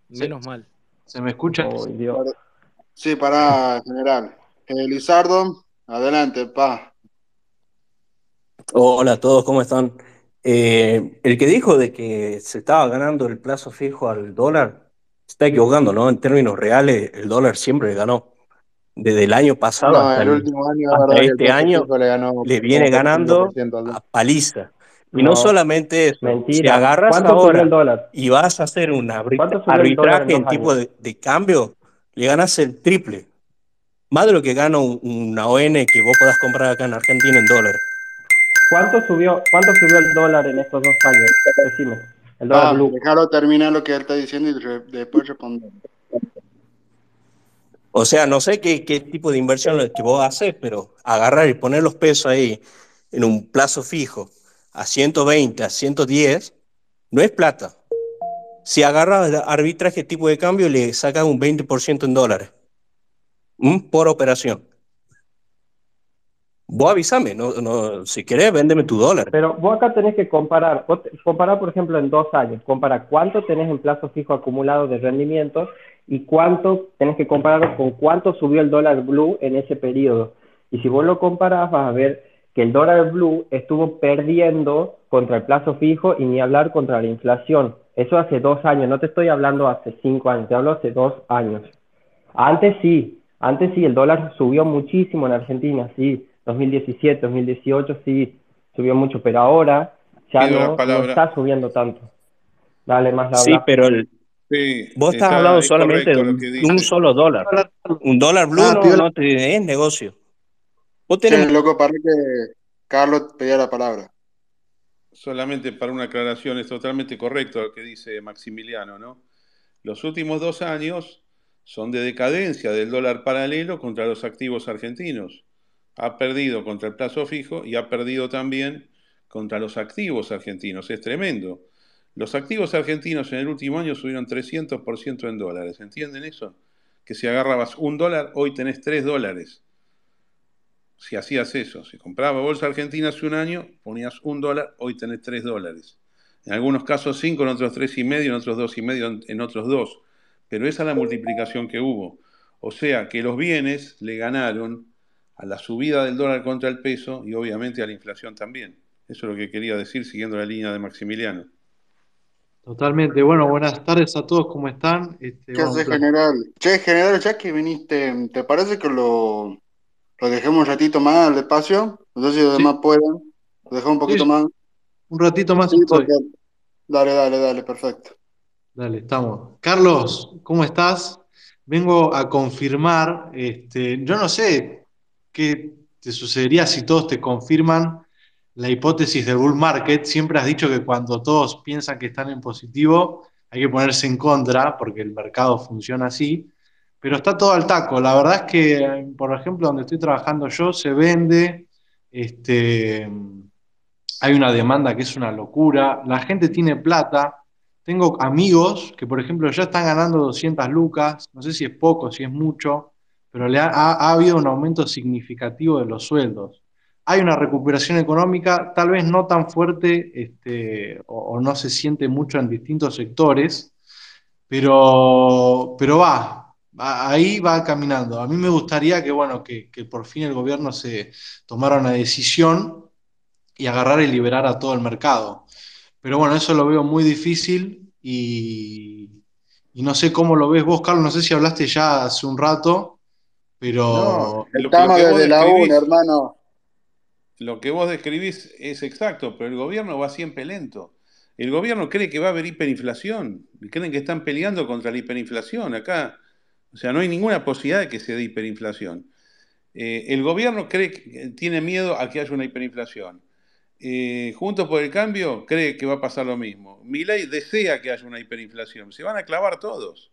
Menos mal. ¿Se me escucha? Ay, Dios. Sí, pará, general. Eh, Lizardo, adelante, pa. Hola a todos, ¿cómo están? Eh, el que dijo de que se estaba ganando el plazo fijo al dólar, se está equivocando, ¿no? En términos reales, el dólar siempre ganó. Desde el año pasado No, hasta, el el- último año es hasta verdad que el este año le ganó le como viene ganando 25% al dólar. a paliza. Y no No, solamente eso, si mentira. agarras ¿Cuánto subió el ahora dólar? y vas a hacer un arbitra- ¿Cuánto subió el dólar en arbitraje dos en tipo de cambio, le ganas el triple. Más de lo que gana un- una ON que vos podás comprar acá en Argentina en dólares. ¿Cuánto subió, cuánto subió el dólar en estos dos años? Decime. El dólar Ah, blue. déjalo terminar lo que él está diciendo y re- después responder. O sea, no sé qué, qué tipo de inversión es que vos haces, pero agarrar y poner los pesos ahí en un plazo fijo a 120, a 110, no es plata. Si agarras arbitraje tipo de cambio, le sacas un 20% en dólares por operación. Vos avísame, no, no, si querés, véndeme tu dólar. Pero vos acá tenés que comparar, comparar por ejemplo en dos años, compara cuánto tenés en plazo fijo acumulado de rendimientos y cuánto tenés que compararlo con cuánto subió el dólar blue en ese periodo. Y si vos lo comparás vas a ver que el dólar blue estuvo perdiendo contra el plazo fijo y ni hablar contra la inflación. Eso hace dos años, no te estoy hablando hace cinco años, te hablo hace dos años. Antes sí, antes sí, el dólar subió muchísimo en Argentina, sí. 2017, 2018 sí, subió mucho, pero ahora ya no, está subiendo tanto. Dale más la Sí, habla. pero el, Sí, vos estás está, hablando es solamente de un, solo dólar. Un dólar blue Ah, no, no te es negocio. Vos tenés loco, para que Carlos pedía la palabra. Solamente para una aclaración, es totalmente correcto lo que dice Maximiliano, ¿no? Los últimos dos años son de decadencia del dólar paralelo contra los activos argentinos. Ha perdido contra el plazo fijo y ha perdido también contra los activos argentinos. Es tremendo. Los activos argentinos en el último año subieron 300% en dólares. ¿Entienden eso? Que si agarrabas un dólar, hoy tenés tres dólares. Si hacías eso, si comprabas bolsa argentina hace un año, ponías un dólar, hoy tenés tres dólares. En algunos casos cinco, en otros tres y medio, en otros dos y medio, en- otros dos. Pero esa es la multiplicación que hubo. O sea que los bienes le ganaron a la subida del dólar contra el peso y obviamente a la inflación también. Eso es lo que quería decir siguiendo la línea de Maximiliano. Totalmente. Bueno, buenas tardes a todos, ¿cómo están? Este, ¿Qué hace, general? Che, general, ya que viniste, ¿te parece que lo, lo dejemos un ratito más al espacio? No sé si los Sí, demás pueden. Lo dejamos un poquito sí, más. un ratito más Sí, estoy. porque. Dale, dale, dale, perfecto. Dale, estamos. Carlos, ¿cómo estás? Vengo a confirmar, este, yo no sé qué te sucedería si todos te confirman la hipótesis del bull market. Siempre has dicho que cuando todos piensan que están en positivo, hay que ponerse en contra, porque el mercado funciona así. Pero está todo al taco. La verdad es que, por ejemplo, donde estoy trabajando yo, se vende, este, hay una demanda que es una locura, la gente tiene plata. Tengo amigos que, por ejemplo, ya están ganando 200 lucas, no sé si es poco, si es mucho, pero ha, ha- ha habido un aumento significativo de los sueldos. Hay una recuperación económica, tal vez no tan fuerte este, o, no se siente mucho en distintos sectores, pero, va- ahí va caminando. A mí me gustaría que, bueno, que, que por fin el gobierno se tomara una decisión y agarrar y liberar a todo el mercado. Pero bueno, eso lo veo muy difícil y, y no sé cómo lo ves vos, Carlos. No sé si hablaste ya hace un rato, No, pero lo, lo Estamos desde la una, hermano. lo que vos describís es exacto, pero el gobierno va siempre lento. El gobierno cree que va a haber hiperinflación, y creen que están peleando contra la hiperinflación. Acá, o sea, no hay ninguna posibilidad de que se dé hiperinflación. Eh, el gobierno cree que tiene miedo a que haya una hiperinflación. Eh, Juntos por el Cambio cree que va a pasar lo mismo. Milei desea que haya una hiperinflación. Se van a clavar todos.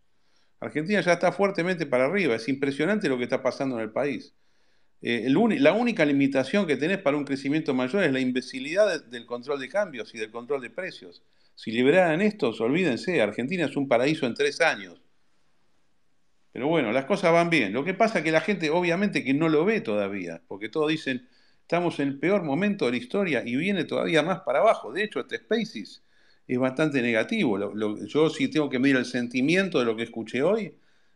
Argentina ya está fuertemente para arriba. Es impresionante lo que está pasando en el país. Eh, la única limitación que tenés para un crecimiento mayor es la imbecilidad de- del control de cambios y del control de precios. Si liberaran estos, olvídense, Argentina es un paraíso en tres años. Pero bueno, las cosas van bien. Lo que pasa es que la gente obviamente que no lo ve todavía, porque todos dicen, estamos en el peor momento de la historia y viene todavía más para abajo. De hecho, este Spaces es bastante negativo. Yo sí tengo que medir el sentimiento de lo que escuché hoy,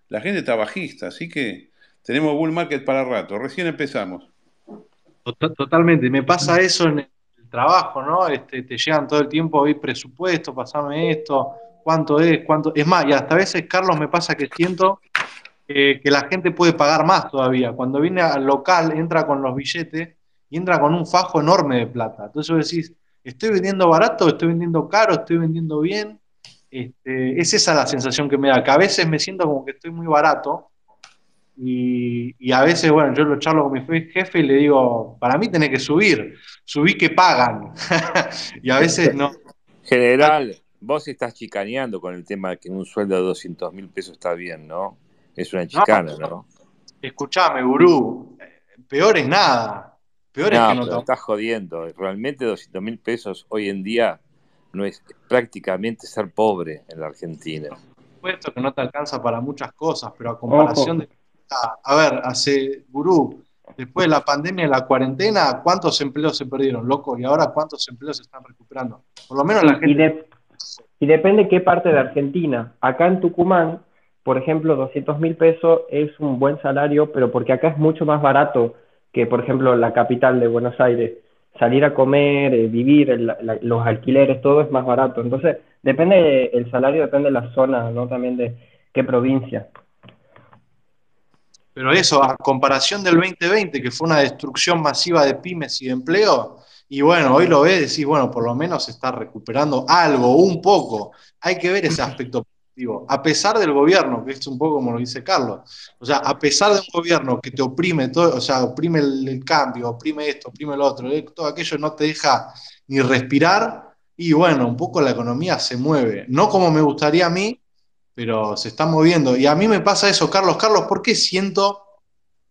la gente está bajista, así que tenemos bull market para rato. Recién empezamos. Tota- Totalmente, me pasa eso en el trabajo, ¿no? Este, te llegan todo el tiempo, hoy presupuesto, pasame esto, cuánto es, cuánto. Es más, y hasta a veces, Carlos, me pasa que siento que la gente puede pagar más todavía. Cuando viene al local, entra con los billetes y entra con un fajo enorme de plata. Entonces vos decís, ¿estoy vendiendo barato? ¿Estoy vendiendo caro? ¿Estoy vendiendo bien? Este, es esa la sensación que me da, que a veces me siento como que estoy muy barato y, y a veces, bueno, yo lo charlo con mi jefe y le digo, para mí tenés que subir, subí que pagan. y a veces no. General, vos estás chicaneando con el tema de que un sueldo de 200 mil pesos está bien, ¿no? Es una chicana, ¿no? Escuchame, gurú, peor es nada. Peor es No, que no te- estás jodiendo. Realmente 200 mil pesos hoy en día no es prácticamente ser pobre en la Argentina. supuesto que no te alcanza para muchas cosas, pero a comparación de... A, a ver, hace, gurú, después de la pandemia y la cuarentena, ¿cuántos empleos se perdieron, loco? Y ahora, ¿cuántos empleos se están recuperando? Por lo menos la y gente... de- y depende qué parte de Argentina. Acá en Tucumán, por ejemplo, 200 mil pesos es un buen salario, pero porque acá es mucho más barato que, por ejemplo, la capital de Buenos Aires. Salir a comer, eh, vivir, los alquileres, todo es más barato. Entonces, depende, el salario depende de la zona, ¿no? También de qué provincia. Pero eso, a comparación del 2020, que fue una destrucción masiva de pymes y de empleo, y bueno, hoy lo ves decís, bueno, por lo menos se está recuperando algo, un poco. Hay que ver ese aspecto A pesar del gobierno, que es un poco como lo dice Carlos. O sea, a pesar de un gobierno que te oprime todo, o sea, oprime el, cambio, oprime esto, oprime lo otro, eh, todo aquello no te deja ni respirar, y bueno, un poco la economía se mueve. No como me gustaría a mí, pero se está moviendo. Y a mí me pasa eso, Carlos. Carlos, ¿por qué siento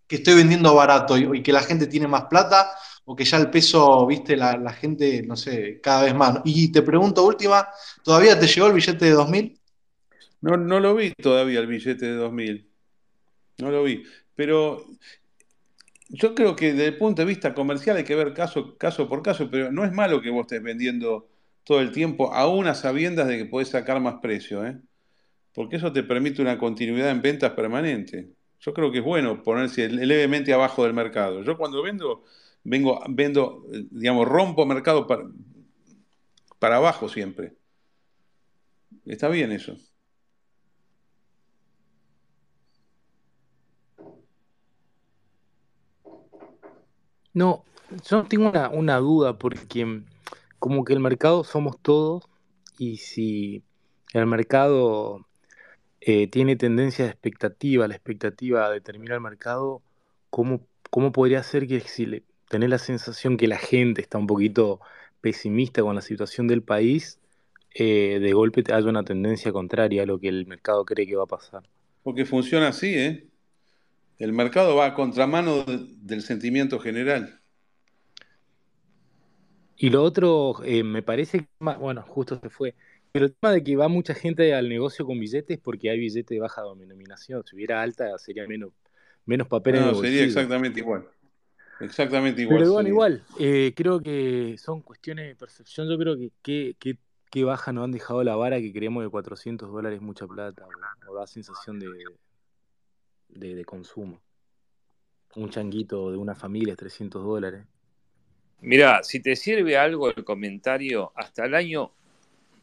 que estoy vendiendo barato y, y que la gente tiene más plata o que ya el peso, viste, la, la gente, no sé, cada vez más? Y te pregunto última, ¿todavía te llegó el billete de 2000? No, no lo vi todavía el billete de 2000. No lo vi. Pero yo creo que desde el punto de vista comercial hay que ver caso, caso por caso, pero no es malo que vos estés vendiendo todo el tiempo, aún a sabiendas de que podés sacar más precio, ¿eh? Porque eso te permite una continuidad en ventas permanente. Yo creo que es bueno ponerse levemente abajo del mercado. Yo cuando vendo, vengo, vendo, digamos, rompo mercado para, para abajo siempre. Está bien eso. No, yo tengo una, duda porque mm, como que el mercado somos todos y si el mercado eh, tiene tendencia de expectativa, la expectativa determina el mercado, ¿cómo, cómo podría ser que si le, tenés la sensación que la gente está un poquito pesimista con la situación del país, eh, de golpe haya una tendencia contraria a lo que el mercado cree que va a pasar? Porque funciona así, ¿eh? El mercado va a contramano de- del sentimiento general. Y lo otro, eh, me parece que, bueno, justo se fue, pero el tema de que va mucha gente al negocio con billetes porque hay billete de baja denominación. Si hubiera alta, sería menos, menos papel en el No, sería bolsillo. exactamente igual. Exactamente igual Pero bueno, igual, eh, creo que son cuestiones de percepción. Yo creo que qué que, que baja nos han dejado la vara que creemos que 400 dólares es mucha plata o, o da sensación de, de, de consumo. Un changuito de una familia es 300 dólares. Mira, si te sirve algo el comentario, hasta el año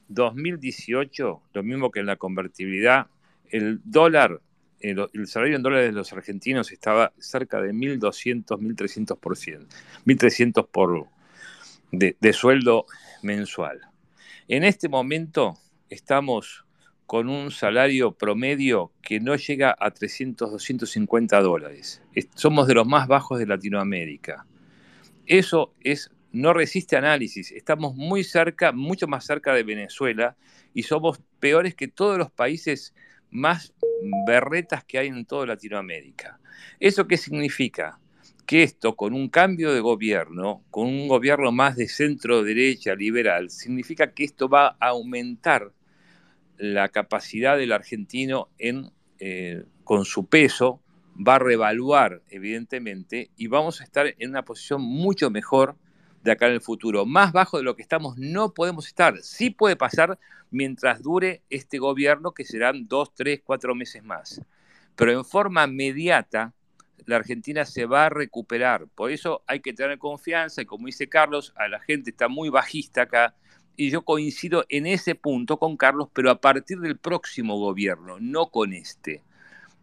2018, lo mismo que en la convertibilidad, el dólar, el, el salario en dólares de los argentinos estaba cerca de 1.200, 1.300%, 1.300 por de, de sueldo mensual. En este momento estamos con un salario promedio que no llega a 300, 250 dólares. Es- Somos de los más bajos de Latinoamérica. Eso es, no resiste análisis. Estamos muy cerca, mucho más cerca de Venezuela y somos peores que todos los países más berretas que hay en toda Latinoamérica. ¿Eso qué significa? Que esto, con un cambio de gobierno, con un gobierno más de centro derecha, liberal, significa que esto va a aumentar la capacidad del argentino en, eh, con su peso, va a revaluar, evidentemente, y vamos a estar en una posición mucho mejor de acá en el futuro. Más bajo de lo que estamos no podemos estar. Sí puede pasar mientras dure este gobierno, que serán dos, tres, cuatro meses más. Pero en forma inmediata, la Argentina se va a recuperar. Por eso hay que tener confianza y como dice Carlos, a la gente está muy bajista acá y yo coincido en ese punto con Carlos, pero a partir del próximo gobierno, no con este.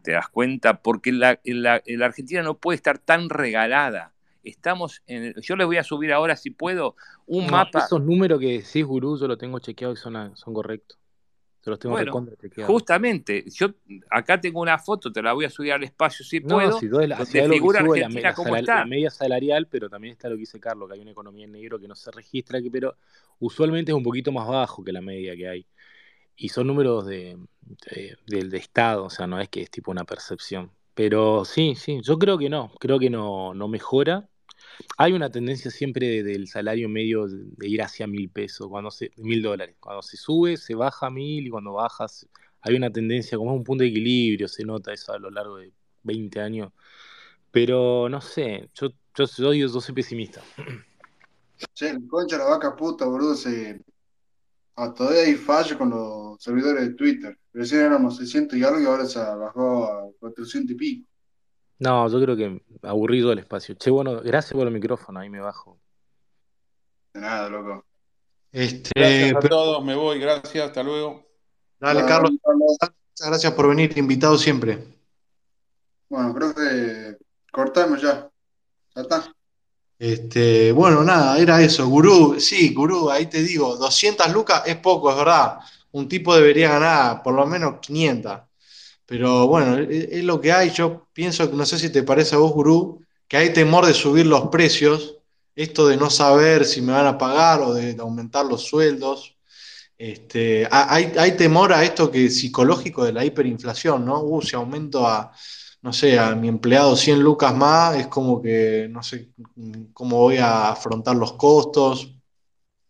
¿Te das cuenta? Porque la, la, la Argentina no puede estar tan regalada. Estamos en. Yo les voy a subir ahora, si puedo, un No, mapa. esos números que decís, gurú, yo tengo chequeados y son, son correctos. Los tengo Bueno, justamente, yo acá tengo una foto, te la voy a subir al espacio si No, puedo, si es la, donde que figura la, Argentina media salarial, pero también está lo que dice Carlos, que hay una economía en negro que no se registra, que, pero usualmente es un poquito más bajo que la media que hay. Y son números de, de- del de Estado, o sea, no es que es tipo una percepción. Pero sí, sí, yo creo que no, creo que no, no mejora. Hay una tendencia siempre de- del salario medio de, ir hacia mil pesos, cuando se, mil dólares. Cuando se sube, se baja a mil y cuando baja, se- hay una tendencia, como un punto de equilibrio, se nota eso a lo largo de 20 años. Pero no sé, yo, yo, soy, yo soy pesimista. Che, el concha la vaca puta, boludo, se... ah, todavía hay fallo con los servidores de Twitter. Recién éramos 600 y algo y ahora se bajó a 400 y pico. No, yo creo que aburrido el espacio. Che, bueno, gracias por el micrófono, ahí me bajo. De nada, loco. Este, Gracias a pero- todos, me voy, gracias, hasta luego. dale, Bueno, Carlos, Carlos. muchas gracias por venir, invitado siempre. Bueno, creo que cortamos ya. Ya está. Este, bueno, nada, era eso. Gurú, sí, Gurú, ahí te digo, 200 lucas es poco, es verdad. Un tipo debería ganar por lo menos 500. Pero bueno, es, es lo que hay. Yo pienso no sé si te parece a vos, Gurú, que hay temor de subir los precios, esto de no saber si me van a pagar o de, aumentar los sueldos. Este, ha- hay, hay temor a esto que psicológico de la hiperinflación, ¿no? Uh, si aumento a, no sé, a mi empleado 100 lucas más, es como que no sé cómo voy a afrontar los costos.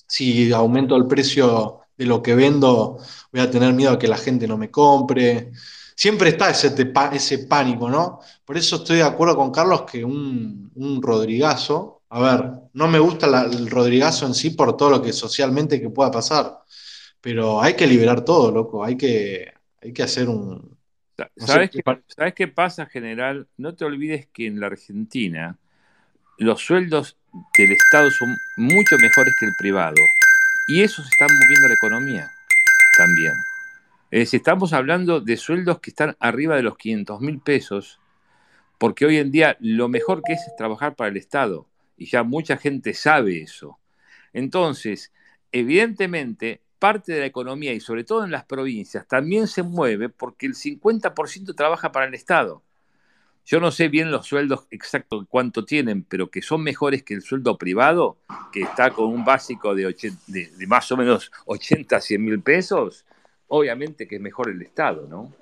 Si aumento el precio de lo que vendo, voy a tener miedo a que la gente no me compre. Siempre está ese, tepa- ese pánico, ¿no? Por eso estoy de acuerdo con Carlos que un, un Rodrigazo, a ver, no me gusta la- el Rodrigazo en sí por todo lo que socialmente que pueda pasar, pero hay que liberar todo, loco, hay que, hay que hacer un... No ¿Sabes ¿qué sabes qué pasa, general? No te olvides que en la Argentina los sueldos del Estado son mucho mejores que el privado. Y eso se está moviendo la economía también. Estamos hablando de sueldos que están arriba de los 500 mil pesos, porque hoy en día lo mejor que es es trabajar para el Estado. Y ya mucha gente sabe eso. Entonces, evidentemente, parte de la economía y sobre todo en las provincias también se mueve porque el 50% trabaja para el Estado. Yo no sé bien los sueldos exactos cuánto tienen, pero que son mejores que el sueldo privado, que está con un básico de, de- más o menos 80 a 100 mil pesos, obviamente que es mejor el Estado, ¿no?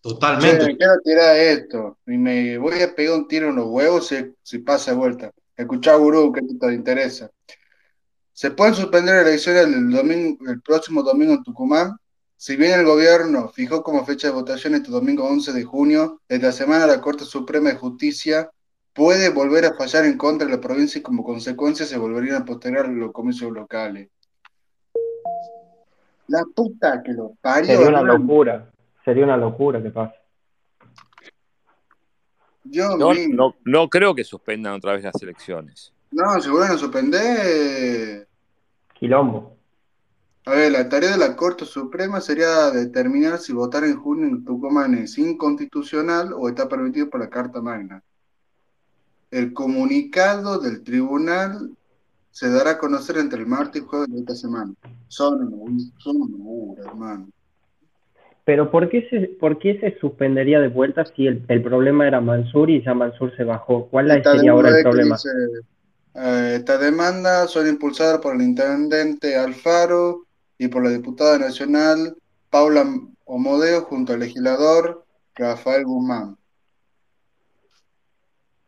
Totalmente. me quiero tirar esto. Y me voy a pegar un tiro en los huevos si, si pasa de vuelta. Escuchá, gurú, que esto te interesa. Se pueden suspender elecciones el domingo, el próximo domingo en Tucumán. Si bien el gobierno fijó como fecha de votación este domingo 11 de junio, esta semana la Corte Suprema de Justicia puede volver a fallar en contra de la provincia y como consecuencia se volverían a postergar los comicios locales. La puta que lo parió, Sería una hermano. locura, sería una locura que pase. Yo mío. no, no creo que suspendan otra vez las elecciones. No, se vuelven a suspender. Quilombo. A ver, la tarea de la Corte Suprema sería determinar si votar en junio en Tucumán es inconstitucional o está permitido por la Carta Magna. El comunicado del tribunal se dará a conocer entre el martes y jueves de esta semana. Son una, son una hermano. Pero ¿por qué se, por qué se suspendería de vuelta si el, el problema era Mansur y ya Mansur se bajó? ¿Cuál la- Esta sería ahora el demanda problema? dice, eh, estas demandas son impulsadas por el intendente Alfaro y por la diputada nacional Paula Omodeo junto al legislador Rafael Guzmán.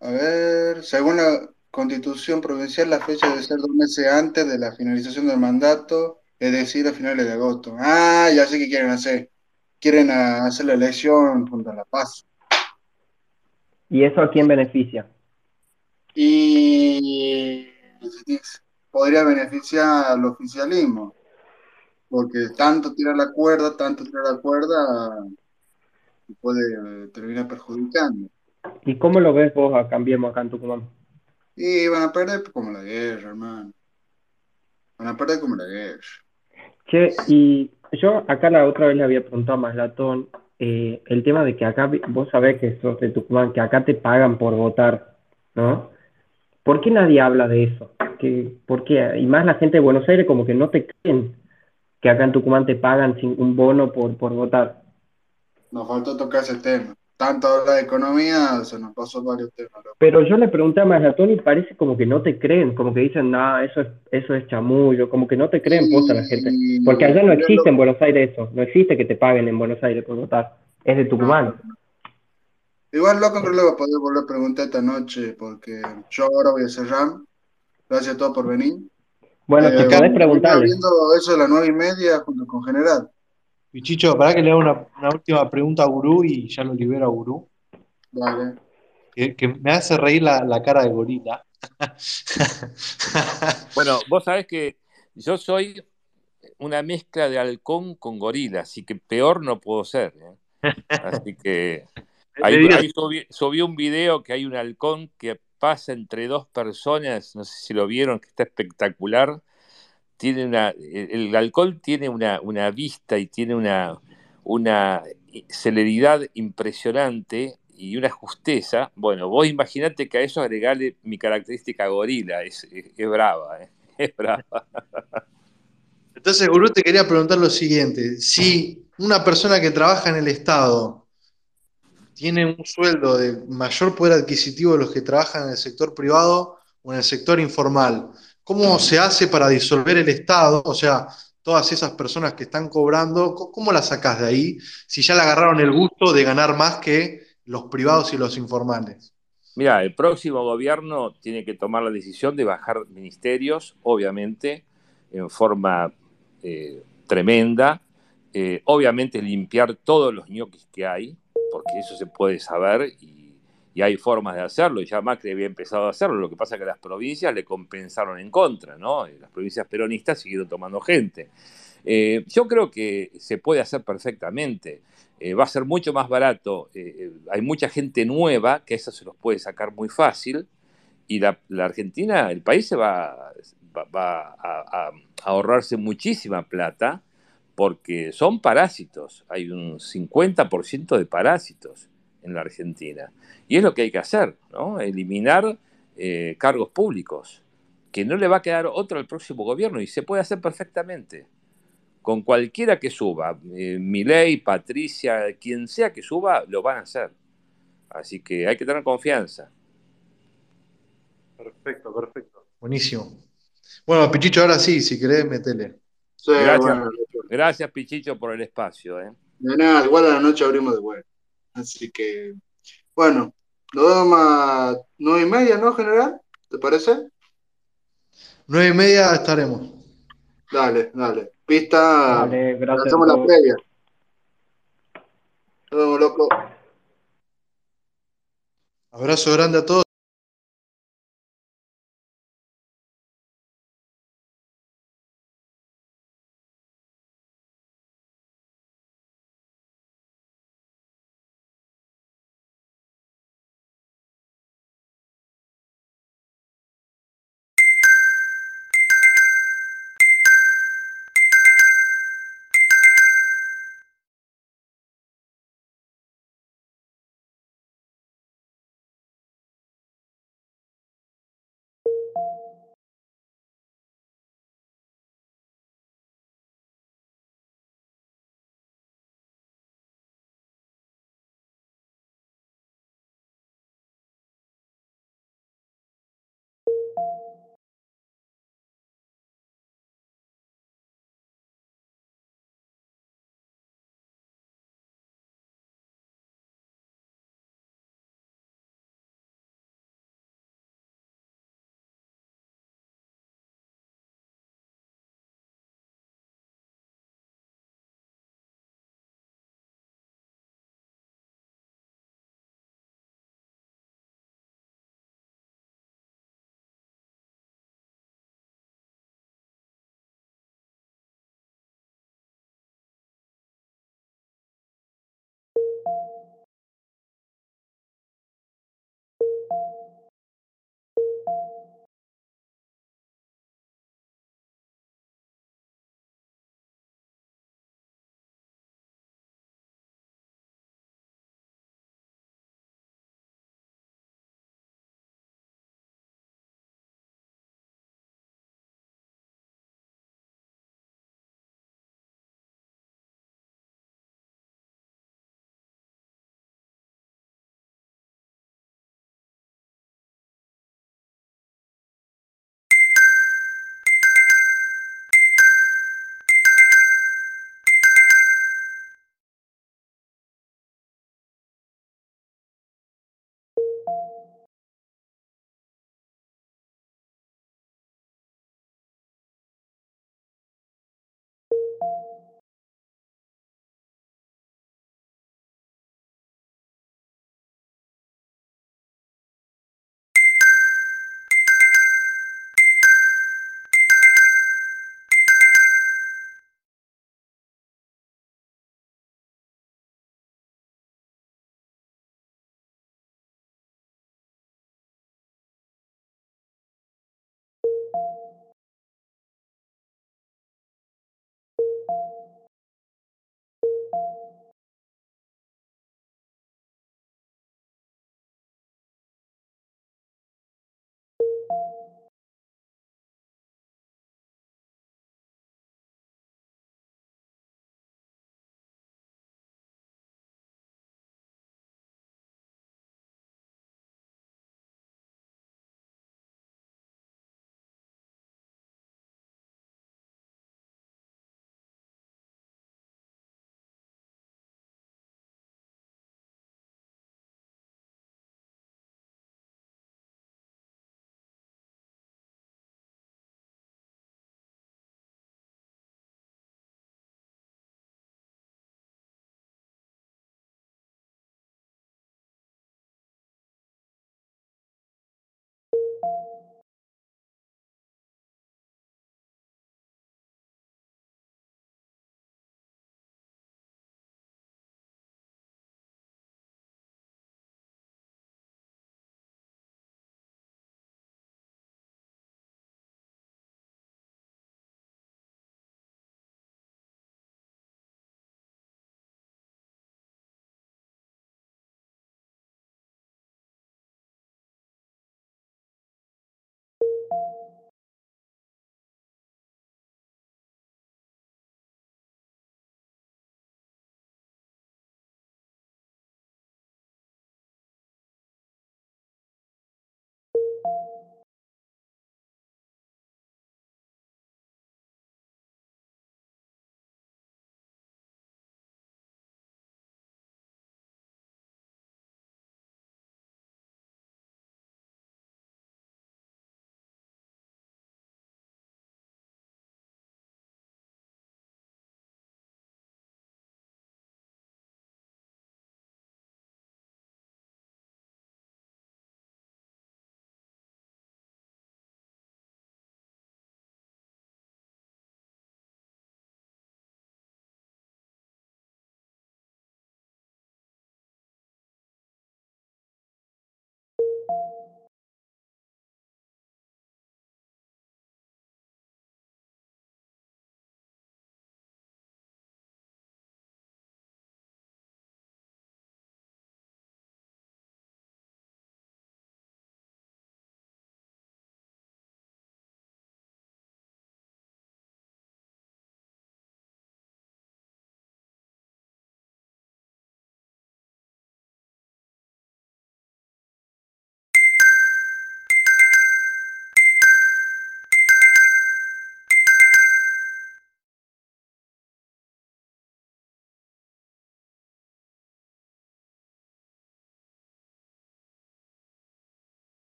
A ver, según la Constitución provincial, la fecha debe ser dos meses antes de la finalización del mandato, es decir, a finales de agosto. Ah, ya sé qué quieren hacer. Quieren hacer la elección junto a La Paz. ¿Y eso a quién beneficia? Y podría beneficiar al oficialismo, porque tanto tira la cuerda, tanto tira la cuerda, puede terminar perjudicando. ¿Y cómo lo ves vos a Cambiemos acá en Tucumán? Y van a perder como la guerra, hermano. Van a perder como la guerra. Che, y yo acá la otra vez le había preguntado a Maslatón eh, el tema de que acá, vos sabés que sos de Tucumán, que acá te pagan por votar, ¿no? ¿Por qué nadie habla de eso? Que, ¿Por qué? Y más la gente de Buenos Aires como que no te creen que acá en Tucumán te pagan sin un bono por, por votar. Nos faltó tocar ese tema. Tanto hablar de economía, se nos pasó varios temas. Pero yo le pregunté a Maslatón y parece como que no te creen, como que dicen, no, eso es, eso es chamullo, como que no te creen posta la gente. Porque allá no existe en Buenos Aires eso, no existe que te paguen en Buenos Aires por votar, es de Tucumán. Igual, loco, creo que le voy a poder volver a preguntar esta noche, porque yo ahora voy a cerrar. Gracias a todos por venir. Bueno, Eh, podés vamos a preguntarle. viendo eso de las nueve y media junto con General. Pichicho, para que le haga una, una última pregunta a Gurú y ya lo libero a Gurú. Dale. Que, que me hace reír la, la cara de gorila. Bueno, vos sabés que yo soy una mezcla de halcón con gorila, así que peor no puedo ser. ¿eh? Así que ahí, digas- ahí subí, subí un video que hay un halcón que pasa entre dos personas, no sé si lo vieron, que está espectacular. Tiene una, el, halcón tiene una, una vista y tiene una, una celeridad impresionante y una justeza. Bueno, vos imaginate que a eso agregarle mi característica gorila, es, es, es brava, ¿eh? es brava. Entonces, Gurú, te quería preguntar lo siguiente. Si una persona que trabaja en el Estado tiene un sueldo de mayor poder adquisitivo de los que trabajan en el sector privado o en el sector informal, ¿cómo se hace para disolver el Estado? O sea, todas esas personas que están cobrando, ¿cómo las sacás de ahí si ya le agarraron el gusto de ganar más que los privados y los informales? Mira, el próximo gobierno tiene que tomar la decisión de bajar ministerios, obviamente, en forma eh, tremenda. Eh, obviamente limpiar todos los ñoquis que hay, porque eso se puede saber y, y hay formas de hacerlo. Y ya Macri había empezado a hacerlo. Lo que pasa es que las provincias le compensaron en contra, ¿no? Las provincias peronistas siguieron tomando gente. Eh, yo creo que se puede hacer perfectamente. Eh, va a ser mucho más barato. eh, hay mucha gente nueva que eso se los puede sacar muy fácil. Y la, Argentina, el país se va, a- a ahorrarse muchísima plata porque son parásitos. Hay un 50% de parásitos en la Argentina. Y es lo que hay que hacer, ¿no? Eliminar eh, cargos públicos, que no le va a quedar otro al próximo gobierno y se puede hacer perfectamente. Con cualquiera que suba, eh, Milei, Patricia, quien sea que suba, lo van a hacer. Así que hay que tener confianza. Perfecto, perfecto. Buenísimo. Bueno, Pichicho, ahora sí, si querés, metele. Sí, Gracias, bueno, gracias Pichicho por el espacio. ¿eh? de nada, igual a la noche abrimos de vuelta. Así que, bueno, nos vemos a nueve y media, ¿no, General? ¿Te parece? Nueve y media estaremos. Dale, dale. Pista, Dale, gracias hacemos la previa. Nos vemos, loco. Abrazo grande a todos.